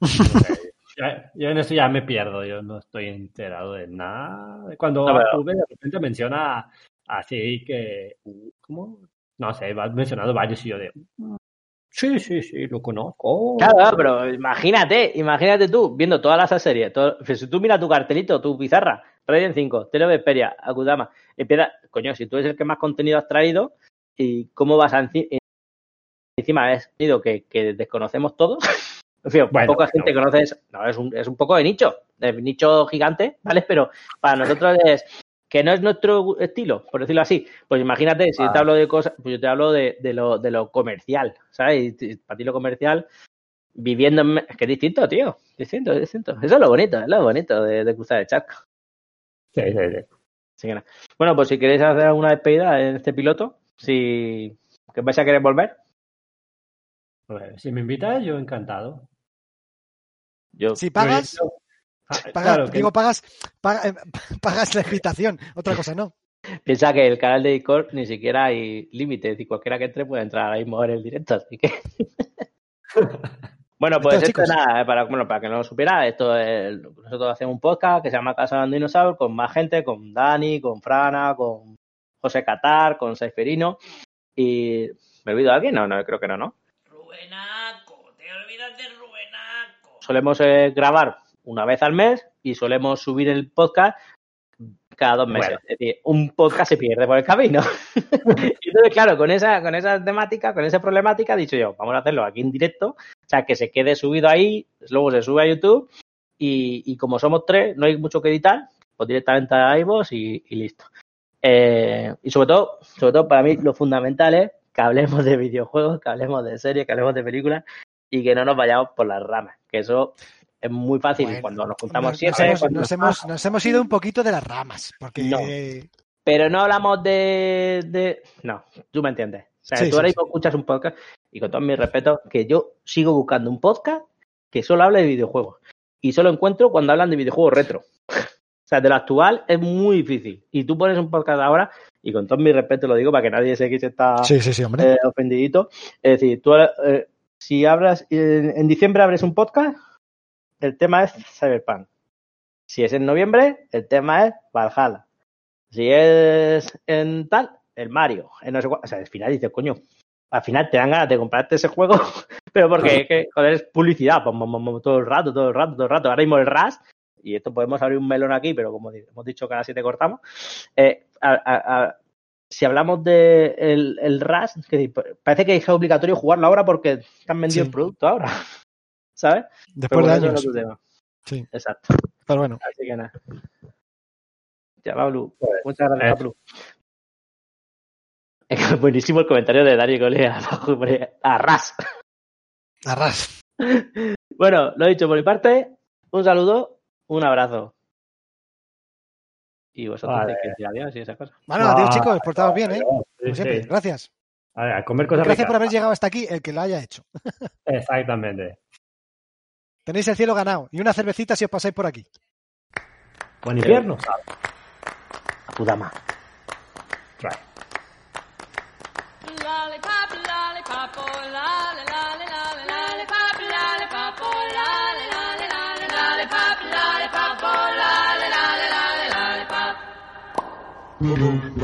Ya- Yo en eso ya me pierdo, yo no estoy enterado de nada. Cuando Juve de repente menciona así que, ¿cómo? No sé, va mencionando varios y yo de, sí, sí, sí, lo conozco. Claro, claro, pero imagínate, imagínate tú, viendo todas las series, todo- si tú miras tu cartelito, tu pizarra, Raiden 5, Tele Vesperia, Akudama, empieza, coño, si tú eres el que más contenido has traído, ¿y cómo vas a enci- encima es que, que desconocemos todos? En fin, Bueno, poca gente bueno. conoce eso. No, es un, es un poco de nicho, de nicho gigante, ¿vale? Pero para nosotros es que no es nuestro estilo, por decirlo así. Pues imagínate, si yo te Ah. hablo de cosas, pues yo te hablo de, de lo, de lo comercial, ¿sabes? Y para ti lo comercial, viviendo en... Es que es distinto, tío. Distinto, es distinto. Eso es lo bonito, es lo bonito de, de cruzar el charco. Sí, sí, sí. Así que nada. Bueno, pues si queréis hacer alguna despedida en este piloto, si que vais a querer volver, Pues, si me invitas, yo encantado. yo Si pagas, Yo- Ah, pagas- claro, que- digo, pagas, paga- eh, pagas la invitación, otra cosa no. piensa que el canal de Discord ni siquiera hay límites y cualquiera que entre puede entrar ahí mismo en el directo, así que. bueno, pues Entonces, esto chicos. nada, eh, para, bueno, para que no lo supiera, esto es, nosotros hacemos un podcast que se llama Casa de Dinosaur con más gente, con Dani, con Frana, con José Catar, con Seiferino y ¿me olvido de alguien? No, no, creo que no, ¿no? Rubenaco, te olvidas de Rubenaco. Solemos eh, grabar una vez al mes y solemos subir el podcast cada dos meses. Bueno. Es decir, un podcast se pierde por el camino. y entonces, claro, con esa, con esa temática, con esa problemática, he dicho yo, vamos a hacerlo aquí en directo, o sea, que se quede subido ahí, luego se sube a YouTube y, y como somos tres, no hay mucho que editar, pues directamente a iVoox y, y listo. Eh, y sobre todo, sobre todo para mí lo fundamental es que hablemos de videojuegos, que hablemos de series, que hablemos de películas y que no nos vayamos por las ramas, que eso es muy fácil Bueno, cuando nos juntamos Nos, siempre, cuando- nos hemos- nos hemos ido un poquito de las ramas, porque No. pero no hablamos de, de... No, tú me entiendes. O sea, Sí, tú ahora sí. mismo escuchas un podcast y con todo mi respeto, que yo sigo buscando un podcast que solo hable de videojuegos. Y solo encuentro cuando hablan de videojuegos retro. O sea, de lo actual es muy difícil. Y tú pones un podcast ahora, y con todo mi respeto lo digo para que nadie se sí, sí, sí, hombre. eh, ofendidito. Es decir, tú eh, si abras, en, en diciembre abres un podcast, el tema es Cyberpunk. Si es en noviembre, el tema es Valhalla. Si es en tal, el Mario. En no sé cuál- o sea, al final dices, coño, al final te dan ganas de comprarte ese juego, pero porque es que, joder, es publicidad, todo el rato, todo el rato, todo el rato. Ahora mismo el RAS, y esto podemos abrir un melón aquí, pero como hemos dicho que a las 7 cortamos, eh, a- a- a- si hablamos de el, el RAS, que parece que es obligatorio jugarlo ahora porque están vendiendo Sí. el producto ahora, ¿sabes? Después bueno, de eso es años. otro tema. Sí. Exacto. Pero bueno, Así que nada. Ya, Pablo. Pues, Muchas gracias. Es que es buenísimo el comentario de Dani Cole abajo, hombre, a ras. arras. Bueno, lo dicho por mi parte, un saludo, un abrazo. Y vosotros Vale. tenéis que decir adiós y esas cosas. Bueno, adiós chicos, portaos bien, ¿eh? Sí, Como siempre, sí. gracias. A, ver, a comer cosas Gracias ricas. por haber llegado hasta aquí, el que lo haya hecho. Exactamente. Tenéis el cielo ganado y una cervecita si os pasáis por aquí. Buen invierno. Akudama. Right. Uhum.